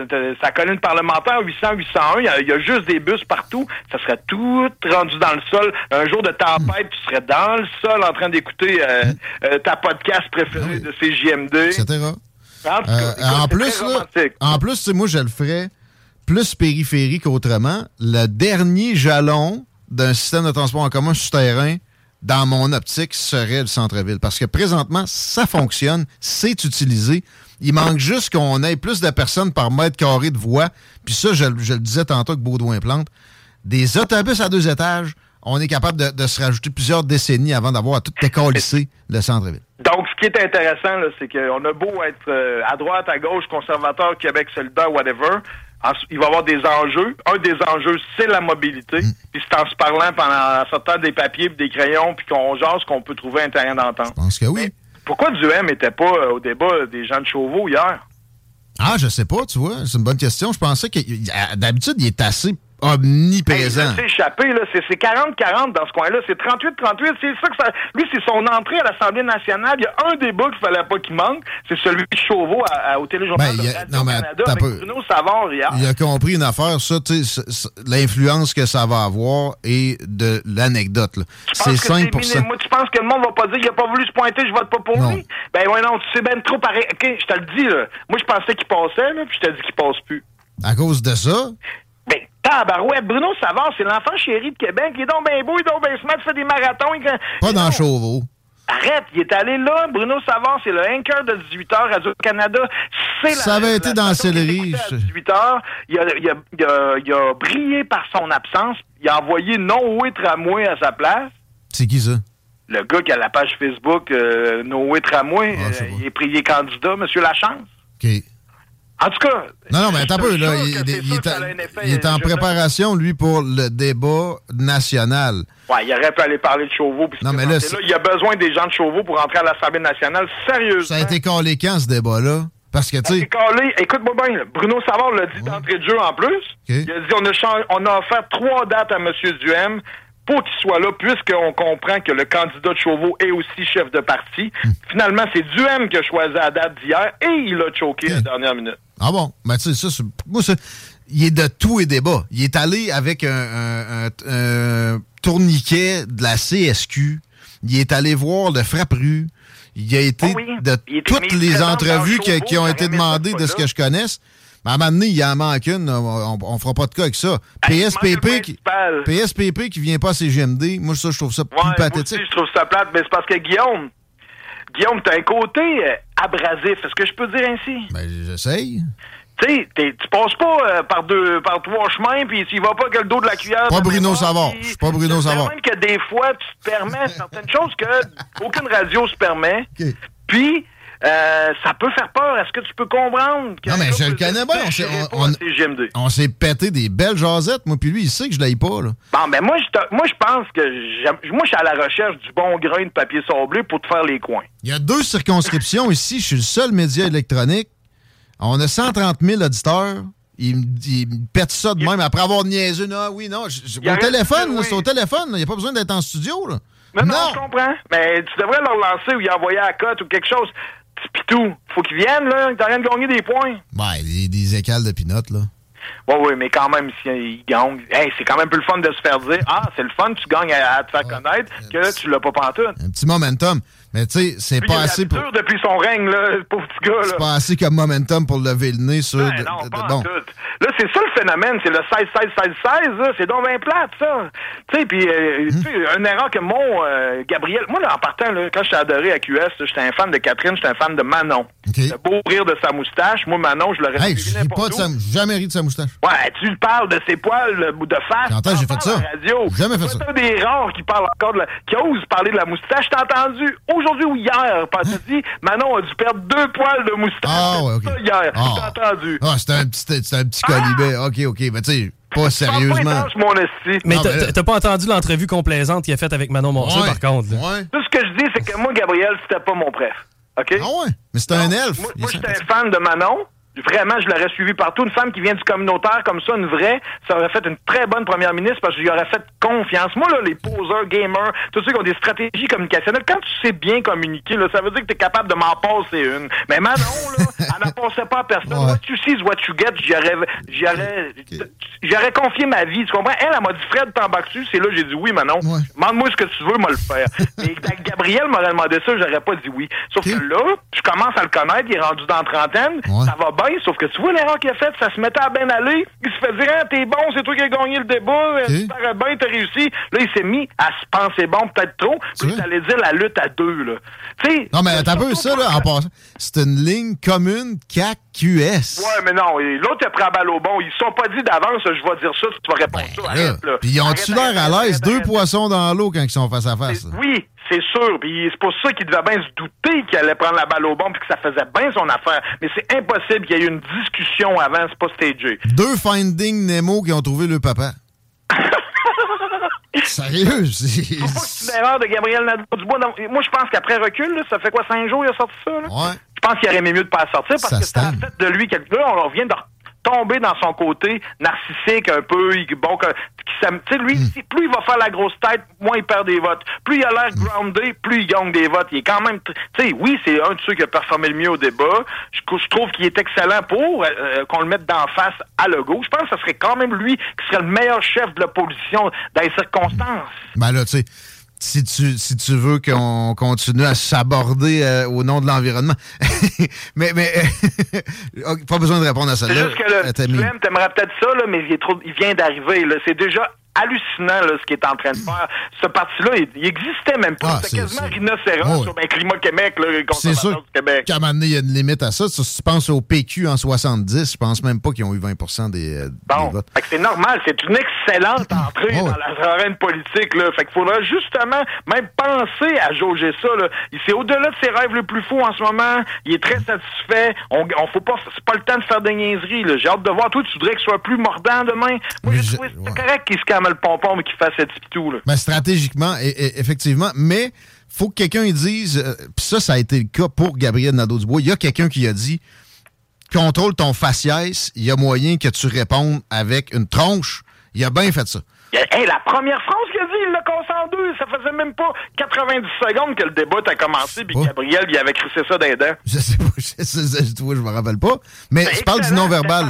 sa colline parlementaire 800 801, il y a- il y, a juste des bus partout. Ça serait tout rendu dans le sol. Un jour de tempête, tu serais dans le sol en train d'écouter euh, Hmm. euh, ta podcast préférée de CJMD. Etc. En, cas, Euh, en plus, là, en plus, moi, je le ferais plus périphérique autrement. Le dernier jalon d'un système de transport en commun souterrain, dans mon optique, serait le centre-ville. Parce que présentement, ça fonctionne, c'est utilisé. Il manque juste qu'on ait plus de personnes par mètre carré de voie. Puis ça, je, je le disais tantôt que Baudouin Plante. Des autobus à deux étages, on est capable de, de se rajouter plusieurs décennies avant d'avoir à tout décalisser le centre-ville. Donc, ce qui est intéressant, c'est qu'on a beau être euh, à droite, à gauche, conservateur, Québec solidaire, whatever. il va y avoir des enjeux. Un des enjeux, c'est la mobilité. Mm. Puis c'est en se parlant pendant en sortant des papiers et des crayons, puis qu'on jase qu'on peut trouver un terrain d'entente. Je pense que oui. Pourquoi Duhem n'était pas euh, au débat des gens de Chauveau hier? Ah, je sais pas, tu vois. C'est une bonne question. Je pensais que d'habitude, il est assez omniprésent. Il s'est échappé, là. C'est c'est 40-40 dans ce coin-là. C'est 38-38. C'est ça que ça. Lui, c'est son entrée à l'Assemblée nationale. Il y a un débat qu'il fallait pas qu'il manque. C'est celui de Chauveau à, à- au téléjournal Ben, de il a- non, mais Canada avec peu. Bruno Savard hier. Il a compris une affaire, ça, l'influence que ça va avoir et de l'anecdote. C'est penses que 5 minime. Moi, tu penses que le monde va pas dire qu'il a pas voulu se pointer, je vote pas pour Non. lui? Ben, ouais, non, tu sais ben trop pareil. OK, je te le dis, là. Moi, je pensais qu'il passait, là, puis je te dis qu'il passe plus. À cause de ça, tabarouette. Bruno Savard, c'est l'enfant chéri de Québec. Il est donc bien beau, il est donc bien smart, il fait des marathons. il- pas dans Chauveau. Ah, arrête, il est allé là. Bruno Savard, c'est le anchor de 18h Radio-Canada. C'est Ça avait été dans la céleri. à 18h. Il a, il, a, il, a, il a brillé par son absence. Il a envoyé Noé Tramway à sa place. C'est qui ça? Le gars qui a la page Facebook euh, Noé Tramway, euh, il, est, il est candidat, Monsieur Lachance. OK. En tout cas, Non, non, mais attends un peu, là. Il, est, ça en- a un effet, il est en je- préparation, lui, pour le débat national. Ouais, il aurait pu aller parler de Chauveau. Non, mais là, Il y a besoin des gens de Chauveau pour entrer à l'Assemblée nationale. Sérieusement. Ça a été collé quand, ce débat-là? Parce que, tu sais. Écoute-moi bien. Bruno Savard l'a dit d'entrée de jeu en plus. Il a dit on a, chan- on a offert trois dates à M. Duhem pour qu'il soit là, puisqu'on comprend que le candidat de Chauveau est aussi chef de parti. Hmm. Finalement, c'est Duhem qui a choisi la date d'hier et il a choqué à la dernière minute. Ah bon? Ben, tu sais, ça, c'est- moi, ça, il est de tout et débat. Il est allé avec un, un- un- un tourniquet de la CSQ. Il est allé voir le frappe-rue. Il a été de Il était toutes les entrevues qui, ont été demandées de ce que je connaisse. Mais à un moment donné, il en manque une. On, on, on fera pas de cas avec ça. PSPP, qui, PSPP qui vient pas à CGMD, moi, ça, je trouve ça plus Ouais, pathétique. aussi, je trouve ça plate, mais c'est parce que Guillaume, Guillaume, t'as un côté euh, abrasif. Est-ce que je peux dire ainsi? Ben, j'essaye. Tu sais, t'es- tu passes pas euh, par deux, par trois chemins, puis tu y vas pas que le dos de la cuillère. Pas Bruno Savard. Je suis pas Bruno Savard. même que des fois, tu te permets certaines choses que aucune radio se permet. Puis, euh, ça peut faire peur. Est-ce que tu peux comprendre? Non, mais je le connais bien. On s'est- on- on- On s'est pété des belles jasettes, moi, puis lui, il sait que je l'aille pas, là. Bon, ben moi, je moi, pense que moi, je suis à la recherche du bon grain de papier sablé pour te faire les coins. Il y a deux circonscriptions ici. Je suis le seul média électronique. On a 130 000 auditeurs. Il me, il me pète ça de même après avoir niaisé. Non, oui, non. je- au téléphone, de- là, oui. c'est au téléphone. Il n'y a pas besoin d'être en studio. Là. Non, non, je comprends. Mais tu devrais leur lancer ou y envoyer à la cote ou quelque chose. Petit pitou, faut qu'ils viennent, là. T'as rien de gagner des points. Ouais, des, des écales de pinottes, là. Oui, oui, mais quand même, si ils gagnent, hey, c'est quand même plus le fun de se faire dire Ah, c'est le fun, tu gagnes à, à te faire connaître que tu l'as pas pantoute. Un petit momentum. Mais tu sais, c'est pas assez pour. depuis son règne, là, pauvre petit gars, là. C'est pas assez comme momentum pour lever le nez sur. Ben non, de- pas de- en bon. tout. Là, c'est ça le phénomène, c'est le 16-16-16-16, là. C'est donc bien plate, ça. Tu sais, puis, euh, sais, une erreur que mon euh, Gabriel... Moi, là, en partant, là, quand j'étais adoré à QS, j'étais un fan de Catherine, j'étais un fan de Manon. Le beau rire de sa moustache. Moi, Manon, je l'aurais Hey, pas de sa. jamais ri de sa moustache. Ouais, tu parles de ses poils de face. J'entends, j'ai fait ça. radio. Jamais fait C'est ça. un des rares qui parle encore de la, qui ose parler de la moustache. T'as entendu? Aujourd'hui ou hier, parce que t'as dit, Manon a dû perdre deux poils de moustache. Ah, ouais, ok. Ça, hier. Ah. T'as entendu. Ah, c'était un petit, c'était un petit colibet. OK, OK. Mais tu sais, pas sérieusement. Mais t'as- pas entendu l'entrevue complaisante qu'il a faite avec Manon Morceau, Ouais. par contre. Tout ce que je dis, c'est que moi, Gabriel, c'était pas mon préf. OK? Ah ouais? Mais c'est un elfe. Moi, moi, j'étais un fan de Manon. Vraiment, je l'aurais suivi partout. Une femme qui vient du communautaire comme ça, une vraie, ça aurait fait une très bonne première ministre parce que j'y aurais fait confiance. Moi, là, les poseurs, gamers, tous ceux qui ont des stratégies communicationnelles, quand tu sais bien communiquer, là, ça veut dire que tu es capable de m'en passer une. Mais Manon, là, elle n'en passait pas à personne. What you see is what you get. J'aurais confié ma vie. Tu comprends? Elle, elle m'a dit, Fred, t'embarques dessus. C'est là, j'ai dit oui, Manon. Demande-moi ce que tu veux, moi le faire. Mais Gabriel m'aurait demandé ça, j'aurais pas dit oui. Sauf que là, je commence à le connaître, il est rendu dans trentaine, ça va bien, sauf que tu vois l'erreur qu'il a faite, ça se mettait à bien aller, il se fait dire, ah, t'es bon, c'est toi qui as gagné le débat, tu parais bien, t'as réussi. Là, il s'est mis à se penser bon, peut-être trop, puis il allait dire la lutte à deux, là. Non, mais t'as peu ça, là, en passant. C'est une ligne commune CAC-QS. Ouais, mais non, et l'autre a pris la balle au bon. Ils se sont pas dit d'avance, je vais dire ça, tu vas répondre ça. Arrête, là. Ben, Puis ils ont-tu Arrête, l'air arrête, à l'aise? arrête, Deux arrête. poissons dans l'eau quand ils sont face à face. Oui, c'est sûr. Puis c'est pour ça qu'il devait bien se douter qu'il allait prendre la balle au bon puis que ça faisait bien son affaire. Mais c'est impossible qu'il y ait eu une discussion avant, c'est pas stagé. Deux Finding Nemo qui ont trouvé le papa. Sérieux? c'est- une erreur de Gabriel Nadeau-Dubois. Moi, je pense qu'après recul, là, ça fait quoi, cinq jours il a sorti ça? Là? Ouais. Je pense qu'il aurait aimé mieux de pas la sortir parce Ça que a stagne. fait de lui quelque Là, on revient de tomber dans son côté narcissique un peu, bon, que- tu sais, lui, Hmm. plus il va faire la grosse tête, moins il perd des votes. Plus il a l'air groundé, plus il gagne des votes. Il est quand même, tu sais, oui, c'est un de ceux qui a performé le mieux au débat. Je, je trouve qu'il est excellent pour euh, qu'on le mette d'en face à Legault. Je pense que ce serait quand même lui qui serait le meilleur chef de l'opposition dans les circonstances. Ben là, tu sais, si tu, si tu veux qu'on continue à s'aborder euh, au nom de l'environnement. mais, mais ok, pas besoin de répondre à C'est celle-là. juste que là, Euh, mis- l'aimes, t'aimerais peut-être ça, là, mais il, est trop, il vient d'arriver. là. C'est déjà hallucinant là, ce qu'il est en train de faire. Ce parti-là, il, il existait même pas. Ah, C'était c'est- quasiment rhinocéros sur ben, Climat Québec, les C'est sûr du Québec. qu'à un moment donné, il y a une limite à ça. Si tu penses au PQ en 70, je pense même pas qu'ils ont eu 20 des, euh, des votes. Fait que c'est normal, c'est une excellente entrée dans la arène politique. Là. Fait qu'il faudra justement même penser à jauger ça. Là. C'est au-delà de ses rêves les plus fous en ce moment. Il est très satisfait. On, on faut pas, c'est pas le temps de faire des niaiseries. J'ai hâte de voir. Toi, tu voudrais qu'il soit plus mordant demain. Moi, trouvé c'est correct qu'il se calme le pompon, mais qu'il fasse cette. Ben, stratégiquement, et- effectivement, mais faut que quelqu'un dise, euh, puis ça, ça a été le cas pour Gabriel Nadeau-Dubois, il y a quelqu'un qui a dit, contrôle ton faciès, il y a moyen que tu répondes avec une tronche. Il a bien fait ça. A- Hey, la première phrase qu'il a dit, il l'a cassé en deux. Ça faisait même pas 90 secondes que le débat a commencé, puis Gabriel, il avait crissé ça d'un dents. Je sais pas, je, sais- je- vois, je me rappelle pas. Mais je parle du non-verbal.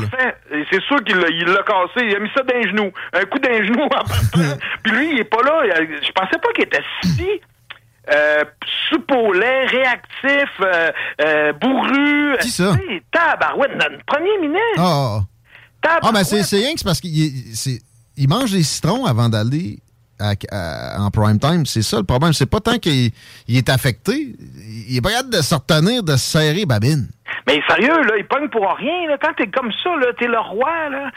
C'est sûr qu'il l'a cassé. Il a mis ça d'un genou. Un coup d'un genou en partant. Puis lui, il est pas là. Je pensais pas qu'il était si euh, réactif, euh, euh, bourru. Qui ça? Tabarouette, notre premier ministre. Ah, ah. Tabarouette. Ah, ben c'est rien que c'est parce qu'il c'est- il mange des citrons avant d'aller à- à- en prime time. C'est ça le problème. C'est pas tant qu'il il est affecté. Il est pas capable de se retenir, de se serrer babine. Mais sérieux, là, il pogne pour rien. Là. Quand t'es comme ça, là, t'es le roi. Là.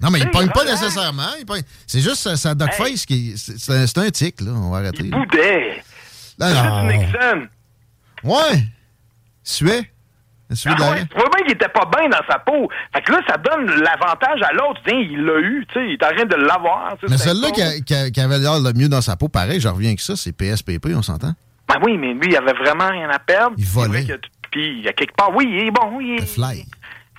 Non, mais il pogne pas relax. nécessairement. il pogne- C'est juste sa, sa duck face qui. C'est un, tic, là. On va arrêter. là. Boudet. Non, C'est non. Nixon. Ouais. Suet. Ah ouais, tu vois bien qu'il était pas bien dans sa peau. Fait que là, ça donne l'avantage à l'autre. Il l'a eu, tu sais, il est en train de l'avoir. Mais c'est celle-là qui, avait l'air le mieux dans sa peau, pareil, je reviens que ça, c'est PSPP, on s'entend? Ben oui, mais lui, il avait vraiment rien à perdre. Il volait. Puis, il y a quelque part, oui, il est bon. Il est, fly.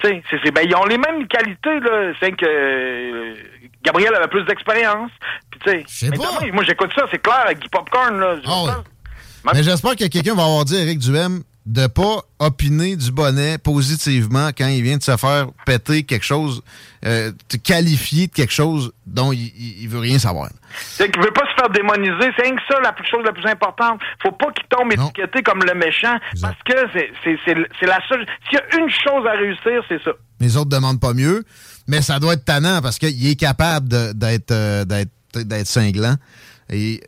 Tu sais, ben, ils ont les mêmes qualités, là. C'est que euh, Gabriel avait plus d'expérience. Puis, tu sais, moi, j'écoute ça, c'est clair, avec du popcorn, là. Pense. Mais j'espère que quelqu'un va avoir dit à Éric Duhem de pas opiner du bonnet positivement quand il vient de se faire péter quelque chose, euh, te qualifier de quelque chose dont il, il- il veut rien savoir. C'est qu'il veut pas se faire démoniser. C'est rien que ça la plus- chose la plus importante. Faut pas qu'il tombe étiqueté comme le méchant parce que c'est- la seule. S'il y a une chose à réussir, c'est ça. Les autres demandent pas mieux, mais ça doit être tannant parce qu'il est capable d'être euh, d'être cinglant. Et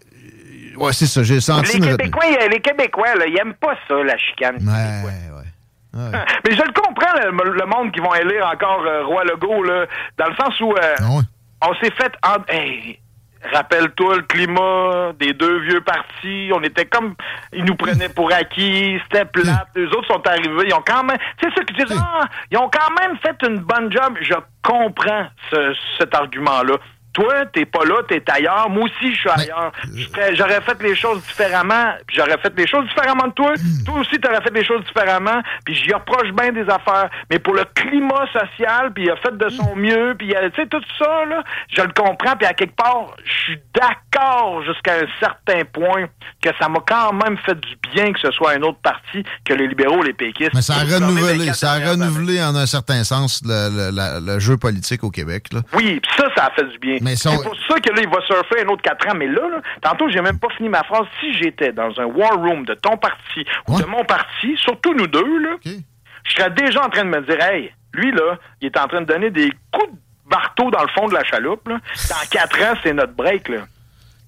ouais, c'est ça, j'ai senti Les. Québécois, ils- les Québécois, là, ils aiment pas ça, la chicane. Mais je le comprends, le, le monde qui vont élire encore euh, Roi Legault, là, dans le sens où euh, on s'est fait... en- Hey, Rappelle-toi le climat des deux vieux partis. On était comme... Ils nous prenaient pour acquis. C'était plate. Les autres sont arrivés. Ils ont quand même... C'est ça qui disent... Ah, ils ont quand même fait une bonne job. Je comprends ce- cet argument-là. Toi, t'es pas là, t'es ailleurs. Moi aussi, je suis ailleurs. Je ferais- J'aurais fait les choses différemment. J'aurais fait les choses différemment de toi. Toi aussi, t'aurais fait les choses différemment. Puis j'y reproche bien des affaires. Mais pour le climat social, puis il a fait de son mieux, puis il a- tu sais, tout ça, là, je le comprends. Puis à quelque part, je suis d'accord jusqu'à un certain point que ça m'a quand même fait du bien que ce soit un autre parti que les libéraux, les péquistes. Mais ça a renouvelé, ça a renouvelé en un certain sens le, le- la- le jeu politique au Québec. Là. Oui, ça, ça a fait du bien. Mais C'est pour ça que là, il va surfer un autre 4 ans. Mais là, là tantôt, j'ai même pas fini ma phrase. Si j'étais dans un war room de ton parti ou de mon parti, surtout nous deux, là, je serais déjà en train de me dire, hey, lui, là, il est en train de donner des coups de marteau dans le fond de la chaloupe. Là. Dans 4 ans, c'est notre break, là.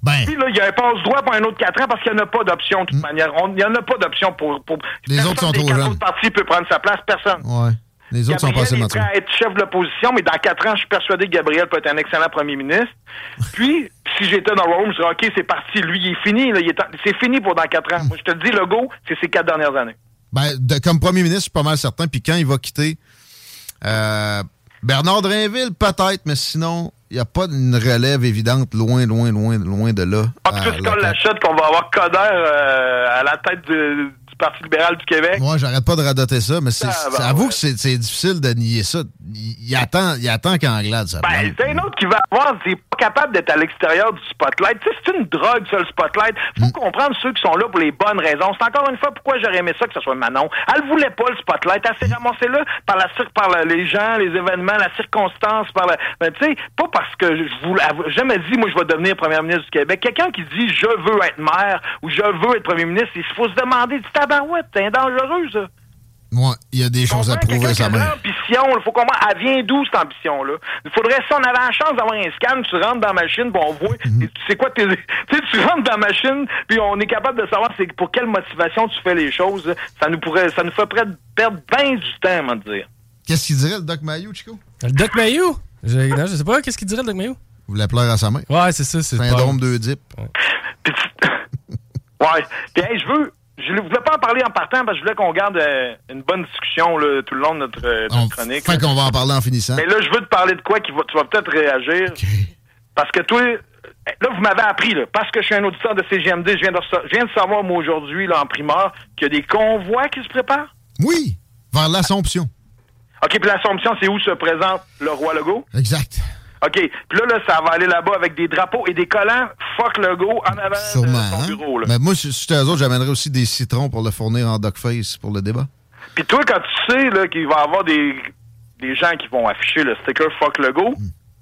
Ben. Puis là, il y a un passe-droit pour un autre 4 ans parce qu'il n'y en a pas d'option, de toute manière. On- Il n'y en a pas d'option pour, pour... Mm. Les autres sont des trop jeunes. autres partis peut prendre sa place. Personne. Ouais. Les autres sont Gabriel passés est prêt à être chef de l'opposition, mais dans quatre ans, je suis persuadé que Gabriel peut être un excellent premier ministre. Puis, si j'étais dans le room, je dirais, OK, c'est parti. Lui, il est fini. là, il est en- C'est fini pour dans quatre ans. Moi, je te le dis, le go, c'est ces quatre dernières années. Ben, de- comme premier ministre, je suis pas mal certain. Puis quand il va quitter, euh, Bernard Drainville, peut-être, mais sinon, il n'y a pas une relève évidente loin, loin, loin, loin de là. La qu'on tête. l'achète qu'on va avoir Coder euh, à la tête du Parti libéral du Québec. Moi, j'arrête pas de radoter ça, mais c'est, Ah, ben avoue ouais. que c'est, c'est difficile de nier ça. Il, attend, il attend qu'Anglade, ça Ben, c'est un autre qui va avoir, pas capable d'être à l'extérieur du spotlight. C'est une drogue, ça, le spotlight. Faut Mm. comprendre ceux qui sont là pour les bonnes raisons. C'est encore une fois pourquoi j'aurais aimé ça que ce soit Manon? Elle voulait pas le spotlight. Elle s'est ramassée là par la par la- les gens, les événements, la circonstance, par la, ben, tu sais, pas parce que je voulais, jamais dit, moi, je vais devenir premier ministre du Québec. Quelqu'un qui dit, je veux être maire ou je veux être premier ministre, il faut se demander, du tabarouette, c'est dangereux, ça. Moi, il y a des choses à prouver à sa Quelqu'un qui mère. a Puis l'ambition. Il faut comment elle vient d'où cette ambition-là? Il faudrait, si on avait la chance d'avoir un scan, tu rentres dans la machine, puis on voit, Mhm. c'est quoi tes. Tu sais, tu rentres dans la machine, puis on est capable de savoir c'est pour quelle motivation tu fais les choses. Ça nous pourrait, ça nous ferait perdre bien du temps, à me dire. Qu'est-ce qu'il dirait le Doc Mayou, Chico? Le Doc Mayou? Je, non, je sais pas, qu'est-ce qu'il dirait le Doc Mayou? Vous voulez pleurer à sa main. Ouais, c'est ça. c'est Syndrome 2 dip. Ouais. Puis, hey, je veux. Je ne voulais pas en parler en partant parce que je voulais qu'on garde euh, une bonne discussion là, tout le long de notre, euh, notre chronique. Fait qu'on va en parler en finissant. Mais là, je veux te parler de quoi qui va, tu vas peut-être réagir. Parce que toi, là, vous m'avez appris, là, parce que je suis un auditeur de CGMD, je viens de, rece- je viens de savoir, moi, aujourd'hui, là, en primeur, qu'il y a des convois qui se préparent. Oui, vers l'Assomption. OK, puis l'Assomption, c'est où se présente le roi Legault? Exact. OK, puis là, là, ça va aller là-bas avec des drapeaux et des collants fuck Legault en avant Sûrement. de son hein? bureau, là. Mais moi, si c'était eux autres, j'amènerais aussi des citrons pour le fournir en Face pour le débat. Puis toi, quand tu sais qu'il va y avoir des, des gens qui vont afficher le sticker fuck Legault,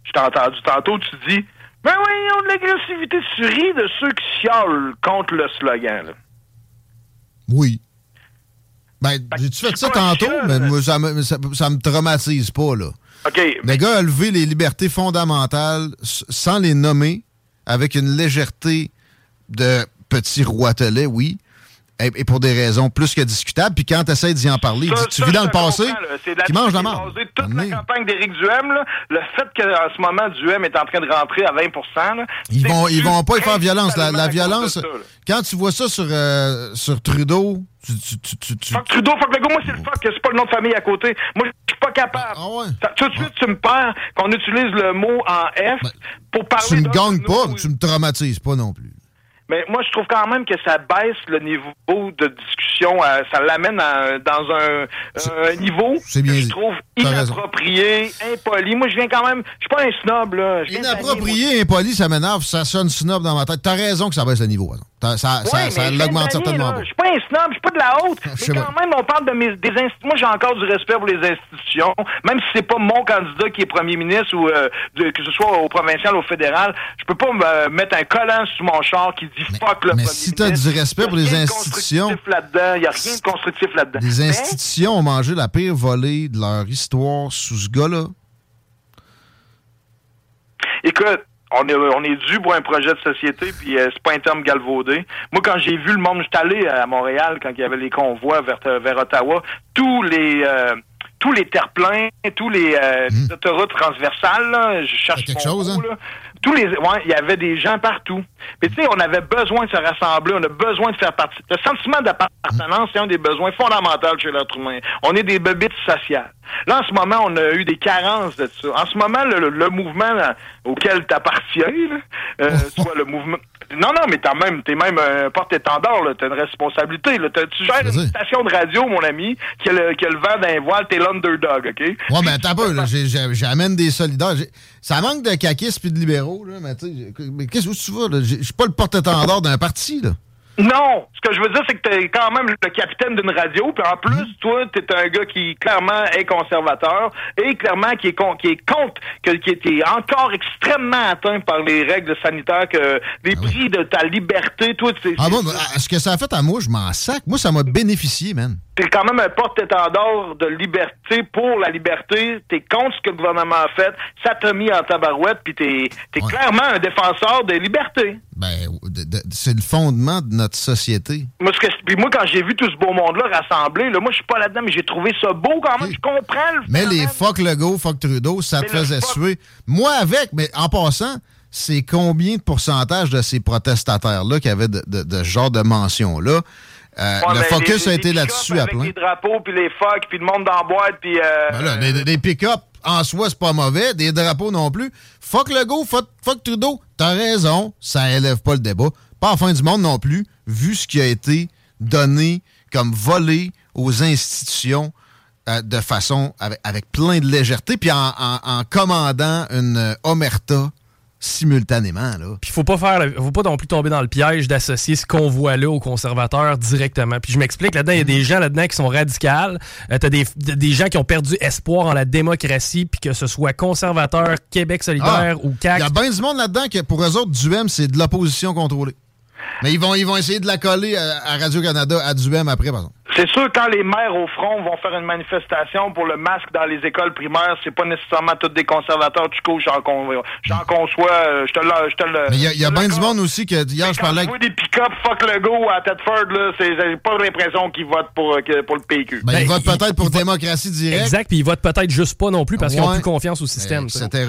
je t'ai entendu tantôt, tu dis Ben oui, ont de l'agressivité. Tu ris de ceux qui chialent contre le slogan. Là. Oui. Ben, j'ai-tu fait ça tantôt? Mais moi, ça me, ça, ça me traumatise pas, là. OK. Le gars a levé les libertés fondamentales sans les nommer, avec une légèreté de petit roitelet, oui, et, et pour des raisons plus que discutables. Puis quand tu essaies d'y en parler, il dit, tu Ça, vis dans le passé, qui mange la basée Toute la campagne d'Éric Duhem, là, le fait qu'en ce moment, Duhem est en train de rentrer à 20 là, Ils vont, ils vont pas y faire violence. La, violence, quand tu vois ça sur, euh, sur Trudeau, tu, tu, tu, tu- Fuck Trudeau, fuck Legault, moi c'est le fuck, c'est pas le nom de famille à côté. Moi, je suis pas capable. Ah, Ça- tout de suite, tu me perds qu'on utilise le mot en F pour parler tu me gagnes pas, tu me traumatises pas non plus. Mais moi, je trouve quand même que ça baisse le niveau de discussion. euh, ça l'amène à- dans un, un niveau bien que je trouve inapproprié, impoli. Moi, je viens quand même... Je suis pas un snob, là. Inapproprié, impoli, ça m'énerve, ça sonne snob dans ma tête. T'as raison que ça baisse le niveau. T'as- Ça, ça, Ouais, ça mais l'augmente certainement pas. Je suis pas un snob, je suis pas de la haute. mais quand même, on parle de mes, des institutions. Moi, j'ai encore du respect pour les institutions. Même si c'est pas mon candidat qui est premier ministre ou euh, de- que ce soit au provincial ou au fédéral, je peux pas me mettre un collant sur mon char qui dit fuck le Mais premier si t'as ministre. du respect Y a pour les institutions. Il y a rien de constructif là-dedans. les Mais- institutions ont mangé la pire volée de leur histoire sous ce gars-là. Écoute, on est, on est dû pour un projet de société, puis euh, c'est pas un terme galvaudé. Moi, quand j'ai vu le monde, j'étais allé à Montréal quand il y avait les convois vers, vers Ottawa, tous les euh, tous les terre-pleins, tous les, euh, les autoroutes transversales, là, je cherche quelque mon chose, mot, hein? là. Tous les, ouais, il y avait des gens partout. Mais tu sais, on avait besoin de se rassembler, on a besoin de faire partie. Le sentiment d'appartenance, c'est un des besoins fondamentaux chez l'être humain. On est des bébites sociales. Là, en ce moment, on a eu des carences de ça. En ce moment, le, le mouvement là, auquel tu appartiens, soit le mouvement. Non, non, mais t'as même, t'es même un porte-étendard, là. T'as une responsabilité, là. Tu gères une station de radio, mon ami, qui a le, qui a le vent d'un voile, t'es l'underdog, OK? Ouais, mais attends pas, là, j'ai- j'ai- j'amène des solidaires. Ça manque de caquistes puis de libéraux, là, mais tu sais, mais qu'est-ce que tu veux, là? Je suis pas le porte-étendard d'un parti, là. Non, ce que je veux dire, c'est que t'es quand même le capitaine d'une radio, puis en plus, toi, t'es un gars qui clairement est conservateur et clairement qui est con- qui est contre, que, qui est encore extrêmement atteint par les règles sanitaires, que les prix de ta liberté, toi, tu Ah bon, mais, ah, ce que ça a fait à moi, je m'en sac. Moi, ça m'a bénéficié, man. T'es quand même un porte-étendard de liberté pour la liberté. T'es contre ce que le gouvernement a fait. Ça t'a mis en tabarouette, puis t'es es clairement un défenseur des libertés. Ben, c'est le fondement de notre société. Moi, ce que, puis moi, quand j'ai vu tout ce beau monde-là rassemblé, là, moi, je suis pas là-dedans, mais j'ai trouvé ça beau quand même. Je comprends le Mais les fuck Legault, fuck Trudeau, ça te faisait suer. Moi avec, mais en passant, c'est combien de pourcentage de ces protestataires-là qui avaient de, de- de ce genre de mention-là? Euh, Ouais, le ben, focus les- a été là-dessus à plein. les drapeaux, puis les fuck, puis le monde dans la boîte, puis... Euh, Ben là, des, des pick-up, en soi, c'est pas mauvais. Des drapeaux non plus. Fuck Legault, fuck, fuck Trudeau. T'as raison, ça élève pas le débat. Pas en fin du monde non plus, vu ce qui a été donné comme volé aux institutions euh, de façon, avec, avec plein de légèreté, puis en, en- en commandant une euh, omerta simultanément. Là. Puis faut pas faire, faut pas non plus tomber dans le piège d'associer ce convoi-là aux conservateurs directement. Puis je m'explique, là-dedans, il y a des gens là-dedans qui sont radicales. Euh, T'as des, des gens qui ont perdu espoir en la démocratie, puis que ce soit conservateur, Québec solidaire Ah, ou Il CAC. y a bien du monde là-dedans que pour eux autres, du M, c'est de l'opposition contrôlée. Mais ils vont, ils vont essayer de la coller à, à Radio-Canada, à Duhem après, par exemple. C'est sûr, quand les maires au front vont faire une manifestation pour le masque dans les écoles primaires, c'est pas nécessairement tous des conservateurs. Du coup, j'en con- j'en conçois. Je te le. Je te le Mais il y a, y a bien du monde aussi que hier, je parlais Quand avec des pick-up fuck le go à Tedford, là, c'est j'ai pas l'impression qu'ils votent pour, euh, pour le PQ. Ben, ils votent peut-être pour démocratie directe. Exact, puis ils votent peut-être juste pas non plus parce qu'ils ont plus confiance au système. ça. Etc.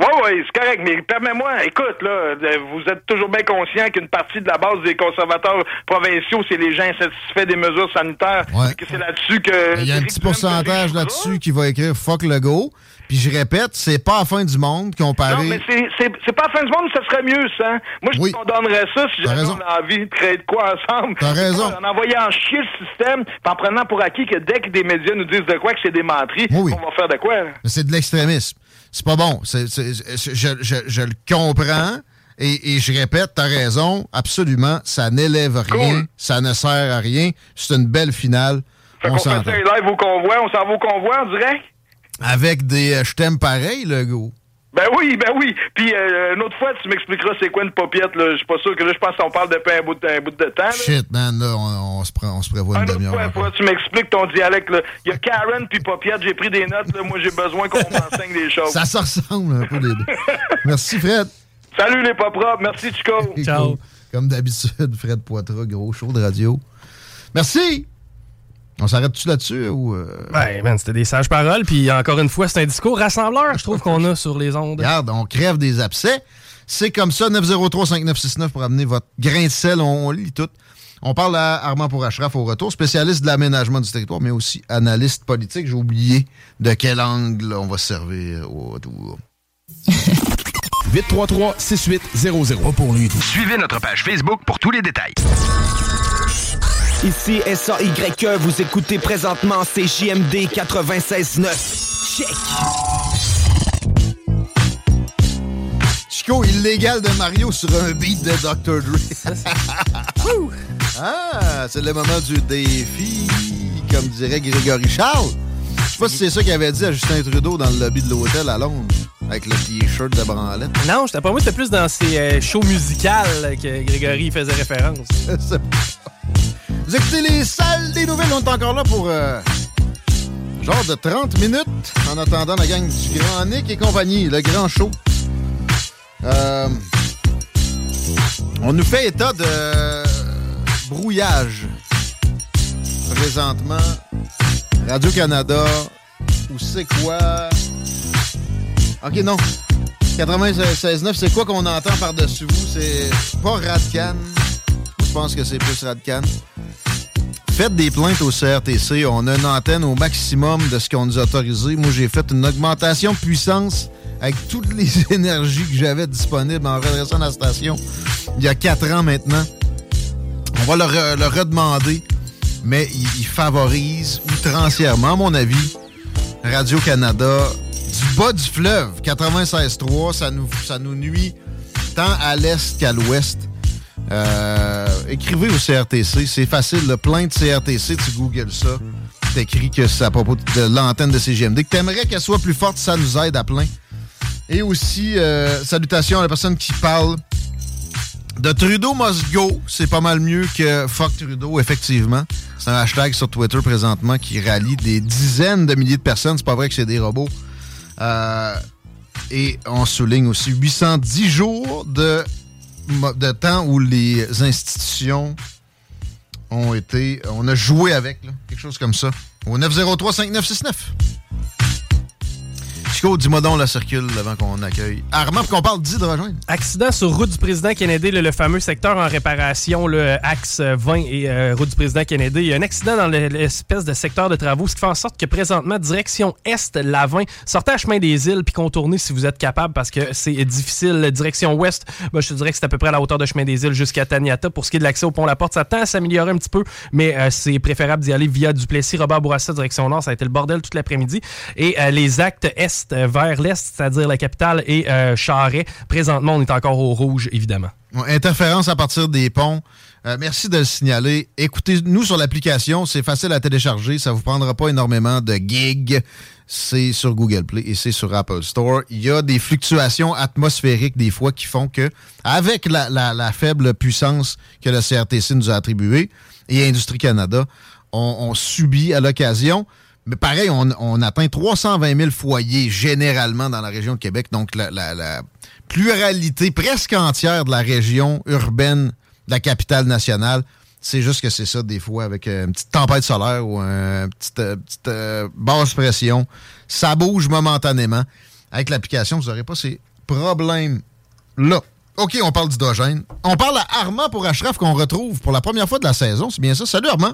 Oui, oui, c'est correct, mais permets-moi, écoute, là, vous êtes toujours bien conscient qu'une partie de la base des conservateurs provinciaux, c'est les gens insatisfaits des mesures sanitaires, Ouais. que c'est là-dessus que... Il y a un petit pourcentage là-dessus qui va écrire fuck le go. Puis je répète, c'est pas la fin du monde comparé. Non, mais c'est- pas la fin du monde, ça serait mieux, ça. hein. Moi, je condamnerais ça si j'avais envie de créer de quoi ensemble. T'as raison. En envoyant en chier le système, en prenant pour acquis que dès que des médias nous disent de quoi, que c'est des menteries, Oui, oui. on va faire de quoi? c'est de l'extrémisme. C'est pas bon. Je, je- je le comprends. Et, et je répète, t'as raison, absolument, ça n'élève rien, ça ne sert à rien. C'est une belle finale. Fait On qu'on fait ça live au convoi, on s'en va au convoi en direct? Avec des euh, je t'aime pareil, le go. Ben oui, ben oui. Puis euh, une autre fois, tu m'expliqueras c'est quoi une paupiette, là. Je suis pas sûr que là, je pense qu'on parle depuis un bout de, un bout de temps, là. Shit, man, là, on, on se, prend, on se prévoit une demi-heure. Faudra que tu m'expliques ton dialecte, là. Il y a Karen puis paupiette, j'ai pris des notes, là. Moi, j'ai besoin qu'on m'enseigne des choses. Ça se ressemble un peu les deux. Merci, Fred. Salut les pas propres. Merci, Chico. Cool. Comme d'habitude, Fred Poitras, gros show de radio. Merci. On s'arrête-tu là-dessus ou. euh? Ouais, man, c'était des sages paroles. Puis encore une fois, c'est un discours rassembleur, je trouve, qu'on a sur les ondes. Regarde, on crève des abcès. C'est comme ça, 903-5969 pour amener votre grain de sel. On, on lit tout. On parle à Armand Pourachraf au retour, spécialiste de l'aménagement du territoire, mais aussi analyste politique. J'ai oublié de quel angle on va se servir au retour. 833-6800. pour lui. Suivez notre page Facebook pour tous les détails. Ici S-A-Y-E, vous écoutez présentement CJMD 96.9. Check! Chico, illégal de Mario sur un beat de Dr. Dre. ah, c'est le moment du défi, comme dirait Grégory Charles. Je sais pas si c'est ça qu'il avait dit à Justin Trudeau dans le lobby de l'hôtel à Londres, avec le t-shirt de branlette. Non, j'étais pas moi, c'était plus dans ces euh, shows musicales que Grégory faisait référence. Vous écoutez les salles des nouvelles, on est encore là pour euh, genre de 30 minutes en attendant la gang du Grand Nick et compagnie, le grand show. Euh, on nous fait état de brouillage présentement. Radio-Canada, ou c'est quoi? Ok, non. 96.9, c'est quoi qu'on entend par-dessus vous? C'est pas Radcan. Je pense que c'est plus Radcan. Faites des plaintes au CRTC. On a une antenne au maximum de ce qu'on nous a autorisé. Moi, j'ai fait une augmentation de puissance avec toutes les énergies que j'avais disponibles en redressant la station il y a quatre ans maintenant. On va le, re- le redemander, mais il favorise outrancièrement, à mon avis, Radio-Canada du bas du fleuve, 96.3. Ça nous, ça nous nuit tant à l'est qu'à l'ouest. Euh, écrivez au CRTC, c'est facile. Le plein de CRTC, tu googles ça. T'écris que c'est à propos de l'antenne de CGMD. Que t'aimerais qu'elle soit plus forte, ça nous aide à plein. Et aussi, euh, salutations à la personne qui parle de Trudeau must go. C'est pas mal mieux que fuck Trudeau, effectivement. C'est un hashtag sur Twitter présentement qui rallie des dizaines de milliers de personnes. C'est pas vrai que c'est des robots. Euh, et on souligne aussi 810 jours de, de temps où les institutions ont été. On a joué avec, là, quelque chose comme ça. Au 903-5969. Chico, dis-moi donc la circule avant qu'on accueille. Armand, qu'on parle d'hydrogène. Accident sur route du président Kennedy, le, fameux secteur en réparation, le axe 20 et euh, route du président Kennedy. Il y a un accident dans le- l'espèce de secteur de travaux, ce qui fait en sorte que présentement, direction est, la 20, sortez à chemin des îles puis contournez si vous êtes capable parce que c'est difficile. Direction ouest, ben, je te dirais que c'est à peu près à la hauteur de chemin des îles jusqu'à Taniata. Pour ce qui est de l'accès au pont La Porte, ça tend à s'améliorer un petit peu, mais euh, c'est préférable d'y aller via Duplessis, Robert Bourassa, direction nord. Ça a été le bordel toute l'après-midi. Et euh, les actes est euh, vers l'est, c'est-à-dire la capitale et euh, Charret, présentement, on est encore au rouge, évidemment. Interférence à partir des ponts. Euh, merci de le signaler. Écoutez-nous sur l'application. C'est facile à télécharger. Ça vous prendra pas énormément de gigs. c'est sur Google Play et c'est sur Apple Store. Il y a des fluctuations atmosphériques des fois qui font que, avec la, faible puissance que le CRTC nous a attribuée et Industrie Canada, on, subit à l'occasion. Mais pareil, on, atteint 320 000 foyers généralement dans la région de Québec. Donc, la, pluralité presque entière de la région urbaine de la capitale nationale c'est juste que c'est ça, des fois, avec euh, une petite tempête solaire ou une petite, euh, euh, basse pression. Ça bouge momentanément. Avec l'application, vous n'aurez pas ces problèmes-là. OK, on parle d'hydrogène. On parle à Armand pour Ashraf qu'on retrouve pour la première fois de la saison. C'est bien ça? Salut Armand.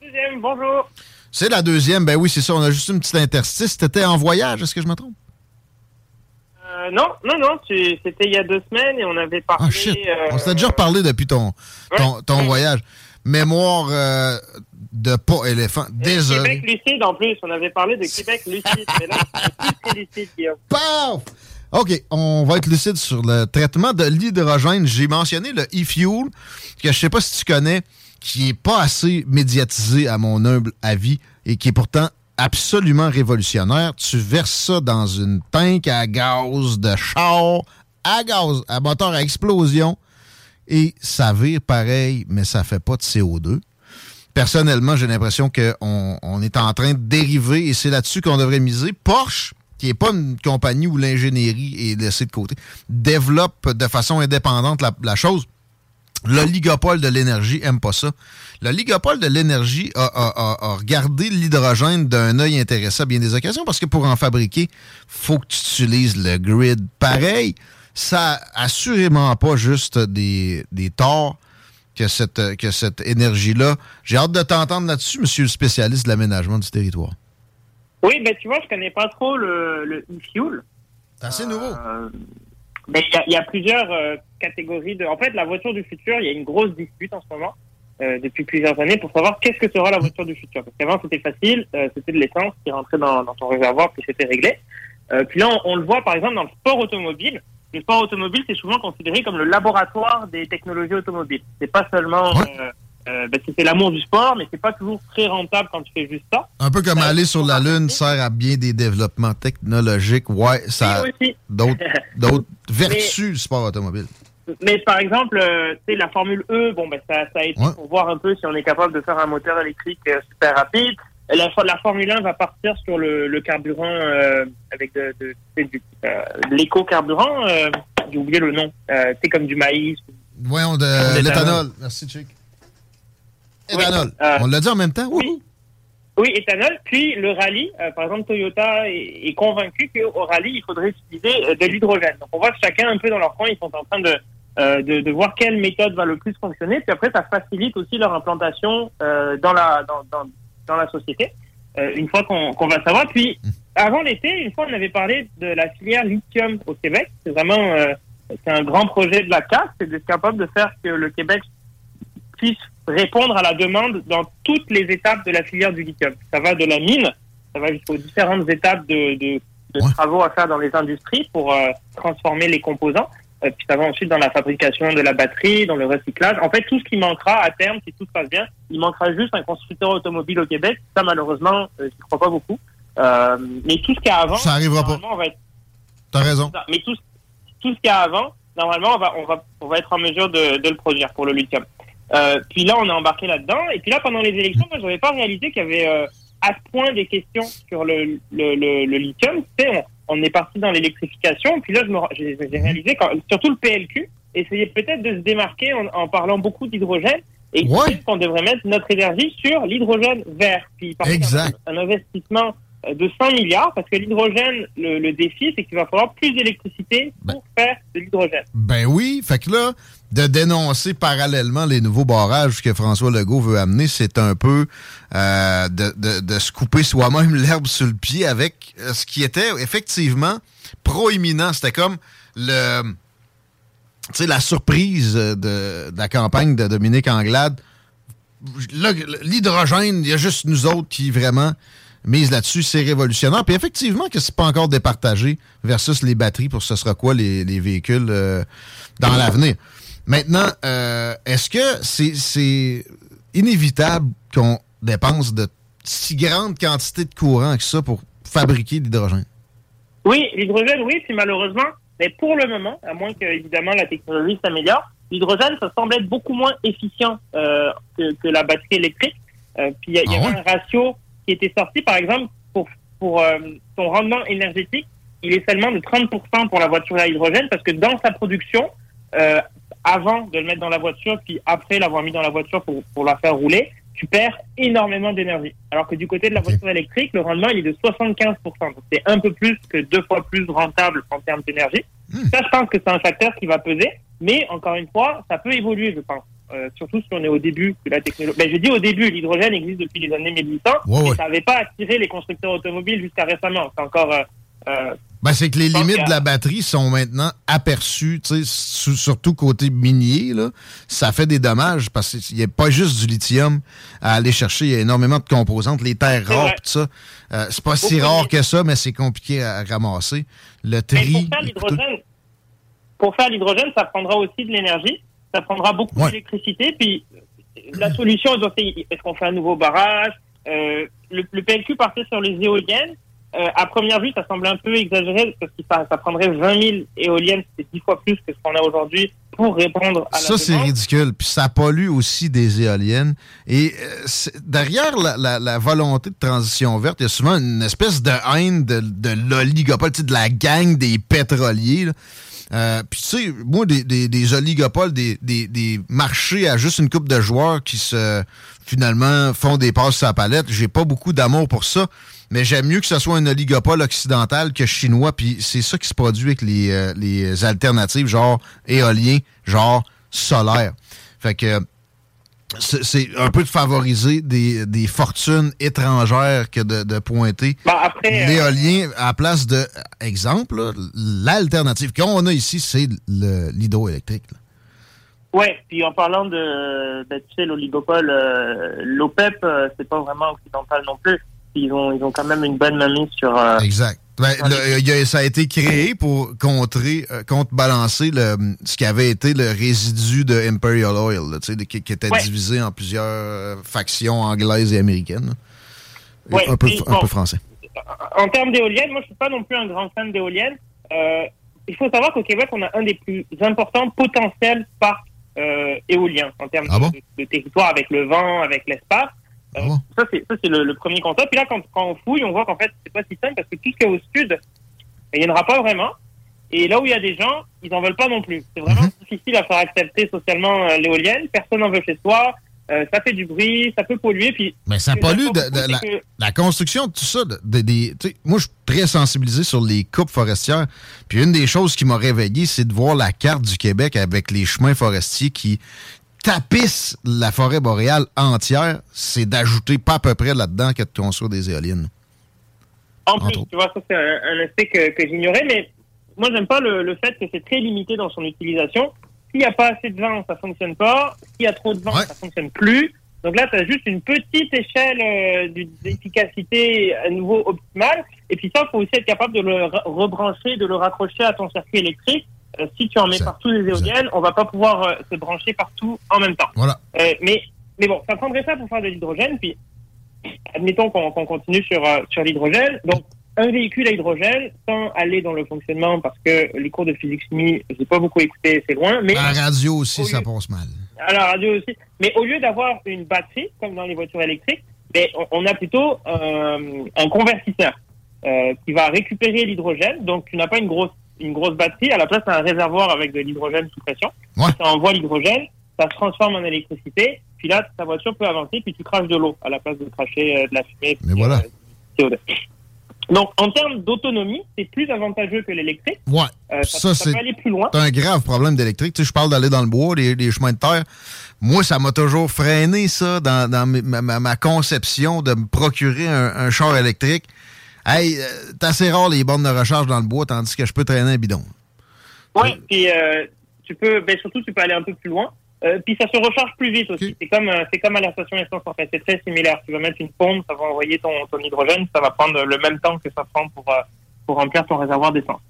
Deuxième, bonjour. C'est la deuxième, ben oui, c'est ça. On a juste une petite interstice. T'étais en voyage, est-ce que je me trompe? Euh, non, non, non, c'était il y a deux semaines et on avait parlé. Ah, shit. on s'était déjà reparlé depuis ton, ton, voyage. Mémoire euh, de pas éléphant. Désolé. Québec lucide en plus. On avait parlé de Québec lucide. mais là, c'est lucide, Guillaume. Paf! OK, on va être lucide sur le traitement de l'hydrogène. J'ai mentionné le e-fuel, que je sais pas si tu connais, qui est pas assez médiatisé à mon humble avis et qui est pourtant absolument révolutionnaire. Tu verses ça dans une tank à gaz de char, à gaz, à moteur à explosion, et ça vire pareil, mais ça fait pas de CO2. Personnellement, j'ai l'impression qu'on on est en train de dériver, et c'est là-dessus qu'on devrait miser. Porsche, qui n'est pas une compagnie où l'ingénierie est laissée de côté, développe de façon indépendante la chose. L'oligopole de l'énergie aime pas ça. L'oligopole de l'énergie a, regardé l'hydrogène d'un œil intéressé à bien des occasions parce que pour en fabriquer, faut que tu utilises le grid. Pareil, ça assurément pas juste des, des torts que cette, que cette énergie-là. J'ai hâte de t'entendre là-dessus, monsieur le spécialiste de l'aménagement du territoire. Oui, ben tu vois, je connais pas trop le, le e-fuel. C'est assez nouveau. Euh, mais il y, a plusieurs euh, catégories de. En fait, la voiture du futur, il y a une grosse dispute en ce moment euh, depuis plusieurs années pour savoir qu'est-ce que sera la voiture du futur. Parce qu'avant, c'était facile, euh, c'était de l'essence qui rentrait dans, dans ton réservoir puis c'était réglé. puis là, on, le voit par exemple dans le sport automobile. Le sport automobile, c'est souvent considéré comme le laboratoire des technologies automobiles. C'est pas seulement euh, ben, c'est l'amour du sport, mais c'est pas toujours très rentable quand tu fais juste ça. Un peu comme aller sur la Lune sert à bien des développements technologiques. Ouais, ça a d'autres vertus du sport automobile. Mais par exemple, euh, sais la Formule E, bon, ben, ça, ça aide pour voir un peu si on est capable de faire un moteur électrique euh, super rapide. La, la, Formule 1 va partir sur le, le carburant euh, avec de, de, de l'éco-carburant. J'ai oublié le nom. c'est comme du maïs. Voyons, de l'éthanol. Merci, Chick. Éthanol. Euh, on l'a dit en même temps? Oui. Oui, éthanol. Puis le rallye, euh, par exemple, Toyota est, convaincu qu'au rallye, il faudrait utiliser euh, de l'hydrogène. Donc on voit que chacun un peu dans leur coin, ils sont en train de, de, de, voir quelle méthode va le plus fonctionner. Puis après, ça facilite aussi leur implantation dans, la, dans, dans, dans, la société, une fois qu'on qu'on va savoir. Puis avant l'été, une fois, on avait parlé de la filière lithium au Québec. C'est vraiment c'est un grand projet de la CAF, c'est d'être capable de faire que le Québec puisse répondre à la demande dans toutes les étapes de la filière du lithium. Ça va de la mine, ça va jusqu'aux différentes étapes de, de, de travaux à faire dans les industries pour euh, transformer les composants. Euh, puis ça va ensuite dans la fabrication de la batterie, dans le recyclage. En fait, tout ce qui manquera à terme, si tout se passe bien, il manquera juste un constructeur automobile au Québec. Ça, malheureusement, euh, je ne crois pas beaucoup. Euh, mais tout ce qu'il y a avant... Ça arrivera pas. T'as raison. Mais tout, tout ce qu'il y a avant, normalement, on va, on va, on va être en mesure de, de le produire pour le lithium. Euh, puis là, on est embarqué là-dedans. Et puis là, pendant les élections, moi, j'avais pas réalisé qu'il y avait euh, à ce point des questions sur le, le, le, le lithium. On, on est parti dans l'électrification. Puis là, j'ai réalisé, quand, surtout le PLQ, essayait peut-être de se démarquer en, en parlant beaucoup d'hydrogène. Et qu'on devrait mettre notre énergie sur l'hydrogène vert. Puis par exact. un, un investissement de 100 milliards parce que l'hydrogène, le, défi, c'est qu'il va falloir plus d'électricité pour ben. faire de l'hydrogène. Ben oui, fait que là, de dénoncer parallèlement les nouveaux barrages que François Legault veut amener, c'est un peu euh, de, de, se couper soi-même l'herbe sur le pied avec euh, ce qui était effectivement proéminent. C'était comme le tu sais, la surprise de, de, la campagne de Dominique Anglade. L'hydrogène, il y a juste nous autres qui vraiment mise là-dessus, c'est révolutionnaire. Puis effectivement que c'est pas encore départagé versus les batteries pour ce sera quoi les, véhicules euh, dans l'avenir. Maintenant, euh, est-ce que c'est inévitable qu'on dépense de si grande quantité de courant que ça pour fabriquer de l'hydrogène? Oui, l'hydrogène, oui, puis malheureusement, mais pour le moment, à moins que évidemment la technologie s'améliore, l'hydrogène, ça semble être beaucoup moins efficient euh, que, que la batterie électrique. Euh, puis il y, a- y Ah un ratio qui était sorti, par exemple, pour, pour euh, son rendement énergétique, il est seulement de 30% pour la voiture à hydrogène, parce que dans sa production, euh, avant de le mettre dans la voiture, puis après l'avoir mis dans la voiture pour, pour la faire rouler, tu perds énormément d'énergie. Alors que du côté de la voiture électrique, le rendement il est de 75%. Donc c'est un peu plus que deux fois plus rentable en termes d'énergie. Ça, je pense que c'est un facteur qui va peser. Mais encore une fois, ça peut évoluer, je pense. Euh, surtout si on est au début de la technologie. Ben, je dis au début, l'hydrogène existe depuis les années 1800, Ouais, mais ça n'avait pas attiré les constructeurs automobiles jusqu'à récemment. C'est encore euh, euh, Ben, c'est que les limites de la batterie sont maintenant aperçues, surtout côté minier, là. Ça fait des dommages parce qu'il n'y a pas juste du lithium à aller chercher. Il y a énormément de composantes, les terres rares, tout ça. Euh, c'est pas si rare que ça, mais c'est compliqué à ramasser. Le Mais tri. pour faire l'hydrogène, pour faire l'hydrogène, ça prendra aussi de l'énergie, ça prendra beaucoup Ouais. d'électricité. Puis la solution, être, est-ce qu'on fait un nouveau barrage Euh, le, le PLQ partait sur les éoliennes. Euh, à première vue, ça semble un peu exagéré parce que ça, ça prendrait 20 000 éoliennes, c'est 10 fois plus que ce qu'on a aujourd'hui pour répondre à la Ça, c'est ridicule. Puis ça pollue aussi des éoliennes. Et euh, c'est- derrière la, la- la volonté de transition verte, il y a souvent une espèce de haine de, de l'oligopole, de la gang des pétroliers. là. Euh, Puis tu sais, moi, des, des, des oligopoles, des, des, marchés à juste une coupe de joueurs qui se finalement font des passes sur la palette, j'ai pas beaucoup d'amour pour ça. Mais j'aime mieux que ce soit un oligopole occidental que chinois. Puis c'est ça qui se produit avec les, euh, les alternatives, genre éolien, genre solaire. Fait que c'est un peu de favoriser des, des fortunes étrangères que de, de pointer euh, l'éolien à la place de, exemple, l'alternative qu'on a ici, c'est le- l'hydroélectrique. Ouais, puis en parlant de, ben, tu sais, l'oligopole, euh, l'OPEP, euh, c'est pas vraiment occidental non plus. Ils ont, ils ont quand même une bonne mainmise sur. euh, Exact. Ben, le- il y a- ça a été créé pour contrer, euh, contrebalancer le, ce qui avait été le résidu de Imperial Oil, là, qui, qui était Ouais. divisé en plusieurs euh, factions anglaises et américaines. là. Et Ouais, un, peu, puis un bon. peu français. En termes d'éoliennes, moi je suis pas non plus un grand fan d'éoliennes. Euh, il faut savoir qu'au Québec, on a un des plus importants potentiels parcs euh, éoliens en termes Ah bon? de, de territoire avec le vent, avec l'espace. Ah bon? Ça, c'est ça, c'est le, le premier constat. Puis là, quand, quand on fouille, on voit qu'en fait, c'est pas si simple parce que tout ce qui est au sud, il n'y en aura pas vraiment. Et là où il y a des gens, ils n'en veulent pas non plus. C'est vraiment Mhm. difficile à faire accepter socialement euh, l'éolienne. Personne n'en veut chez soi. Euh, ça fait du bruit, ça peut polluer. Puis Mais ça pollue de, de la, c'est que- la construction de tout ça. de- moi, je suis très sensibilisé sur les coupes forestières. Puis une des choses qui m'a réveillé, c'est de voir la carte du Québec avec les chemins forestiers qui tapissent la forêt boréale entière. C'est d'ajouter pas à peu près là-dedans que de construire des éoliennes. En plus, tu vois, ça c'est un, un aspect que, que j'ignorais, mais moi j'aime pas le, le fait que c'est très limité dans son utilisation. S'il n'y a pas assez de vent, ça fonctionne pas. S'il y a trop de vent, ça fonctionne plus. Donc là, tu as juste une petite échelle euh, d'efficacité à nouveau optimale. Et puis ça, il faut aussi être capable de le re- rebrancher, de le raccrocher à ton circuit électrique. Euh, si tu en mets partout les éoliennes, on va pas pouvoir euh, se brancher partout en même temps. Voilà. Euh, mais, mais bon, ça prendrait ça pour faire de l'hydrogène. Puis, admettons qu'on continue sur, sur l'hydrogène. Donc, un véhicule à hydrogène, sans aller dans le fonctionnement, parce que les cours de physique-chimie, j'ai pas beaucoup écouté, c'est loin. Mais À la radio aussi, ça passe mal. à la radio aussi. Mais au lieu d'avoir une batterie, comme dans les voitures électriques, ben, on, on a plutôt un convertisseur qui va récupérer l'hydrogène. Donc, tu n'as pas une grosse, une grosse batterie. À la place, un réservoir avec de l'hydrogène sous pression. Ça envoie l'hydrogène, ça se transforme en électricité. Puis là, ta voiture peut avancer, puis tu craches de l'eau à la place de cracher euh, de la fumée. Mais voilà. CO2. Donc, en termes d'autonomie, c'est plus avantageux que l'électrique. Ouais. Euh, ça, ça, ça c'est peut aller plus loin. c'est un grave problème d'électrique. Tu sais, je parle d'aller dans le bois, les, les chemins de terre. Moi, ça m'a toujours freiné, ça, dans, dans mes- ma, ma- ma conception de me procurer un, un char électrique. Hey, euh, c'est assez rare les bornes de recharge dans le bois, tandis que je peux traîner un bidon. Oui, puis euh, tu peux, ben surtout tu peux aller un peu plus loin. Euh, puis ça se recharge plus vite aussi. C'est comme euh, c'est comme à la station essence en fait, c'est très similaire. Tu vas mettre une pompe, ça va envoyer ton, ton hydrogène, ça va prendre le même temps que ça prend pour pour remplir ton réservoir d'essence.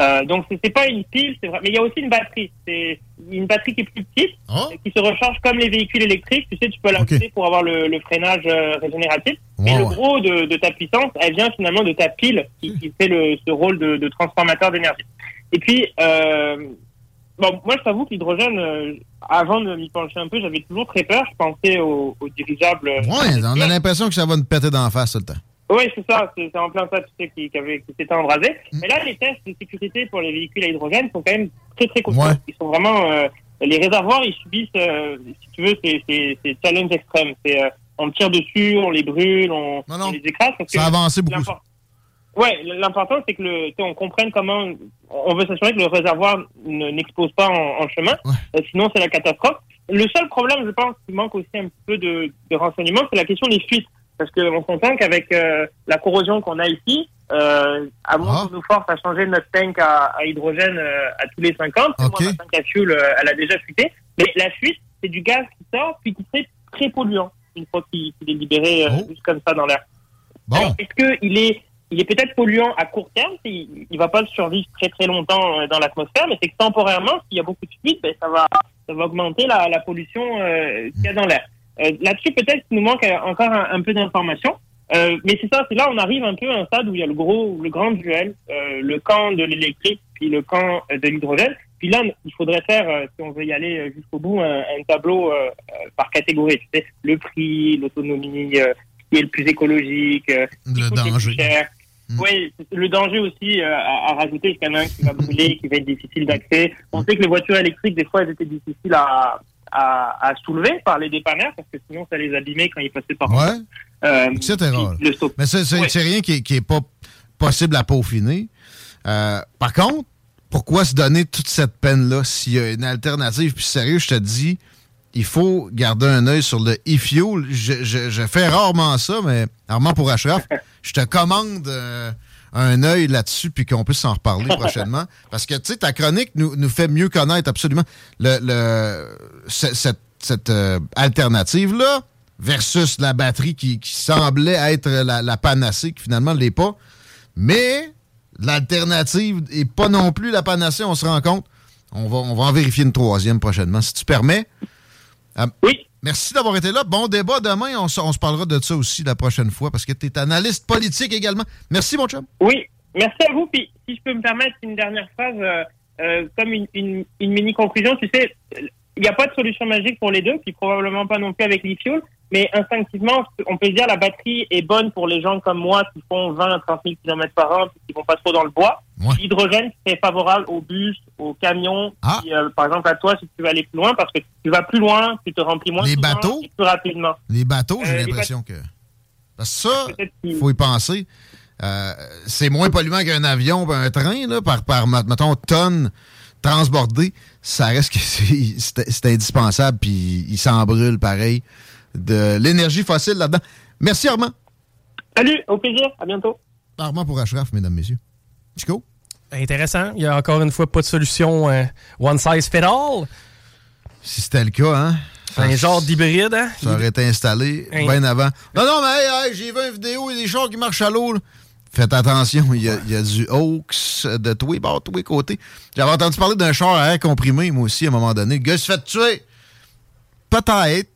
Euh, donc c'est pas une pile, c'est vrai, mais il y a aussi une batterie. C'est une batterie qui est plus petite, Oh. qui se recharge comme les véhicules électriques. Tu sais, tu peux l'ajouter pour avoir le, le freinage euh, régénératif. Mais le gros de, de ta puissance, elle vient finalement de ta pile qui, qui fait le, ce rôle de, de transformateur d'énergie. Et puis, euh, bon, moi, je t'avoue que l'hydrogène, euh, avant de m'y pencher un peu, j'avais toujours très peur. Je pensais aux, aux dirigeables. Ouais, on a l'impression que ça va nous péter d'en face tout le temps. Oui, c'est ça, c'est en plein ça, tu sais, qui, qui, avait- qui s'était embrasé. Mm. Mais là, les tests de sécurité pour les véhicules à hydrogène sont quand même très, très. Ouais. Ils sont vraiment... euh, les réservoirs, ils subissent, euh, si tu veux, ces ces- ces challenges extrêmes. C'est, euh, on tire dessus, on les brûle, on, on les écrase. Ça a avancé beaucoup, Ouais, l'important, c'est que le, tu sais, on comprenne comment... On veut s'assurer que le réservoir ne- n'explose pas en, en chemin, euh, sinon c'est la catastrophe. Le seul problème, je pense, qui manque aussi un peu de, de renseignements, c'est la question des fuites. Parce qu'on s'entend qu'avec euh, la corrosion qu'on a ici, euh, à moins qu'on nous force à changer notre tank à, à hydrogène euh, à tous les 50, moi, ma tank à fuel, euh, elle a déjà fuité. Mais la fuite, c'est du gaz qui sort, puis qui serait très polluant, une fois qu'il est libéré euh, juste comme ça dans l'air. Alors, Est-ce qu'il est, il est peut-être polluant à court terme, il, il va pas survivre très très longtemps euh, dans l'atmosphère, mais c'est que temporairement, s'il y a beaucoup de fuite, ben, ça va, ça va augmenter la, la pollution euh, qu'il y a dans l'air. Euh, Là-dessus, peut-être qu'il nous manque euh, encore un, un peu d'informations. Euh, mais c'est ça, c'est là on arrive un peu à un stade où il y a le gros, le grand duel, euh, le camp de l'électrique puis le camp de l'hydrogène. Puis là, il faudrait faire, euh, si on veut y aller jusqu'au bout, un, un tableau euh, par catégorie. Tu sais, le prix, l'autonomie, euh, qui est le plus écologique, euh, Le danger. plus cher. Oui, le danger aussi euh, à, à rajouter, qu'il y en a un qui va brûler, qui va être difficile d'accès. On sait que les voitures électriques, des fois, elles étaient difficiles à, à, à soulever par les dépanneurs, parce que sinon, ça les abîmait quand ils passaient par Ouais. euh, Etc. le. Mais c'est Ouais. rien qui, qui est pas possible à peaufiner. Euh, par contre, pourquoi se donner toute cette peine-là s'il y a une alternative? Puis sérieux, je te dis, il faut garder un œil sur le e-fuel. Je, je- je fais rarement ça, mais rarement pour Ashraf. Je te commande euh, un œil là-dessus, puis qu'on puisse s'en reparler prochainement. Parce que, tu sais, ta chronique nous, nous fait mieux connaître absolument le, le- ce- cette, cette, euh, alternative-là versus la batterie qui, qui semblait être la, la panacée, qui finalement ne l'est pas. Mais l'alternative n'est pas non plus la panacée, on se rend compte. On va, on va en vérifier une troisième prochainement, si tu permets. oui. Merci d'avoir été là. Bon débat demain. On, on se parlera de ça aussi la prochaine fois parce que tu es analyste politique également. Merci, mon chum. Oui, merci à vous. Puis, si je peux me permettre une dernière phrase, euh, euh, comme une, une, une mini conclusion, tu sais, il n'y a pas de solution magique pour les deux, puis probablement pas non plus avec l'e-fuel. Mais instinctivement, on peut se dire la batterie est bonne pour les gens comme moi qui font 20 à 30 000 km par an, qui vont pas trop dans le bois. L'hydrogène, c'est favorable aux bus, aux camions. Ah. Euh, par exemple, à toi, si tu veux aller plus loin, parce que tu vas plus loin, tu te remplis moins Les souvent bateaux? et plus rapidement. Les bateaux, j'ai Euh, l'impression que. Parce que ça, il faut y penser. Euh, c'est moins polluant qu'un avion un train, là, par, par mettons, tonnes transbordées. Ça reste que c'est indispensable, puis il s'en brûle pareil. De l'énergie fossile là-dedans. Merci, Armand. Salut, au plaisir, à bientôt. Armand pour Ashraf, mesdames, messieurs. Chico? Intéressant. Il y a encore une fois pas de solution euh, one size fit all. Si c'était le cas, hein? C'est un genre d'hybride, hein? Ça aurait été installé Hein. bien avant. Non, non, mais hey, hey, j'ai vu une vidéo, il y a des chars qui marchent à l'eau. Faites attention, il y, a, il y a du Oaks de tous les bords, tous les côtés. J'avais entendu parler d'un char à air comprimé, moi aussi, à un moment donné. Le gars se fait tuer. Peut-être.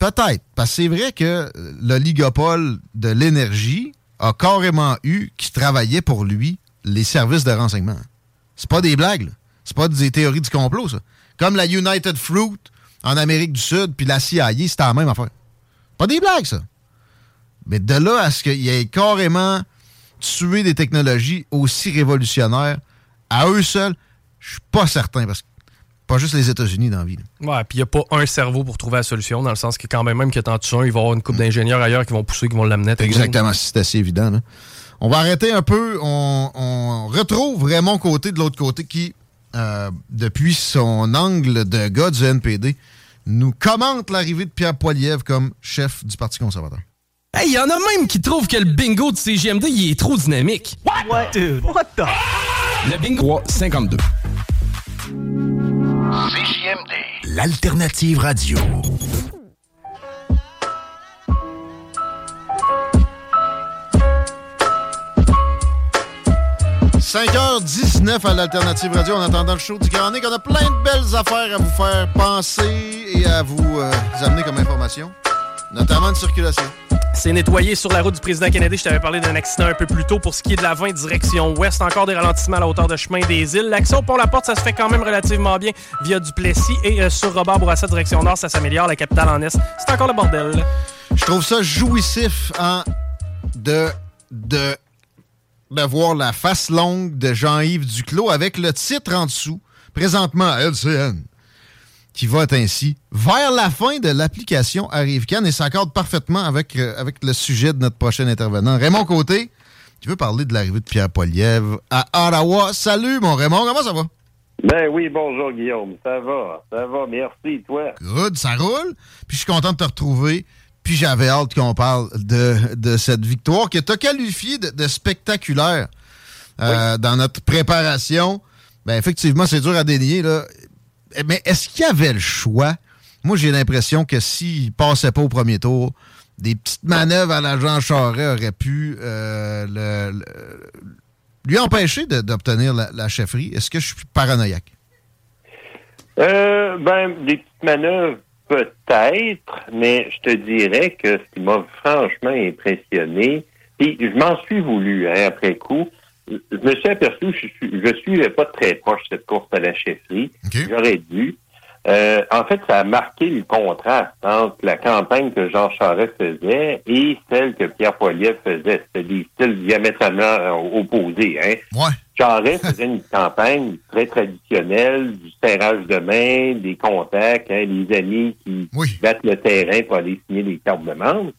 Peut-être. Parce que c'est vrai que l'oligopole de l'énergie a carrément eu qui travaillait pour lui les services de renseignement. C'est pas des blagues, là. C'est pas des théories du complot, ça. Comme la United Fruit en Amérique du Sud, puis la CIA, c'était la même affaire. Pas des blagues, ça. Mais de là à ce qu'il ait carrément tué des technologies aussi révolutionnaires à eux seuls, je suis pas certain, parce que pas juste les États-Unis dans la vie. Ouais, puis il n'y a pas un cerveau pour trouver la solution, dans le sens que quand même, même que t'en tues un, il va y avoir une couple d'ingénieurs ailleurs qui vont pousser, qui vont l'amener. Exactement, c'est assez évident. là. On va arrêter un peu. On, on retrouve Raymond Côté de l'autre côté qui, euh, depuis son angle de gars du NPD, nous commente l'arrivée de Pierre Poilievre comme chef du Parti conservateur. Hey, il y en a même qui trouvent que le bingo de CGMD, il est trop dynamique. What? Dude, what the? Le bingo 52. CJMD. L'alternative radio. 5h19 à l'Alternative Radio en attendant le show du Grand Nick. On a plein de belles affaires à vous faire penser et à vous euh, amener comme information, notamment de circulation. C'est nettoyé sur la route du président Kennedy. Je t'avais parlé d'un accident un peu plus tôt pour ce qui est de la 20 direction ouest. Encore des ralentissements à la hauteur de chemin des îles. Au pont La Porte, ça se fait quand même relativement bien via Duplessis. Et euh, sur Robert Bourassa, direction nord, ça s'améliore. La capitale en est, c'est encore le bordel. Je trouve ça jouissif hein, de, de, de voir la face longue de Jean-Yves Duclos avec le titre en dessous, présentement LCN, qui va être ainsi. Vers la fin de l'application Arrive-Can, et s'accorde parfaitement avec, euh, avec le sujet de notre prochain intervenant. Raymond Côté, qui veut parler de l'arrivée de Pierre Poliev à Ottawa. Salut, mon Raymond, comment ça va? Ben oui, bonjour Guillaume, ça va, ça va, merci, toi. Good, ça roule. Puis je suis content de te retrouver. Puis j'avais hâte qu'on parle de, de cette victoire que tu as qualifiée de, de spectaculaire euh, dans notre préparation. Ben effectivement, c'est dur à dénier. Là. Mais est-ce qu'il y avait le choix? Moi, j'ai l'impression que s'il passait pas au premier tour, des petites manœuvres à l'agent Charret auraient pu euh, lui empêcher d'obtenir la, chefferie. Est-ce que je suis paranoïaque? Euh, ben, des petites manœuvres, peut-être, mais je te dirais que ce qui m'a franchement impressionné, puis je m'en suis voulu hein, après coup, je me suis aperçu je, suis- je suivais pas très proche cette course à la chefferie. J'aurais dû. Euh, en fait, ça a marqué le contraste entre la campagne que Jean Charest faisait et celle que Pierre Poilievre faisait. C'était des styles diamétralement euh, opposés. Hein? Charest faisait une campagne très traditionnelle, du serrage de main, des contacts, hein, les amis qui battent le terrain pour aller signer des cartes de membres.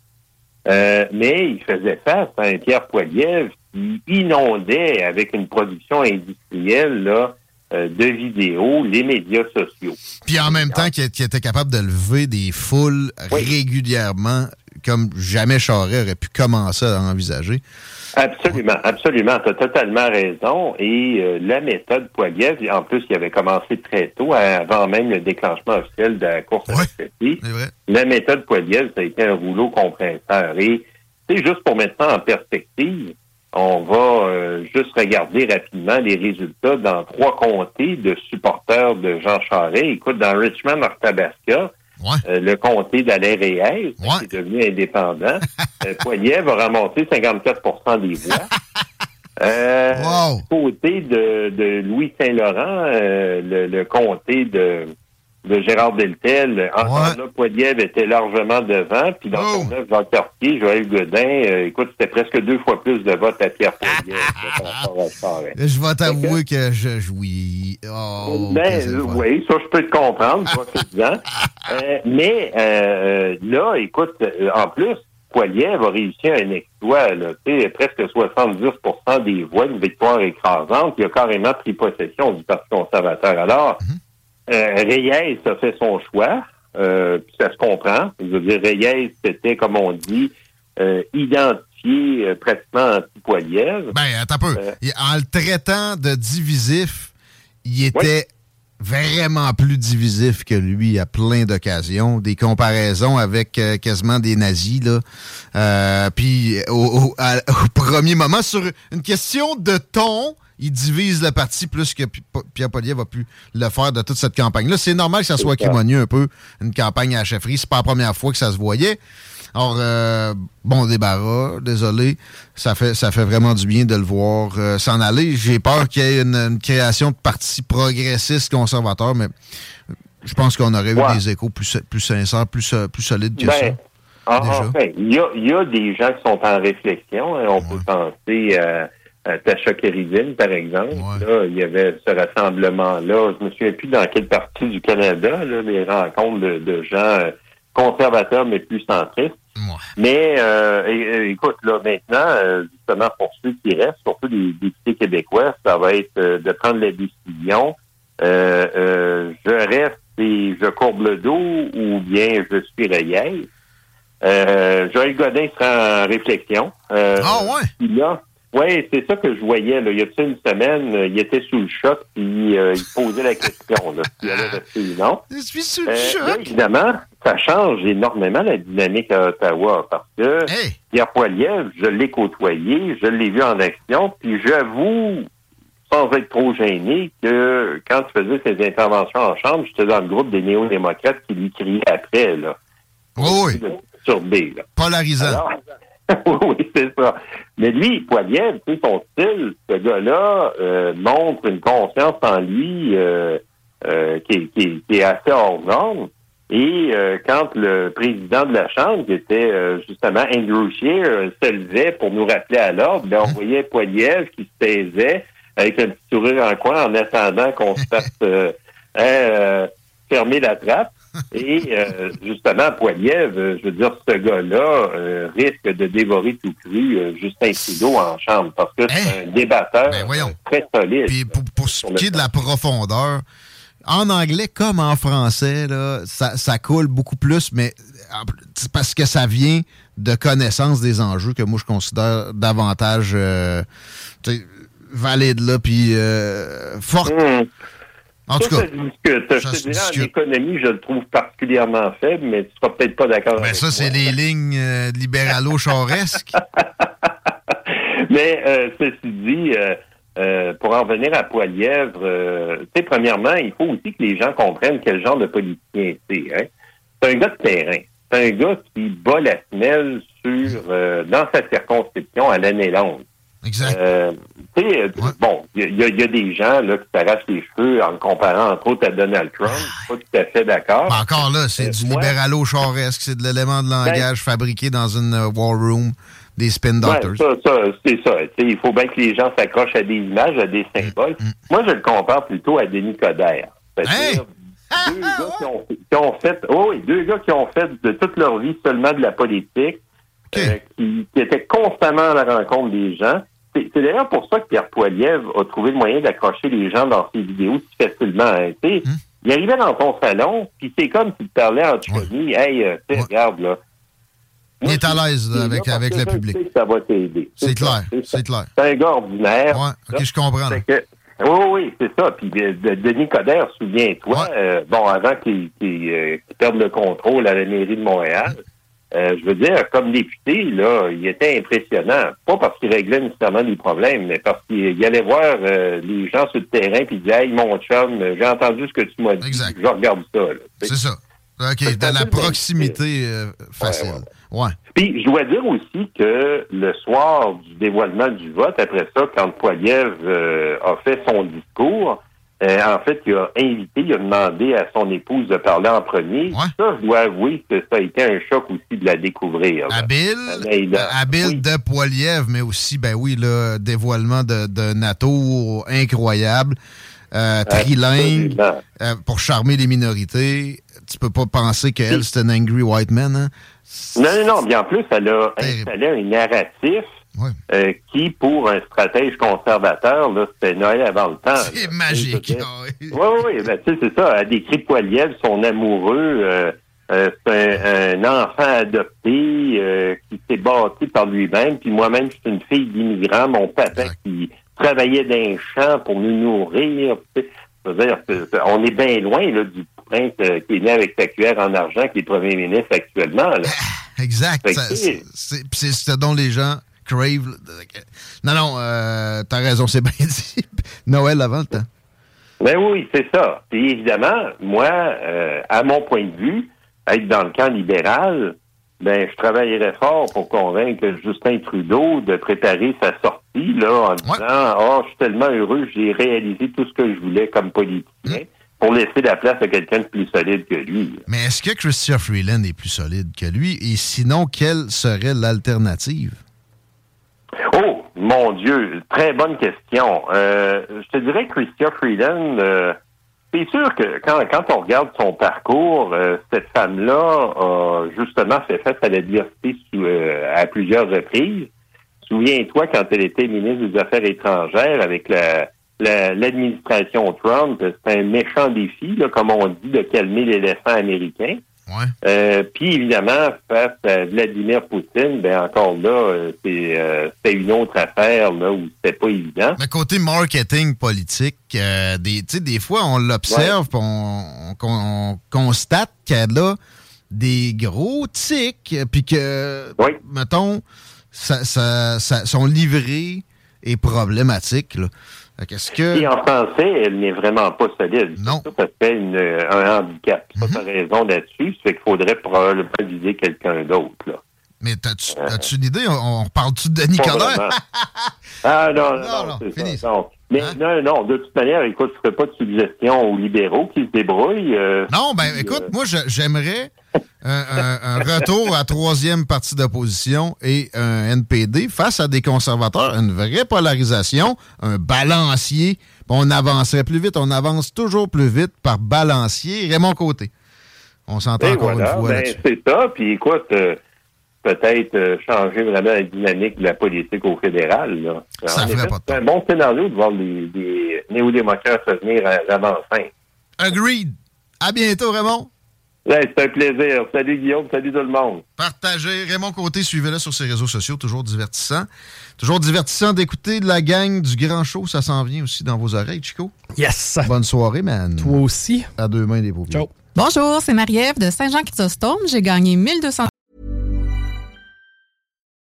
Euh, mais il faisait face à un Pierre Poilievre qui inondait avec une production industrielle là, euh, de vidéos les médias sociaux. Puis en même temps, qui, qui était capable de lever des foules régulièrement, comme jamais Charest aurait pu commencer à envisager. Absolument, absolument. Tu as totalement raison. Et euh, la méthode Poiliev, en plus, il avait commencé très tôt, avant même le déclenchement officiel de la course à. La méthode Poiliev, ça a été un rouleau compresseur. Et c'est juste pour mettre ça en perspective, on va euh, juste regarder rapidement les résultats dans trois comtés de supporters de Jean Charest. Écoute, dans Richmond, Arthabasca, euh, le comté d'Alain Reyes, qui est devenu indépendant, euh, Poiliev a remonté 54% des voix. Euh, Du côté de, de Louis Saint-Laurent, euh, le, le comté de, de Gérard Deltel, encore là, Poiliev était largement devant. Puis dans son œuvre, Jean Cartier, Joël Godin, euh, écoute, c'était presque deux fois plus de votes à Pierre Poiliev que. Je vais t'avouer que je jouis. Oh, Ben, que euh, oui, ça, je peux te comprendre. Euh, mais euh, là, écoute, euh, en plus, Poiliev a réussi un exploit, là, presque 70% des voix, une victoire écrasante. Il a carrément pris possession du Parti conservateur. Alors, euh, Reyes a fait son choix, euh, puis ça se comprend. Je veux dire, Reyes, c'était, comme on dit, euh, identifié euh, pratiquement anti-Poiliev. Ben, attends un peu. En le traitant de divisif, il était vraiment plus divisif que lui à plein d'occasions. Des comparaisons avec euh, quasiment des nazis, là. Euh, Puis au, au- à- au premier moment, sur une question de ton, il divise le parti plus que Pi- Pierre Poliev a pu le faire de toute cette campagne-là. C'est normal que ça soit acrimonieux un peu, une campagne à la chefferie. C'est pas la première fois que ça se voyait. Or, euh, bon débarras, désolé. Ça fait, ça fait vraiment du bien de le voir euh, s'en aller. J'ai peur qu'il y ait une, une création de parti progressiste conservateur, mais je pense qu'on aurait eu des échos plus, plus sincères, plus, plus solides que ça. Ben, en, enfin, il y a, y a des gens qui sont en réflexion. hein. On peut penser euh, à Tacha Keridine, par exemple. Là, il y avait ce rassemblement-là. Je me souviens plus dans quelle partie du Canada, là, les rencontres de, de gens euh, conservateurs, mais plus centristes. Mais euh, écoute, là, maintenant, euh, justement, pour ceux qui restent, surtout les députés québécois, ça va être euh, de prendre la décision. Euh, euh, je reste et je courbe le dos ou bien je suis Reyes. Euh, Joël Godin sera en réflexion. ah ouais? Ouais, c'est ça que je voyais. Là. Il y a une semaine, euh, il était sous le choc puis euh, il posait la question là, s'il allait rester ou non. Je suis sous le choc. évidemment, ça change énormément la dynamique à Ottawa parce que Pierre Poilievre, je l'ai côtoyé, je l'ai vu en action, puis j'avoue sans être trop gêné, que quand tu faisais ses interventions en chambre, j'étais dans le groupe des néo-démocrates qui lui criaient après, là. Oui, oui. Sur B, là. Polarisant. Alors, oui, c'est ça. Mais lui, Poiliev, tu sais, son style, ce gars-là euh, montre une confiance en lui euh, euh, qui, est- qui qui est assez hors norme. Et euh, quand le président de la Chambre, qui était euh, justement Andrew Scheer, euh, se levait pour nous rappeler à l'ordre, ben, on voyait Poiliev qui se taisait avec un petit sourire en coin en attendant qu'on se fasse euh, hein, euh, fermer la trappe. Et euh, justement, Poiliev, euh, je veux dire, ce gars-là euh, risque de dévorer tout cru euh, Justin Trudeau en chambre parce que c'est un débatteur euh, très solide. Puis pour, pour ce qui est de la profondeur, en anglais comme en français, là, ça, ça coule beaucoup plus, mais parce que ça vient de connaissance des enjeux que moi je considère davantage euh, tu sais, valide là, puis euh, forte. En tout cas, ça se discute. ça je se te dirais, en économie, je le trouve particulièrement faible, mais tu seras peut-être pas d'accord ben avec ça, c'est les lignes euh, libéralo-chauresques. Mais euh, ceci dit, euh, euh, pour en revenir à Poilièvre, tu sais, premièrement, il faut aussi que les gens comprennent quel genre de politicien c'est. Hein? C'est un gars de terrain. C'est un gars qui bat la semelle sur dans sa circonscription à l'année longue. Exact. Euh, euh, bon, il y, a- il y a des gens là, qui s'arrachent les cheveux en le comparant entre autres à Donald Trump. Je suis pas tout à fait d'accord. Ben, encore là, c'est du libéralo-chauresque, c'est de l'élément de langage fabriqué dans une euh, war room des spin Ben, Ouais, doctors. ça, ça, c'est ça. Il faut bien que les gens s'accrochent à des images, à des symboles. Moi, je le compare plutôt à Denis Coderre. Deux gars qui ont, qui ont fait, oh deux gars qui ont fait de toute leur vie seulement de la politique, euh, qui, qui étaient constamment à la rencontre des gens. C'est d'ailleurs pour ça que Pierre Poilievre a trouvé le moyen d'accrocher les gens dans ses vidéos si facilement. hein. Sais, Il arrivait dans ton salon, puis c'est comme s'il te parlait en Tchénie. Hey, euh, regarde, là. Il est à l'aise là, avec, avec le public. que ça va t'aider. C'est clair, c'est clair. C'est un gars ordinaire. Ouais, ok, je comprends. là. Que- oui, oui, c'est ça. Puis de- de- Denis Coderre, souviens-toi, euh, bon, avant euh, qu'il perde le contrôle à la mairie de Montréal, euh, je veux dire, comme député, là, il était impressionnant. Pas parce qu'il réglait nécessairement des problèmes, mais parce qu'il il allait voir euh, les gens sur le terrain puis il disait Hey, mon chum, j'ai entendu ce que tu m'as dit. Je regarde ça. C'est ça. OK, de la proximité euh, facile. Ouais. Puis, je dois dire aussi que le soir du dévoilement du vote, après ça, quand Poiliev euh, a fait son discours, euh, en fait, il a invité, il a demandé à son épouse de parler en premier. Ça, je dois avouer que ça a été un choc aussi de la découvrir. Habile, a- habile de Poiliev, mais aussi, ben oui, le dévoilement de, de NATO incroyable, euh, trilingue, euh, pour charmer les minorités. Tu peux pas penser qu'elle, c'est un angry white man. Hein? Non, non, non. Bien en plus, elle a installé un narratif euh, qui, pour un stratège conservateur, là, c'était Noël avant le temps. C'est magique. ah Oui, oui. Ben, tu sais, c'est ça. Elle décrit Poiliev, son amoureux. euh, euh, c'est un, un enfant adopté euh, qui s'est bâti par lui-même. Puis moi-même, je suis une fille d'immigrant. Mon papa qui travaillait dans les champs pour nous nourrir. Tu sais, je veux dire, c'est- c'est- on est bien loin là, du prince euh, qui est né avec sa cuillère en argent, qui est premier ministre actuellement. Là. Exact. C'est ce dont les gens crave. Non, non, euh, t'as raison, c'est bien dit. Noël avant le temps. Ben oui, c'est ça. Puis évidemment, moi, euh, à mon point de vue, être dans le camp libéral, ben je travaillerais fort pour convaincre Justin Trudeau de préparer sa sortie là en disant Oh, je suis tellement heureux, j'ai réalisé tout ce que je voulais comme politicien pour laisser la place à quelqu'un de plus solide que lui. Mais est-ce que Christian Freeland est plus solide que lui? Et sinon, quelle serait l'alternative? Oh, mon Dieu, très bonne question. Euh, je te dirais que Christian Freeland, euh, c'est sûr que quand, quand on regarde son parcours, euh, cette femme-là a justement fait face à l'adversité euh, à plusieurs reprises. Souviens-toi quand elle était ministre des Affaires étrangères avec la la- l'administration Trump, c'était un méchant défi, là, comme on dit, de calmer l'éléphant américain. Euh, puis évidemment, face à Vladimir Poutine, ben encore là, euh, c'est euh, une autre affaire là où c'était pas évident. Mais côté marketing politique, euh, des, des fois, on l'observe, puis on, on- on constate qu'elle a des gros tics, puis que, mettons, ça, ça- ça- son livret est problématique. là. Qu'est-ce que... Et en français, elle n'est vraiment pas solide. Non. Ça, ça fait une, un handicap. Ça, tu as raison là-dessus. C'est qu'il faudrait probablement viser quelqu'un d'autre, là. Mais t'as-tu as une idée? On, on parle-tu de Denis Coderre? ah non, non, non, non c'est ça. Non. Mais non, non, de toute manière, écoute, je ne ferai pas de suggestion aux libéraux qui se débrouillent. euh, Non, ben puis, écoute, euh, moi, j'aimerais un, un- un retour à troisième parti d'opposition et un NPD face à des conservateurs, une vraie polarisation, un balancier. On avancerait plus vite, on avance toujours plus vite par balancier. Raymond Côté. On s'entend encore voilà, une fois ben, c'est ça. Puis écoute, euh, peut-être euh, changer vraiment la dynamique de la politique au fédéral. Là. Ça ferait pas de C'est un bon scénario de voir les, les néo-démocrates revenir à l'avant-fin. Agreed. À bientôt, Raymond. Ouais, c'est un plaisir. Salut Guillaume, salut tout le monde. Partagez. Raymond Côté, suivez-le sur ses réseaux sociaux, toujours divertissant. Toujours divertissant d'écouter de la gang du grand show. Ça s'en vient aussi dans vos oreilles, Chico. Yes. Bonne soirée, man. Toi aussi. À deux mains des pauvres. Ciao. Bonjour, c'est Marie-Ève de Saint-Jean-Chrysostome. J'ai gagné 1200